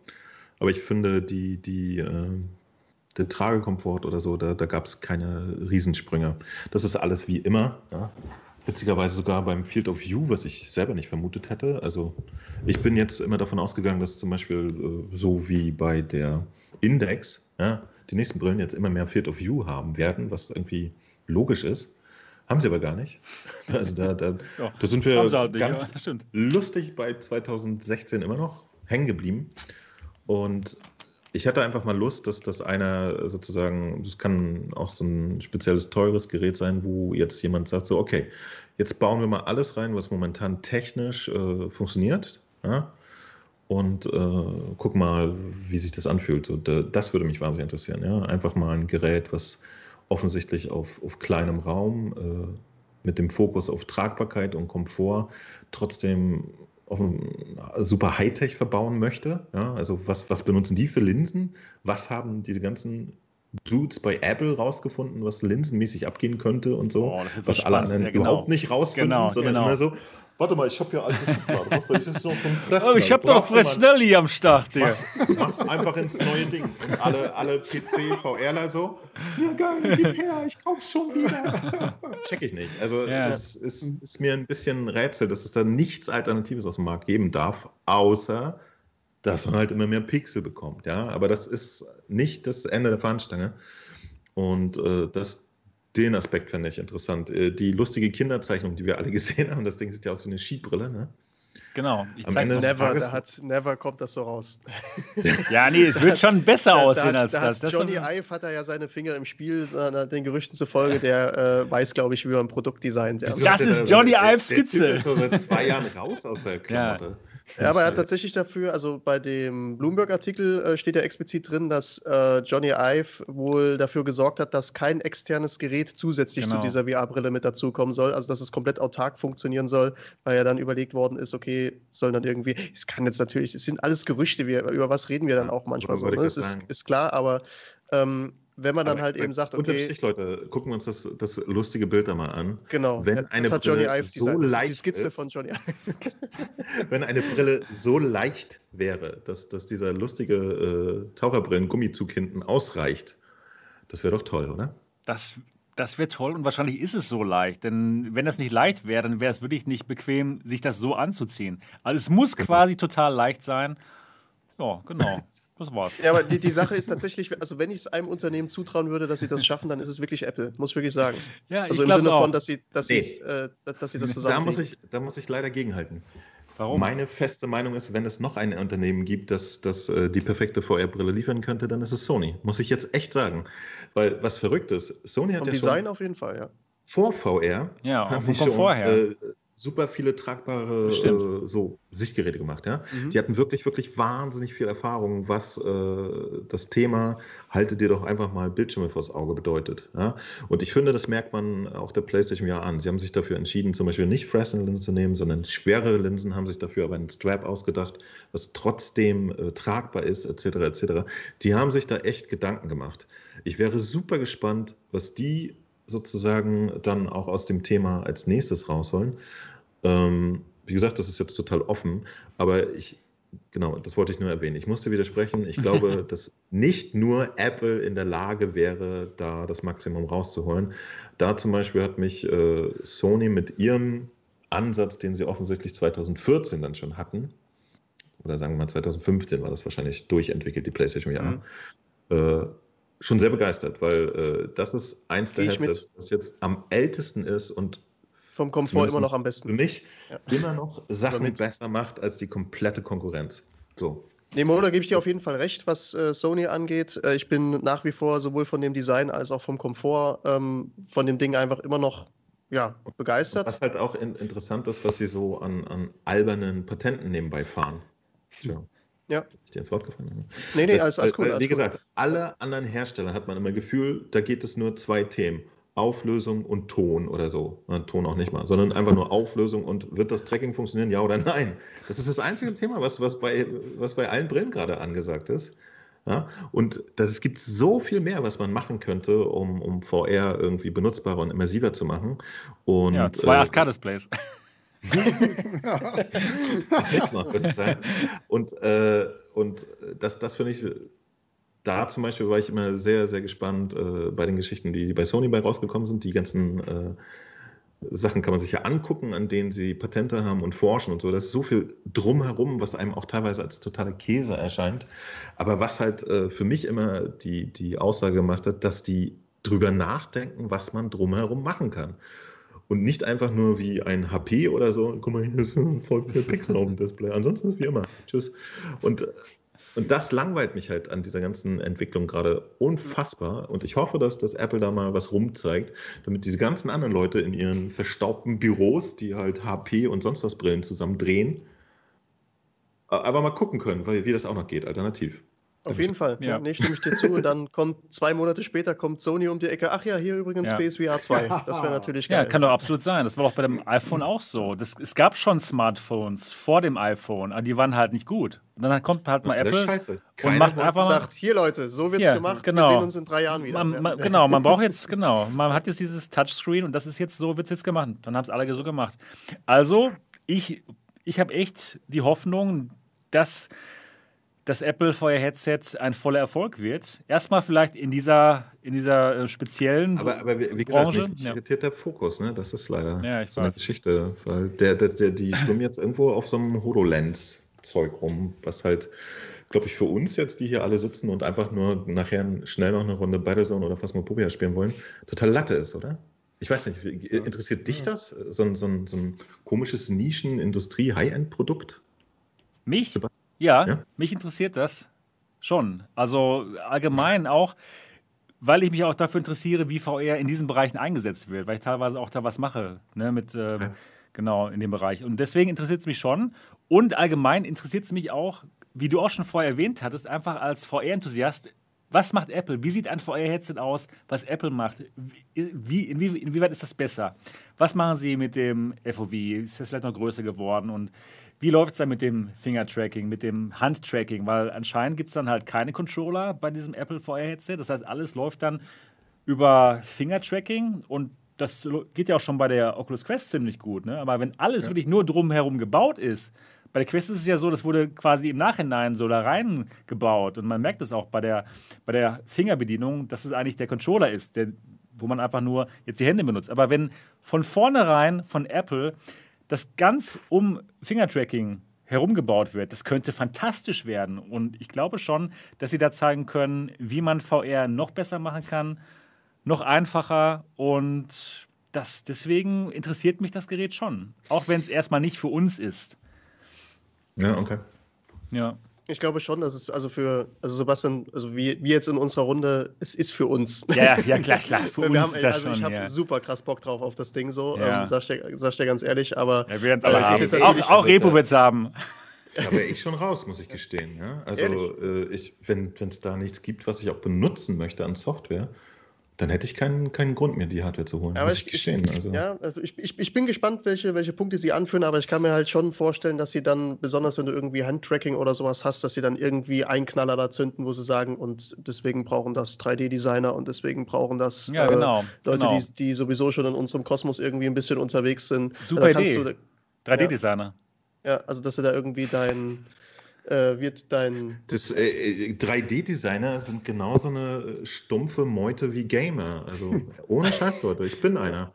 Aber ich finde, die, die, äh, der Tragekomfort oder so, da, da gab es keine Riesensprünge. Das ist alles wie immer. Ja? Witzigerweise sogar beim Field of View, was ich selber nicht vermutet hätte. Also ich bin jetzt immer davon ausgegangen, dass zum Beispiel äh, so wie bei der Index, ja, die nächsten Brillen jetzt immer mehr Field of View haben werden, was irgendwie logisch ist. Haben sie aber gar nicht. Also da, da, ja, da sind wir halt nicht, ganz ja, lustig bei 2016 immer noch hängen geblieben. Und ich hatte einfach mal Lust, dass das einer sozusagen, das kann auch so ein spezielles teures Gerät sein, wo jetzt jemand sagt, so, okay, jetzt bauen wir mal alles rein, was momentan technisch äh, funktioniert. Ja? Und äh, guck mal, wie sich das anfühlt. Und, äh, das würde mich wahnsinnig interessieren. Ja? Einfach mal ein Gerät, was offensichtlich auf, auf kleinem Raum äh, mit dem Fokus auf Tragbarkeit und Komfort trotzdem super Hightech verbauen möchte. Ja? Also was, was benutzen die für Linsen? Was haben diese ganzen Dudes bei Apple rausgefunden, was linsenmäßig abgehen könnte und so, oh, was alle anderen ja, genau. überhaupt nicht rausfinden, genau, sondern genau. immer so, Warte mal, ich habe hier alte Schublade. Was soll ich? Das ist so ein Fresnel. Oh, ich habe doch Fresnelli am Start, der. Mach's, einfach ins neue Ding. Und alle, alle PC, VRler so. Ja, geil, gib her, ich kauf's schon wieder. Check ich nicht. Also, es ja. ist, mir ein bisschen Rätsel, dass es da nichts Alternatives aus dem Markt geben darf, außer dass man halt immer mehr Pixel bekommt, ja. Aber das ist nicht das Ende der Fahnenstange. Und äh, das, den Aspekt fände ich interessant. Äh, die lustige Kinderzeichnung, die wir alle gesehen haben, das Ding sieht ja aus wie eine Skibrille, ne? Genau. Ich zeig's Ende never, da hat, never kommt das so raus. ja, nee, es wird schon besser da, aussehen da, als da das. das Johnny Ive hat er ja seine Finger im Spiel, äh, den Gerüchten zufolge, der äh, weiß, glaube ich, wie man ein Produkt designt. Ja. Das ist Johnny Ives Skizze. Der ist so seit zwei Jahren raus aus der Klamotte. Ja. Ja, aber er hat tatsächlich dafür, also bei dem Bloomberg-Artikel äh, steht ja explizit drin, dass äh, Johnny Ive wohl dafür gesorgt hat, dass kein externes Gerät zusätzlich genau. zu dieser VR-Brille mit dazukommen soll. Also dass es komplett autark funktionieren soll, weil ja dann überlegt worden ist, okay, sollen dann irgendwie, es kann jetzt natürlich, es sind alles Gerüchte, wir, über was reden wir dann auch manchmal so. Ne? Das ist, ist, klar, aber ähm, wenn man dann aber halt eben sagt, okay. Unterm Strich, Leute, gucken wir uns das, das lustige Bild da mal an. Genau. Wenn das eine hat Johnny Brille Ive so leicht das ist die Skizze ist, von Johnny Ive. wenn eine Brille so leicht wäre, dass, dass dieser lustige äh, Taucherbrillen-Gummizug hinten ausreicht, das wäre doch toll, oder? Das, das wäre toll und wahrscheinlich ist es so leicht. Denn wenn das nicht leicht wäre, dann wäre es wirklich nicht bequem, sich das so anzuziehen. Also es muss genau. quasi total leicht sein. Ja, genau. Das war's. Ja, aber die, die Sache ist tatsächlich, also wenn ich es einem Unternehmen zutrauen würde, dass sie das schaffen, dann ist es wirklich Apple, muss ich wirklich sagen. Ja, ich also im Sinne auch. von, dass sie, dass, nee. äh, dass sie das zusammen. Da muss, ich, da muss ich leider gegenhalten. Warum? Meine feste Meinung ist, wenn es noch ein Unternehmen gibt, das, das äh, die perfekte VR-Brille liefern könnte, dann ist es Sony. Muss ich jetzt echt sagen. Weil was verrückt ist, Sony hat Vom ja Design schon auf jeden Fall, ja. Vor VR ja, haben die schon, vorher. Äh, super viele tragbare äh, so Sichtgeräte gemacht. Ja? Mhm. Die hatten wirklich, wirklich wahnsinnig viel Erfahrung, was äh, das Thema halte dir doch einfach mal Bildschirme vors Auge bedeutet. Ja? Und ich finde, das merkt man auch der PlayStation ja an. Sie haben sich dafür entschieden, zum Beispiel nicht Fresnel-Linsen zu nehmen, sondern schwerere Linsen, haben sich dafür aber einen Strap ausgedacht, was trotzdem äh, tragbar ist, etc. etc. Die haben sich da echt Gedanken gemacht. Ich wäre super gespannt, was die sozusagen dann auch aus dem Thema als nächstes rausholen. Ähm, wie gesagt, das ist jetzt total offen, aber ich, genau, das wollte ich nur erwähnen. Ich musste widersprechen. Ich glaube, dass nicht nur Apple in der Lage wäre, da das Maximum rauszuholen. Da zum Beispiel hat mich äh, Sony mit ihrem Ansatz, den sie offensichtlich 2014 dann schon hatten, oder sagen wir mal 2015 war das wahrscheinlich durchentwickelt, die PlayStation VR, mhm. äh, schon sehr begeistert, weil äh, das ist eins der Headsets, das jetzt am ältesten ist und vom Komfort immer noch am besten. Für mich ja. immer noch Sachen besser macht als die komplette Konkurrenz. So. Nee, Mo, da gebe ich dir auf jeden Fall recht, was äh, Sony angeht. Äh, ich bin nach wie vor sowohl von dem Design als auch vom Komfort ähm, von dem Ding einfach immer noch ja, begeistert. was halt auch in, interessant ist, was sie so an, an albernen Patenten nebenbei fahren. Tja. Ja. Ich dir ins Wort gefallen? Ne? Nee, nee, alles, alles gut. Wie alles gesagt, gut. alle anderen Hersteller hat man immer Gefühl, da geht es nur zwei Themen. Auflösung und Ton oder so. Na, Ton auch nicht mal, sondern einfach nur Auflösung und wird das Tracking funktionieren, ja oder nein? Das ist das einzige Thema, was, was, bei, was bei allen Brillen gerade angesagt ist. Ja? Und das, es gibt so viel mehr, was man machen könnte, um, um VR irgendwie benutzbarer und immersiver zu machen. Und, ja, zwei äh, 8K-Displays. und, äh, und das, das finde ich, da zum Beispiel war ich immer sehr, sehr gespannt äh, bei den Geschichten, die, bei Sony bei rausgekommen sind. Die ganzen äh, Sachen kann man sich ja angucken, an denen sie Patente haben und forschen und so. Das ist so viel drumherum, was einem auch teilweise als totaler Käse erscheint. Aber was halt äh, für mich immer die, die Aussage gemacht hat, dass die drüber nachdenken, was man drumherum machen kann und nicht einfach nur wie ein HP oder so, guck mal, hier ist voll viel Pixel auf dem Display. Ansonsten ist wie immer. Tschüss. Und, und das langweilt mich halt an dieser ganzen Entwicklung gerade unfassbar. Und ich hoffe, dass, dass Apple da mal was rumzeigt, damit diese ganzen anderen Leute in ihren verstaubten Büros, die halt HP und sonst was Brillen zusammen drehen, aber mal gucken können, wie das auch noch geht, alternativ. Auf jeden Fall. Ja. Nee, stimme ich dir zu. Dann kommt zwei Monate später kommt Sony um die Ecke. Ach ja, hier übrigens ja. PSVR 2. Das wäre natürlich geil. Ja, kann doch absolut sein. Das war auch bei dem iPhone auch so. Das, es gab schon Smartphones vor dem iPhone, aber die waren halt nicht gut. Und dann kommt halt mal Apple und macht einfach sagt, hier Leute, so wird's ja, gemacht. Genau. Wir sehen uns in drei Jahren wieder. Man, man, genau, man braucht jetzt genau, man hat jetzt dieses Touchscreen und das ist jetzt so wird's jetzt gemacht. Dann haben es alle so gemacht. Also ich ich habe echt die Hoffnung, dass dass Apple Fire Headset ein voller Erfolg wird. Erstmal vielleicht in dieser, in dieser äh, speziellen aber, aber wie, wie Branche. Gesagt, mich irritiert der Fokus, ne? Das ist leider ja, so eine Geschichte. Weil der, der, der, die schwimmen jetzt irgendwo auf so einem HoloLens. Zeug rum, was halt, glaube ich, für uns jetzt, die hier alle sitzen und einfach nur nachher schnell noch eine Runde Battlezone oder Phasmophobia spielen wollen, total Latte ist, oder? Ich weiß nicht, interessiert dich das? So ein, so ein, so ein komisches Nischen-Industrie-High-End-Produkt? Mich? Ja, ja, mich interessiert das schon. Also allgemein auch, weil ich mich auch dafür interessiere, wie VR in diesen Bereichen eingesetzt wird, weil ich teilweise auch da was mache, ne, mit, äh, ja. genau, in dem Bereich. Und deswegen interessiert es mich schon. Und allgemein interessiert es mich auch, wie du auch schon vorher erwähnt hattest, einfach als VR-Enthusiast was macht Apple? Wie sieht ein VR-Headset aus, was Apple macht? Wie, inwie, inwieweit ist das besser? Was machen sie mit dem FOV? Ist das vielleicht noch größer geworden? Und wie läuft es dann mit dem Finger-Tracking, mit dem Hand-Tracking? Weil anscheinend gibt es dann halt keine Controller bei diesem Apple VR-Headset. Das heißt, alles läuft dann über Finger-Tracking und das geht ja auch schon bei der Oculus Quest ziemlich gut. Ne? Aber wenn alles ja. wirklich nur drumherum gebaut ist, bei der Quest ist es ja so, das wurde quasi im Nachhinein so da reingebaut. Und man merkt es auch bei der, bei der Fingerbedienung, dass es eigentlich der Controller ist, der, wo man einfach nur jetzt die Hände benutzt. Aber wenn von vornherein von Apple das ganz um Fingertracking herumgebaut wird, das könnte fantastisch werden. Und ich glaube schon, dass sie da zeigen können, wie man VR noch besser machen kann, noch einfacher und das, deswegen interessiert mich das Gerät schon. Auch wenn es erstmal nicht für uns ist. Ja, okay. Ja. Ich glaube schon, dass es also für, also Sebastian, also wie, wie jetzt in unserer Runde, es ist für uns. Ja, ja, klar, klar. Für uns haben, ist das also schon, ich habe ja. super krass Bock drauf auf das Ding so, ja. ähm, sag, ich dir, sag ich dir ganz ehrlich, aber. Ja, wir aber haben. Auch, auch Repo wird es haben. Da wäre ich schon raus, muss ich gestehen. Ja? Also, äh, ich, wenn es da nichts gibt, was ich auch benutzen möchte an Software, dann hätte ich keinen, keinen Grund mehr, die Hardware zu holen. Aber ich, ich, also. Ja, also ich, ich, ich bin gespannt, welche, welche Punkte sie anführen, aber ich kann mir halt schon vorstellen, dass sie dann, besonders wenn du irgendwie Handtracking oder sowas hast, dass sie dann irgendwie einen Knaller da zünden, wo sie sagen, und deswegen brauchen das 3D-Designer und deswegen brauchen das ja, genau, äh, Leute, genau. Die, die sowieso schon in unserem Kosmos irgendwie ein bisschen unterwegs sind. Super Idee. 3D-Designer. Ja, ja, also dass du da irgendwie dein äh, wird dein. Das äh, 3D-Designer äh, sind genauso eine stumpfe Meute wie Gamer. Also ohne Scheiß, Leute, ich bin einer.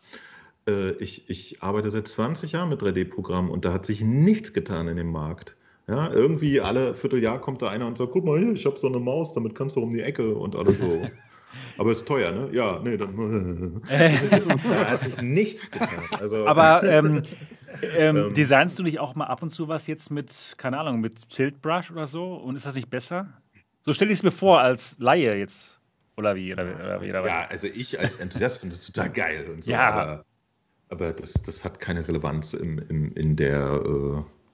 Äh, ich, ich arbeite seit 20 Jahren mit 3D-Programmen und da hat sich nichts getan in dem Markt. Ja, irgendwie alle Vierteljahr kommt da einer und sagt, guck mal hier, ich habe so eine Maus, damit kannst du um die Ecke und alles so. Aber ist teuer, ne? Ja, nee, dann. da hat sich nichts getan. Also, Aber ähm, ähm, ähm, designst du nicht auch mal ab und zu was jetzt mit, keine Ahnung, mit Tiltbrush oder so? Und ist das nicht besser? So stelle ich es mir vor als Laie jetzt. Oder wie? Oder, oder wie oder ja, also ich als Enthusiast finde das total geil und so. Ja. Aber, aber das, das hat keine Relevanz im, im, in der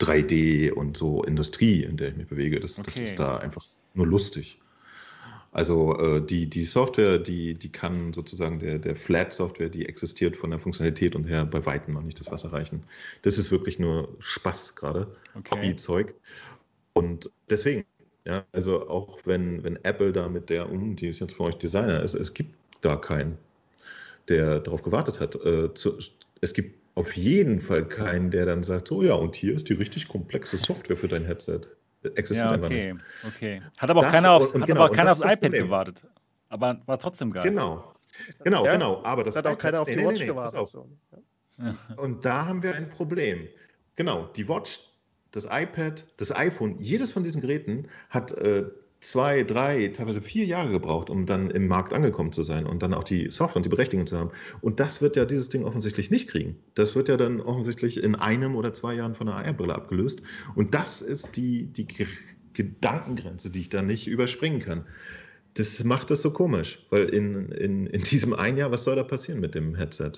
äh, 3D und so Industrie, in der ich mich bewege. Das, okay. das ist da einfach nur lustig. Also äh, die, die Software, die, die kann sozusagen der, der Flat-Software, die existiert von der Funktionalität und her bei Weitem noch nicht das Wasser reichen. Das ist wirklich nur Spaß gerade, okay. Hobby-Zeug. Und deswegen, ja, also auch wenn, wenn Apple da mit der, um, die ist jetzt für euch Designer, es, es gibt da keinen, der darauf gewartet hat. Äh, zu, es gibt auf jeden Fall keinen, der dann sagt, so ja, und hier ist die richtig komplexe Software für dein Headset existiert ja, okay, einfach nicht. Okay. Hat aber auch das, keiner, auf, hat genau, aber auch keiner aufs iPad Problem. gewartet. Aber war trotzdem geil. Genau. Genau, ja, genau. Aber das hat auch keiner auf die Watch nee, nee, gewartet. So. Und da haben wir ein Problem. Genau, die Watch, das iPad, das iPhone, jedes von diesen Geräten hat äh, zwei, drei, teilweise vier Jahre gebraucht, um dann im Markt angekommen zu sein und dann auch die Software und die Berechtigung zu haben. Und das wird ja dieses Ding offensichtlich nicht kriegen. Das wird ja dann offensichtlich in einem oder zwei Jahren von der AR-Brille abgelöst. Und das ist die, die Gedankengrenze, die ich da nicht überspringen kann. Das macht das so komisch, weil in, in, in diesem ein Jahr, was soll da passieren mit dem Headset?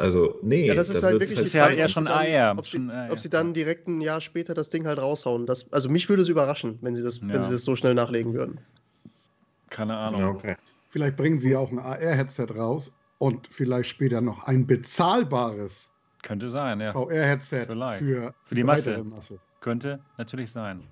Also, nee. Ja, das ist halt wirklich das ist ja eher schon AR. Ob, sie, ob sie dann direkt ein Jahr später das Ding halt raushauen. Das, also, mich würde es überraschen, wenn sie, das, ja. wenn sie das so schnell nachlegen würden. Keine Ahnung. Okay. Vielleicht bringen sie auch ein AR-Headset raus und vielleicht später noch ein bezahlbares könnte sein, ja. VR-Headset für, für die Masse. Masse. Könnte natürlich sein.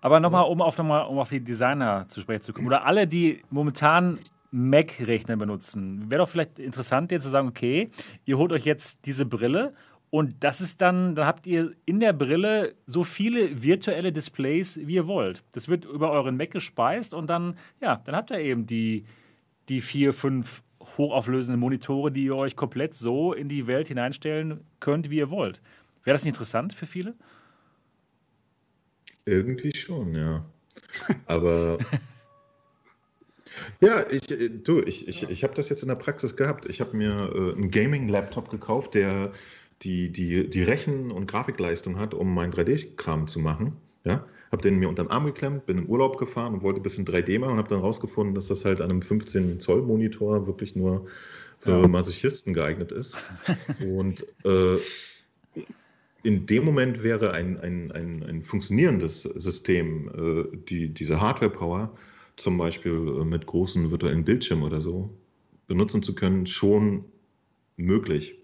Aber nochmal, um auf, noch um auf die Designer zu sprechen zu kommen, oder alle, die momentan Mac-Rechner benutzen. Wäre doch vielleicht interessant, dir zu sagen, okay, ihr holt euch jetzt diese Brille und das ist dann, dann habt ihr in der Brille so viele virtuelle Displays, wie ihr wollt. Das wird über euren Mac gespeist und dann, ja, dann habt ihr eben die, die vier, fünf hochauflösenden Monitore, die ihr euch komplett so in die Welt hineinstellen könnt, wie ihr wollt. Wäre das nicht interessant für viele? Irgendwie schon, ja. Aber ja, ich, äh, du, ich, ich, ich habe das jetzt in der Praxis gehabt. Ich habe mir äh, einen Gaming-Laptop gekauft, der die, die, die Rechen- und Grafikleistung hat, um meinen 3D-Kram zu machen. Ja, habe den mir unter den Arm geklemmt, bin in Urlaub gefahren und wollte ein bisschen 3D machen und habe dann rausgefunden, dass das halt an einem 15 Zoll Monitor wirklich nur für ja. Masochisten geeignet ist. und äh, in dem Moment wäre ein, ein, ein, ein funktionierendes System, äh, die, diese Hardware-Power, zum Beispiel äh, mit großen virtuellen Bildschirmen oder so, benutzen zu können, schon möglich.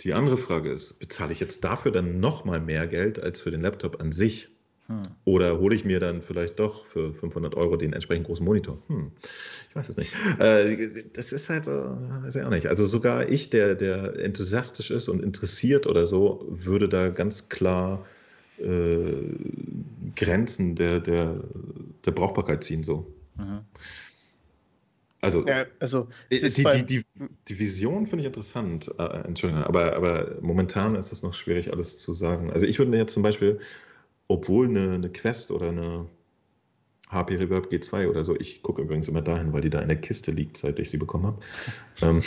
Die andere Frage ist, bezahle ich jetzt dafür dann nochmal mehr Geld als für den Laptop an sich? Hm. Oder hole ich mir dann vielleicht doch für 500 Euro den entsprechend großen Monitor? Hm, ich weiß es nicht. Äh, das ist halt, so, weiß ich auch nicht. Also sogar ich, der, der enthusiastisch ist und interessiert oder so, würde da ganz klar äh, Grenzen der, der, der Brauchbarkeit ziehen. So. Mhm. Also, ja, also die, die, die, die, Vision finde ich interessant, äh, Entschuldigung, aber, aber momentan ist es noch schwierig, alles zu sagen. Also ich würde mir jetzt zum Beispiel, obwohl eine, eine Quest oder eine HP Reverb G2 oder so, ich gucke übrigens immer dahin, weil die da in der Kiste liegt, seit ich sie bekommen habe. ähm,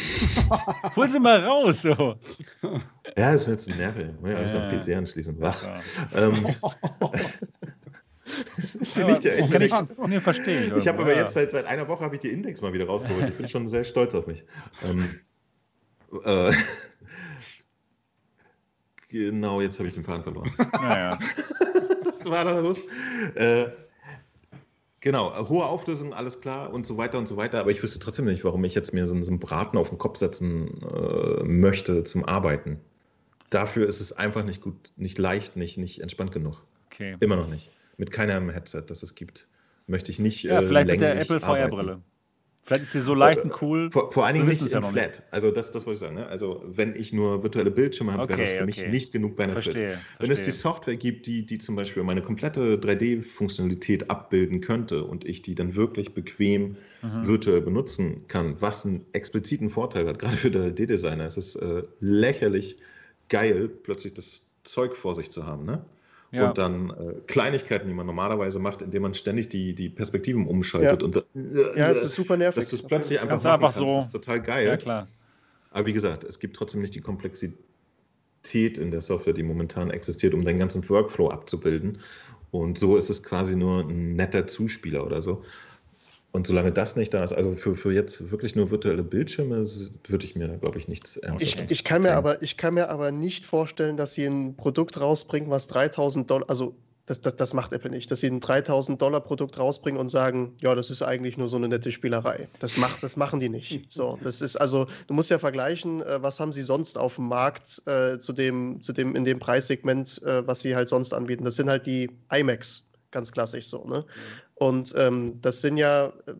Hol sie mal raus, so. Ja, das ist jetzt ein Nerv. Ja, das ja. am PC anschließen. Wach. Ja. Ähm, Das ist ja, nicht der kann ich nicht verstehen. Ich habe aber ja. jetzt seit, seit einer Woche habe ich die Index mal wieder rausgeholt. Ich bin schon sehr stolz auf mich. Ähm, äh, genau, jetzt habe ich den Faden verloren. Naja. Was war da los? Äh, genau, hohe Auflösung, alles klar und so weiter und so weiter. Aber ich wüsste trotzdem nicht, warum ich jetzt mir so, so einen Braten auf den Kopf setzen äh, möchte zum Arbeiten. Dafür ist es einfach nicht gut, nicht leicht, nicht, nicht entspannt genug. Okay. Immer noch nicht mit keinem Headset, das es gibt. Möchte ich nicht. Ja, äh, vielleicht mit der Apple Feuerbrille. Vielleicht ist sie so leicht und cool. Vor, vor allen Dingen nicht im ja Flat. Nicht. Also das, das wollte ich sagen. Ne? Also wenn ich nur virtuelle Bildschirme habe, okay, wäre das für okay. mich nicht genug Benefit. Verstehe, wenn verstehe. es die Software gibt, die, die zum Beispiel meine komplette 3D-Funktionalität abbilden könnte und ich die dann wirklich bequem mhm. virtuell benutzen kann, was einen expliziten Vorteil hat, gerade für 3D-Designer, es ist äh, lächerlich geil, plötzlich das Zeug vor sich zu haben. Ne? Ja. Und dann äh, Kleinigkeiten, die man normalerweise macht, indem man ständig die, die Perspektiven umschaltet. Ja, und, äh, ja es ist super nervig. Dass du es plötzlich einfach machen einfach so. das ist total geil. Ja, klar. Aber wie gesagt, es gibt trotzdem nicht die Komplexität in der Software, die momentan existiert, um den ganzen Workflow abzubilden. Und so ist es quasi nur ein netter Zuspieler oder so. Und solange das nicht da ist, also für, für jetzt wirklich nur virtuelle Bildschirme, würde ich mir da, glaube ich, nichts ernsthaft ich, ich kann mir aber Ich kann mir aber nicht vorstellen, dass sie ein Produkt rausbringen, was 3000 Dollar, also das, das, das macht Apple nicht, dass sie ein 3000 Dollar Produkt rausbringen und sagen, ja, das ist eigentlich nur so eine nette Spielerei. Das, macht, das machen die nicht. So, das ist also, du musst ja vergleichen, äh, was haben sie sonst auf dem Markt äh, zu dem, zu dem, in dem Preissegment, äh, was sie halt sonst anbieten. Das sind halt die iMacs, ganz klassisch so. Ne? Mhm. Und ähm, das sind ja, äh,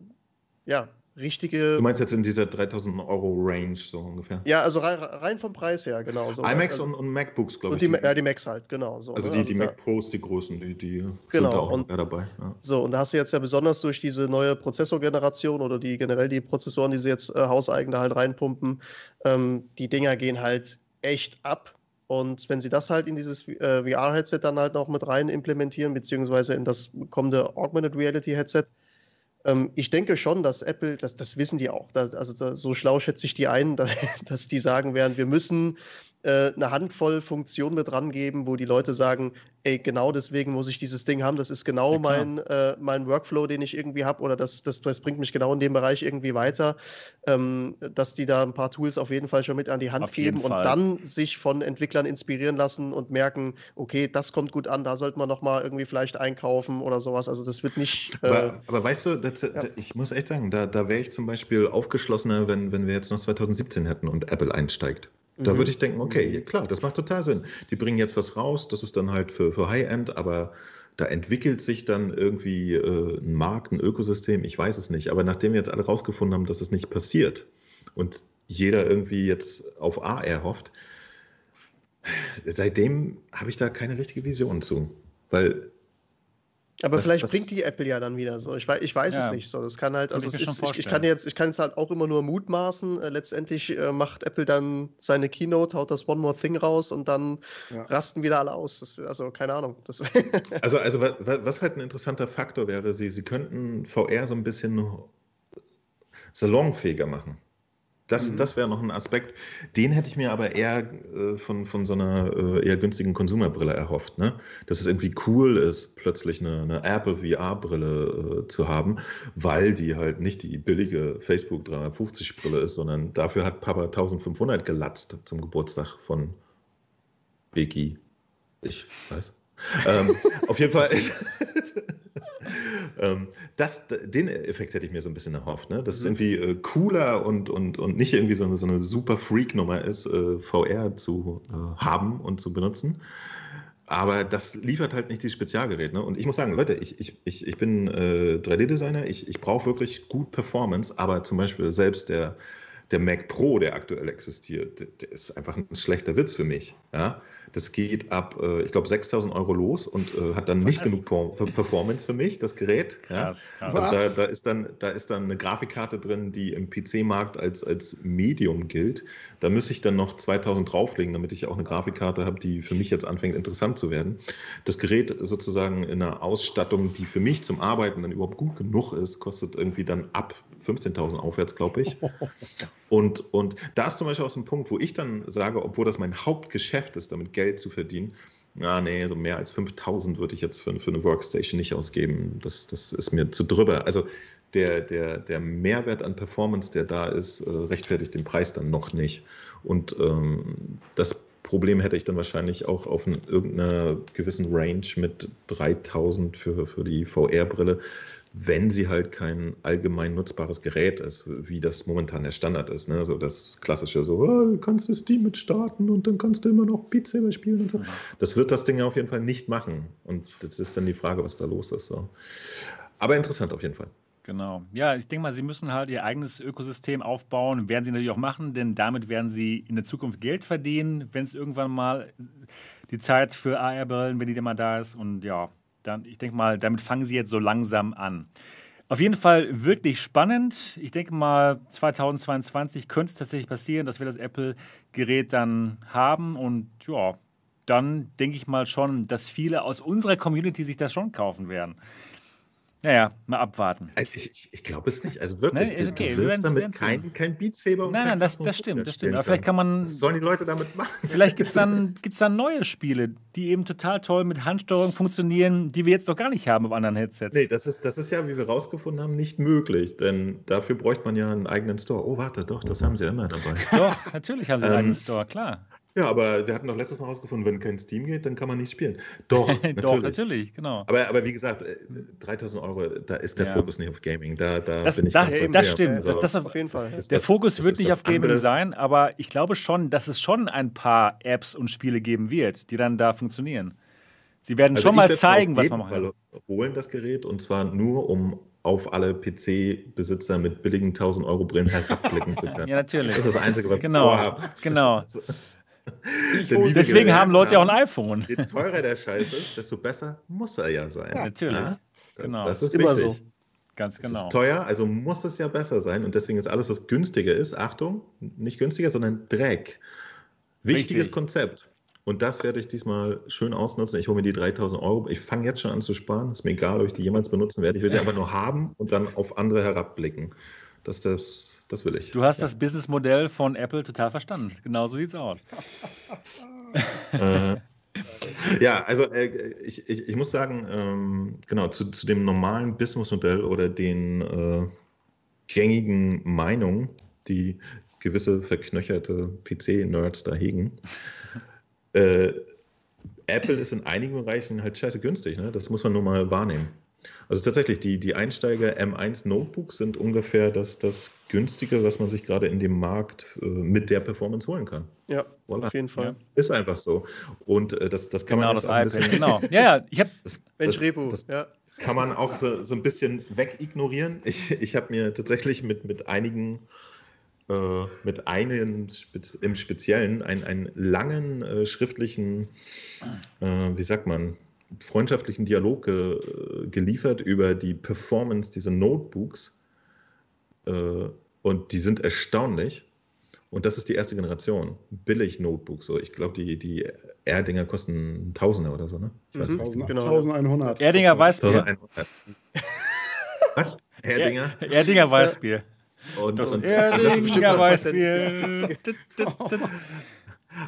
ja, richtige. Du meinst jetzt in dieser 3000 Euro Range so ungefähr? Ja, also rein, rein vom Preis her, genau. So, iMacs also, und, und, MacBooks, glaube ich. Die, ja, die Macs halt, genau. So, also ne? die, also die Mac Pros, die großen, die, die genau, sind da auch und, dabei. Ja. So, und da hast du jetzt ja besonders durch diese neue Prozessorgeneration oder die generell die Prozessoren, die sie jetzt äh, hauseigene halt reinpumpen, ähm, die Dinger gehen halt echt ab. Und wenn sie das halt in dieses äh, VR-Headset dann halt noch mit rein implementieren, beziehungsweise in das kommende Augmented Reality-Headset, ähm, ich denke schon, dass Apple, das, das wissen die auch, dass, also da, so schlau schätze ich die ein, dass, dass die sagen werden, wir müssen äh, eine Handvoll Funktionen mit rangeben, wo die Leute sagen, ey, genau deswegen muss ich dieses Ding haben. Das ist genau ja, mein, äh, mein Workflow, den ich irgendwie habe, oder das, das, das bringt mich genau in dem Bereich irgendwie weiter, ähm, dass die da ein paar Tools auf jeden Fall schon mit an die Hand auf geben und dann sich von Entwicklern inspirieren lassen und merken, okay, das kommt gut an, da sollte man nochmal irgendwie vielleicht einkaufen oder sowas. Also das wird nicht. Äh, aber, aber, weißt du, das, ja. ich muss echt sagen, da, da wäre ich zum Beispiel aufgeschlossener, wenn, wenn wir jetzt noch 2017 hätten und Apple einsteigt. Da mhm. würde ich denken, okay, ja, klar, das macht total Sinn. Die bringen jetzt was raus, das ist dann halt für, für High-End, aber da entwickelt sich dann irgendwie äh, ein Markt, ein Ökosystem, ich weiß es nicht. Aber nachdem wir jetzt alle rausgefunden haben, dass es nicht passiert und jeder irgendwie jetzt auf AR hofft, seitdem habe ich da keine richtige Vision zu. Weil Aber was, vielleicht was, bringt die Apple ja dann wieder so. Ich weiß, ich weiß ja, es nicht so. Das kann halt, also ich, ist, ich, ich, kann jetzt, ich kann jetzt halt auch immer nur mutmaßen. Äh, letztendlich äh, macht Apple dann seine Keynote, haut das One More Thing raus und dann ja. rasten wieder alle aus. Das, also keine Ahnung. also, also was, was, halt ein interessanter Faktor wäre, sie, sie könnten VR so ein bisschen salonfähiger machen. Das, mhm. das wäre noch ein Aspekt. Den hätte ich mir aber eher äh, von, von so einer äh, eher günstigen Konsumerbrille erhofft. Ne? Dass es irgendwie cool ist, plötzlich eine, eine Apple VR-Brille äh, zu haben, weil die halt nicht die billige Facebook 350-Brille ist, sondern dafür hat Papa 1500 gelatzt zum Geburtstag von Beki. Ich weiß. Ähm, auf jeden Fall ist, ähm, das, den Effekt hätte ich mir so ein bisschen erhofft, ne? dass es mhm. irgendwie äh, cooler und, und, und nicht irgendwie so eine, so eine super Freak-Nummer ist, äh, VR zu äh, haben und zu benutzen. Aber das liefert halt nicht dieses Spezialgerät. Ne? Und ich muss sagen, Leute, ich, ich, ich, ich bin 3D-Designer, äh, ich, ich brauche wirklich gut Performance, aber zum Beispiel selbst der, der Mac Pro, der aktuell existiert, der, ist einfach ein schlechter Witz für mich. Ja? Das geht ab, äh, ich glaube, 6000 Euro los und äh, hat dann nicht Was? genug Performance für mich, das Gerät. Krass, ja. krass. Also da, da, ist dann, da ist dann eine Grafikkarte drin, die im PC-Markt als, als Medium gilt. Da müsste ich dann noch 2000 drauflegen, damit ich auch eine Grafikkarte habe, die für mich jetzt anfängt interessant zu werden. Das Gerät sozusagen in einer Ausstattung, die für mich zum Arbeiten dann überhaupt gut genug ist, kostet irgendwie dann ab 15.000 aufwärts, glaube ich. Und, und da ist zum Beispiel auch so ein Punkt, wo ich dann sage, obwohl das mein Hauptgeschäft ist, damit Geld zu verdienen, na, nee, so mehr als 5000 würde ich jetzt für, für eine Workstation nicht ausgeben. Das, das ist mir zu drüber. Also der, der, der Mehrwert an Performance, der da ist, äh, rechtfertigt den Preis dann noch nicht. Und ähm, das Problem hätte ich dann wahrscheinlich auch auf ein, irgendeiner gewissen Range mit 3000 für, für die VR-Brille wenn sie halt kein allgemein nutzbares Gerät ist, wie das momentan der Standard ist. Ne? So das klassische, so, oh, du kannst du Steam mit starten und dann kannst du immer noch Beat Saber spielen und so. Das wird das Ding ja auf jeden Fall nicht machen. Und das ist dann die Frage, was da los ist. So. Aber interessant auf jeden Fall. Genau. Ja, ich denke mal, sie müssen halt ihr eigenes Ökosystem aufbauen. Werden sie natürlich auch machen, denn damit werden sie in der Zukunft Geld verdienen, wenn es irgendwann mal die Zeit für AR-Brillen, wenn die dann mal da ist. Und ja, dann, ich denke mal, damit fangen sie jetzt so langsam an. Auf jeden Fall wirklich spannend. Ich denke mal, 2022 könnte es tatsächlich passieren, dass wir das Apple-Gerät dann haben. Und ja, dann denke ich mal schon, dass viele aus unserer Community sich das schon kaufen werden. Naja, mal abwarten. Also ich, ich, ich glaube es nicht. Also wirklich, nee, okay, du wirst damit kein, kein Beat Saber und Nein, nein, das, das stimmt, das stimmt. Aber vielleicht kann man. Was sollen die Leute damit machen? Vielleicht gibt es dann, gibt's dann neue Spiele, die eben total toll mit Handsteuerung funktionieren, die wir jetzt noch gar nicht haben auf anderen Headsets. Nee, das ist, das ist ja, wie wir rausgefunden haben, nicht möglich. Denn dafür bräuchte man ja einen eigenen Store. Oh, warte, doch, das haben sie ja immer dabei. Doch, natürlich haben sie einen ähm, eigenen Store, klar. Ja, aber wir hatten doch letztes Mal herausgefunden, wenn kein Steam geht, dann kann man nicht spielen. Doch, natürlich. Doch, natürlich, genau. Aber, aber wie gesagt, 3000 äh, Euro, da ist der ja. Fokus nicht auf Gaming. Da, da das, bin ich das, das, das stimmt. Das, das, auf jeden Fall. der Fokus wird nicht auf Gaming anderes. sein, aber ich glaube schon, dass es schon ein paar Apps und Spiele geben wird, die dann da funktionieren. Sie werden also schon mal zeigen, was man macht. Fall holen das Gerät und zwar nur, um auf alle PC-Besitzer mit billigen 1000 Euro Brillen herabblicken zu können. ja, natürlich. Das ist das Einzige, was genau, ich vorhabe. Genau. Deswegen haben Leute ja auch ein iPhone. Je teurer der Scheiß ist, desto besser muss er ja sein. Ja, natürlich. Ja? Genau. Das ist immer so. Ganz genau. Es ist teuer, also muss es ja besser sein. Und deswegen ist alles, was günstiger ist, Achtung, nicht günstiger, sondern Dreck. Wichtiges Richtig. Konzept. Und das werde ich diesmal schön ausnutzen. Ich hole mir die 3000 Euro. Ich fange jetzt schon an zu sparen. Ist mir egal, ob ich die jemals benutzen werde. Ich will sie einfach nur haben und dann auf andere herabblicken. Das, das, das will ich. Du hast ja. das Businessmodell von Apple total verstanden. Genau so sieht's aus. äh, ja, also äh, ich, ich, ich, muss sagen, ähm, genau, zu, zu, dem normalen Businessmodell oder den äh, gängigen Meinungen, die gewisse verknöcherte PC-Nerds da hegen, äh, Apple ist in einigen Bereichen halt scheiße günstig, ne? Das muss man nur mal wahrnehmen. Also tatsächlich, die, die Einsteiger M1 Notebooks sind ungefähr das, das günstige, was man sich gerade in dem Markt äh, mit der Performance holen kann. Ja, voilà. auf jeden Fall. Ja. Ist einfach so. Und äh, das, das kann genau, man. Genau, das iPad, genau. Ja, ja, ich habe. Mensch, Repo, ja. Kann man auch so, so ein bisschen wegignorieren. Ich, ich habe mir tatsächlich mit, mit einigen äh, mit einem im Speziellen einen, einen langen äh, schriftlichen, äh, wie sagt man, freundschaftlichen Dialog ge, geliefert über die Performance dieser Notebooks. Äh, und die sind erstaunlich. Und das ist die erste Generation. Billig Notebooks. So. Ich glaube, die, die Erdinger kosten Tausender oder so, ne? Ich weiß mhm, 1000, genau. 1100. Erdinger Weißbier. 1100. Was? Erdinger? Er, Erdinger Weißbier. Und, Das und, Erdinger Weißbier.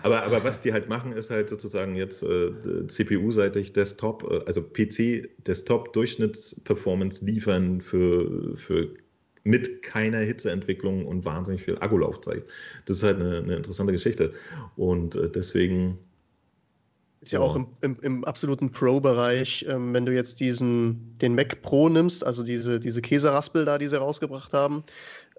aber, aber was die halt machen, ist halt sozusagen jetzt äh, CPU-seitig Desktop, äh, also PC-Desktop-Durchschnittsperformance liefern für, für mit keiner Hitzeentwicklung und wahnsinnig viel Akkulaufzeit. Das ist halt eine, eine interessante Geschichte. Und äh, deswegen Ist ja Ja. auch im, im, im absoluten Pro-Bereich, ähm, wenn du jetzt diesen, den Mac Pro nimmst, also diese, diese Käseraspel da, die sie rausgebracht haben,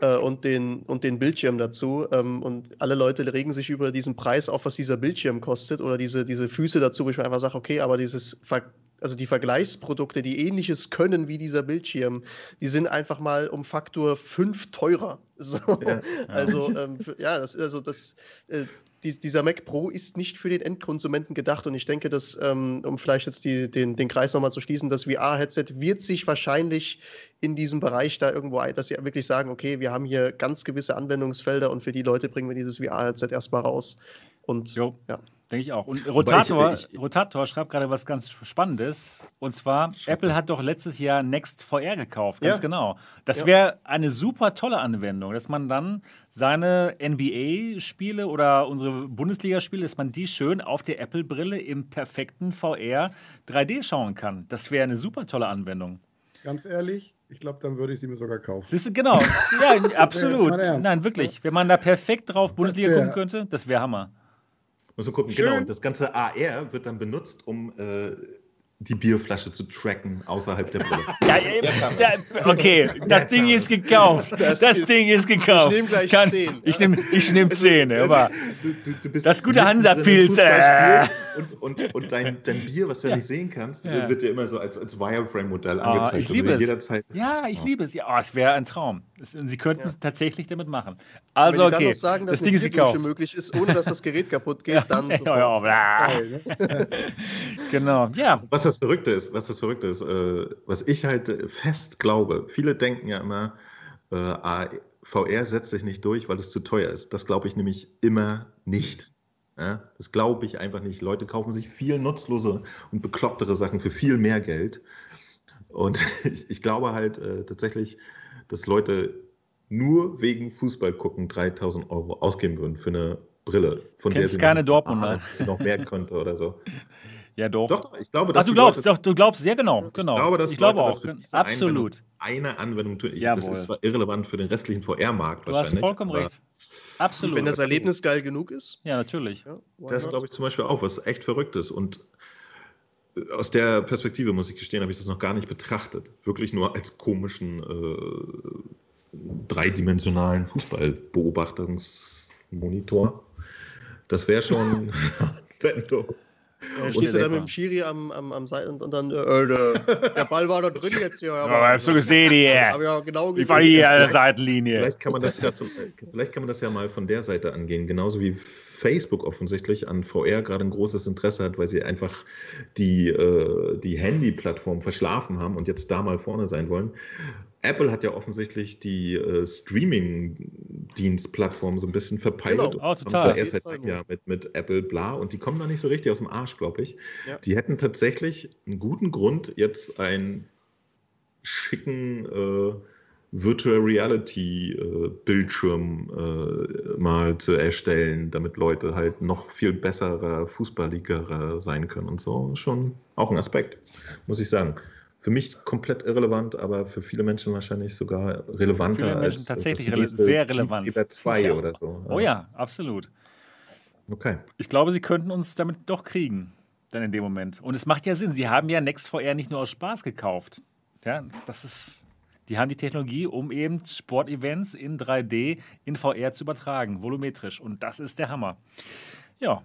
äh, und, den, und den Bildschirm dazu. Ähm, und alle Leute regen sich über diesen Preis auf, was dieser Bildschirm kostet, oder diese, diese Füße dazu, wo ich mir einfach sage, okay, aber dieses Ver also die Vergleichsprodukte, die ähnliches können wie dieser Bildschirm, die sind einfach mal um Faktor 5 teurer. So. Ja. Also, ähm, für, ja, das, also das, äh, die, dieser Mac Pro ist nicht für den Endkonsumenten gedacht und ich denke, dass, ähm, um vielleicht jetzt die, den, den Kreis nochmal zu schließen, das VR-Headset wird sich wahrscheinlich in diesem Bereich da irgendwo, ein, dass sie wirklich sagen, okay, wir haben hier ganz gewisse Anwendungsfelder und für die Leute bringen wir dieses VR-Headset erstmal raus. Und Jo. ja. Denke ich auch. Und Rotator, ich- ich- Rotator schreibt gerade was ganz Spannendes. Und zwar, Apple hat doch letztes Jahr Next VR gekauft. Ganz Ja. genau. Das Ja. wäre eine super tolle Anwendung, dass man dann seine NBA-Spiele oder unsere Bundesligaspiele, dass man die schön auf der Apple-Brille im perfekten VR 3D schauen kann. Das wäre eine super tolle Anwendung. Ganz ehrlich, ich glaube, dann würde ich sie mir sogar kaufen. Siehst du, genau. Ja, absolut. Nein, wirklich. Wenn man da perfekt drauf Bundesliga wär- gucken könnte, das wäre Hammer. Muss man gucken, Schön. genau. Und das ganze AR wird dann benutzt, um äh, die Bierflasche zu tracken außerhalb der Brille. Ja, äh, da, okay, das Ding ist gekauft. Das, Das ist- Ding ist gekauft. Ich nehm gleich Kann- 10. Ich nehme ich nehm 10, aber Du, du, du bist Das gute Hansa-Pilz, Fußballspiel Und, und, und dein, dein Bier, was du ja nicht sehen kannst, Ja. wird dir immer so als, als Wireframe-Modell Ah, angezeigt. ich Und liebe es. Jederzeit, ja, ich liebe es. Ja, oh, es wäre ein Traum. Es, und sie könnten es tatsächlich damit machen. Wenn Also, die dann okay, noch sagen, dass das Ding ist gekauft. möglich ist, ohne dass das Gerät kaputt geht, dann Ja, sofort. ja, ne? Genau, ja. Was das Verrückte ist, was das Verrückte ist, äh, was ich halt fest glaube, viele denken ja immer, äh, VR setzt sich nicht durch, weil es zu teuer ist. Das glaube ich nämlich immer nicht. Ja, das glaube ich einfach nicht. Leute kaufen sich viel nutzlose und beklopptere Sachen für viel mehr Geld. Und ich, ich glaube halt äh, tatsächlich, dass Leute nur wegen Fußball gucken 3000 Euro ausgeben würden für eine Brille, von Kennst der sie keine noch, Dortmunder. noch mehr könnte oder so. Ja, doch. Doch, ich glaube, Ach, dass du die glaubst, Leute- doch, du glaubst, ja, genau, genau. ich glaube, dass ich glaube Leute auch, das für diese absolut. Anwendung, eine Anwendung tun. Ich, Jawohl. das ist zwar irrelevant für den restlichen VR-Markt Du hast wahrscheinlich. vollkommen recht. Absolut. Wenn das Erlebnis geil genug ist, ja, natürlich. ja, Das glaube ich zum Beispiel auch, was echt verrückt ist. Und äh, aus der Perspektive, muss ich gestehen, habe ich das noch gar nicht betrachtet. Wirklich nur als komischen, äh, dreidimensionalen Fußballbeobachtungsmonitor. Das wäre schon. Dann stehst du da mit dem Schiri am, am, am Seil und, und dann, äh, der, der Ball war da drin jetzt hier. Aber hast du gesehen hier? Hab genau gesehen. Ich war hier an der Seitenlinie. Vielleicht kann man das ja, zum, vielleicht kann man das ja mal von der Seite angehen, genauso wie Facebook offensichtlich an VR gerade ein großes Interesse hat, weil sie einfach die, äh, die Handy-Plattform verschlafen haben und jetzt da mal vorne sein wollen. Apple hat ja offensichtlich die äh, Streaming-Dienst-Plattform so ein bisschen verpeilt. Genau. Oh, total. Und erst seit einem Jahr mit, mit Apple bla und die kommen da nicht so richtig aus dem Arsch, glaube ich. Ja. Die hätten tatsächlich einen guten Grund, jetzt einen schicken äh, Virtual Reality äh, Bildschirm äh, mal zu erstellen, damit Leute halt noch viel besserer Fußballligerer sein können und so. Schon auch ein Aspekt, muss ich sagen. Für mich komplett irrelevant, aber für viele Menschen wahrscheinlich sogar relevanter Für viele Menschen als tatsächlich das rele- sehr relevant. Über zwei Ja. oder so. Oh ja, absolut. Okay. Ich glaube, sie könnten uns damit doch kriegen. Dann in dem Moment. Und es macht ja Sinn. Sie haben ja NextVR nicht nur aus Spaß gekauft. Ja, das ist. Die haben die Technologie, um eben Sportevents in 3D in VR zu übertragen, volumetrisch. Und das ist der Hammer. Ja.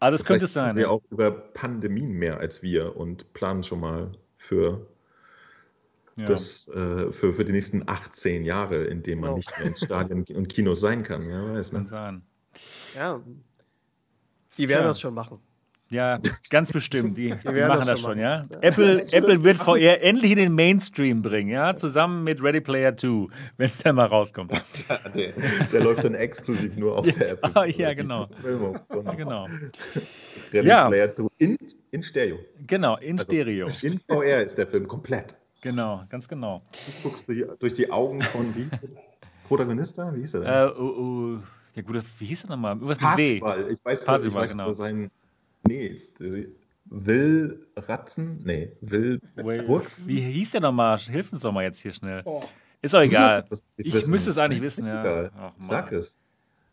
Also es könnte es Vielleicht sein. Wir ja. auch über Pandemien mehr als wir und planen schon mal für, Ja. das, äh, für, für die nächsten 18 Jahre, in denen man Genau. nicht mehr in Stadien und Kinos sein kann. Ja, weiß, kann ne? sein. Ja. Die werden Tja. das schon machen. Ja, ganz bestimmt. Die, die, machen das schon schon, ja. machen. Apple, Apple wird VR endlich in den Mainstream bringen, ja, zusammen mit Ready Player 2, wenn es dann mal rauskommt. Der, der läuft dann exklusiv nur auf der Apple. Ah, ja, genau. Von Genau, Ready Ja. Player 2 in, in Stereo. genau, in Also, Stereo. In VR ist der Film komplett. Genau, ganz genau. Du guckst durch, die Augen von wie? Protagonista? Wie hieß er denn? Äh, oh, oh, ja, gut, wie hieß er nochmal? Irgendwas mit W. Parzival. Ich weiß, Parzival, ich weiß genau. nur sein. Nee, äh, Will Ratzen? Nee, Will Burksen? Wie hieß der nochmal? Hilf uns doch mal jetzt hier schnell. Oh. Ist doch egal. Das Ich wissen. müsste es eigentlich wissen, ja. Ach. Sag es.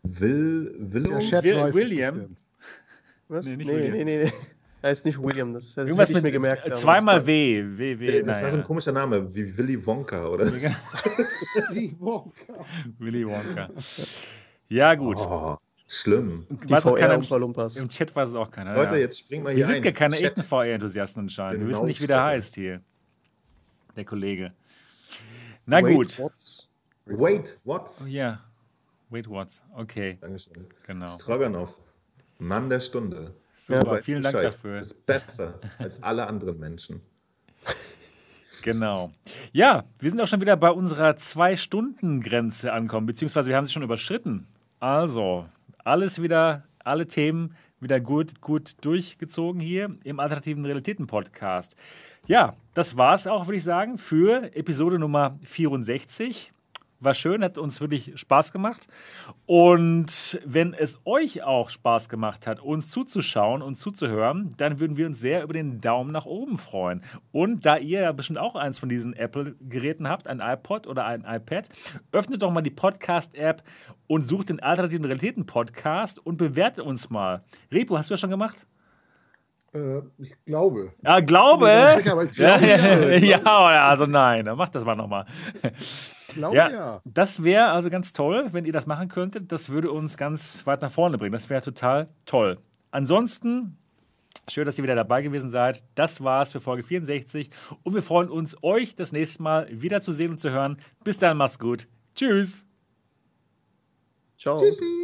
Will, Willow? Will- es William? Was? Nee, Nee, nicht nee, William. nee, nee, nee. Er ist nicht William, das hätte Irgendwas ich mit mir gemerkt. äh, aber zweimal das W. W, W, Nee, das war so ein naja. komischer Name, wie Willy Wonka oder. Wie Wonka. Willy Wonka. Ja, gut. Oh, schlimm. war Die Weiß auch keiner VR im, Chat weiß es auch keiner. Leute, ja. jetzt springen wir Wir hier sind ein. gar keine Chat. echten VR-Enthusiasten anscheinend. Wir Genau, wissen nicht, wie der heißt hier. Der Kollege. Na Wait, gut. what? Wait, what? Oh, ja. Wait, what? Okay, Dankeschön. genau. Stroganoff, Mann der Stunde. Super, weißt vielen Dank Bescheid. dafür. Ist besser als alle anderen Menschen. Genau. Ja, wir sind auch schon wieder bei unserer Zwei-Stunden-Grenze angekommen, beziehungsweise wir haben sie schon überschritten. Also, alles wieder, alle Themen wieder gut, gut durchgezogen hier im Alternativen Realitäten-Podcast. Ja, das war es auch, würde ich sagen, für Episode Nummer 64. War schön, hat uns wirklich Spaß gemacht. Und wenn es euch auch Spaß gemacht hat, uns zuzuschauen und zuzuhören, dann würden wir uns sehr über den Daumen nach oben freuen. Und da ihr ja bestimmt auch eins von diesen Apple-Geräten habt, ein iPod oder ein iPad, öffnet doch mal die Podcast-App und sucht den Alternativen Realitäten-Podcast und bewertet uns mal. Repo, hast du das schon gemacht? Äh, ich glaube. Ja, glaube. Sicher, ich Ja, glaube, ja, ja. ja, also nein, dann macht das mal nochmal. Glaube Ja, ja. das wäre also ganz toll, wenn ihr das machen könntet. Das würde uns ganz weit nach vorne bringen. Das wäre total toll. Ansonsten, schön, dass ihr wieder dabei gewesen seid. Das war's für Folge 64 und wir freuen uns, euch das nächste Mal wieder zu sehen und zu hören. Bis dann, macht's gut. Tschüss. Ciao. Tschüssi.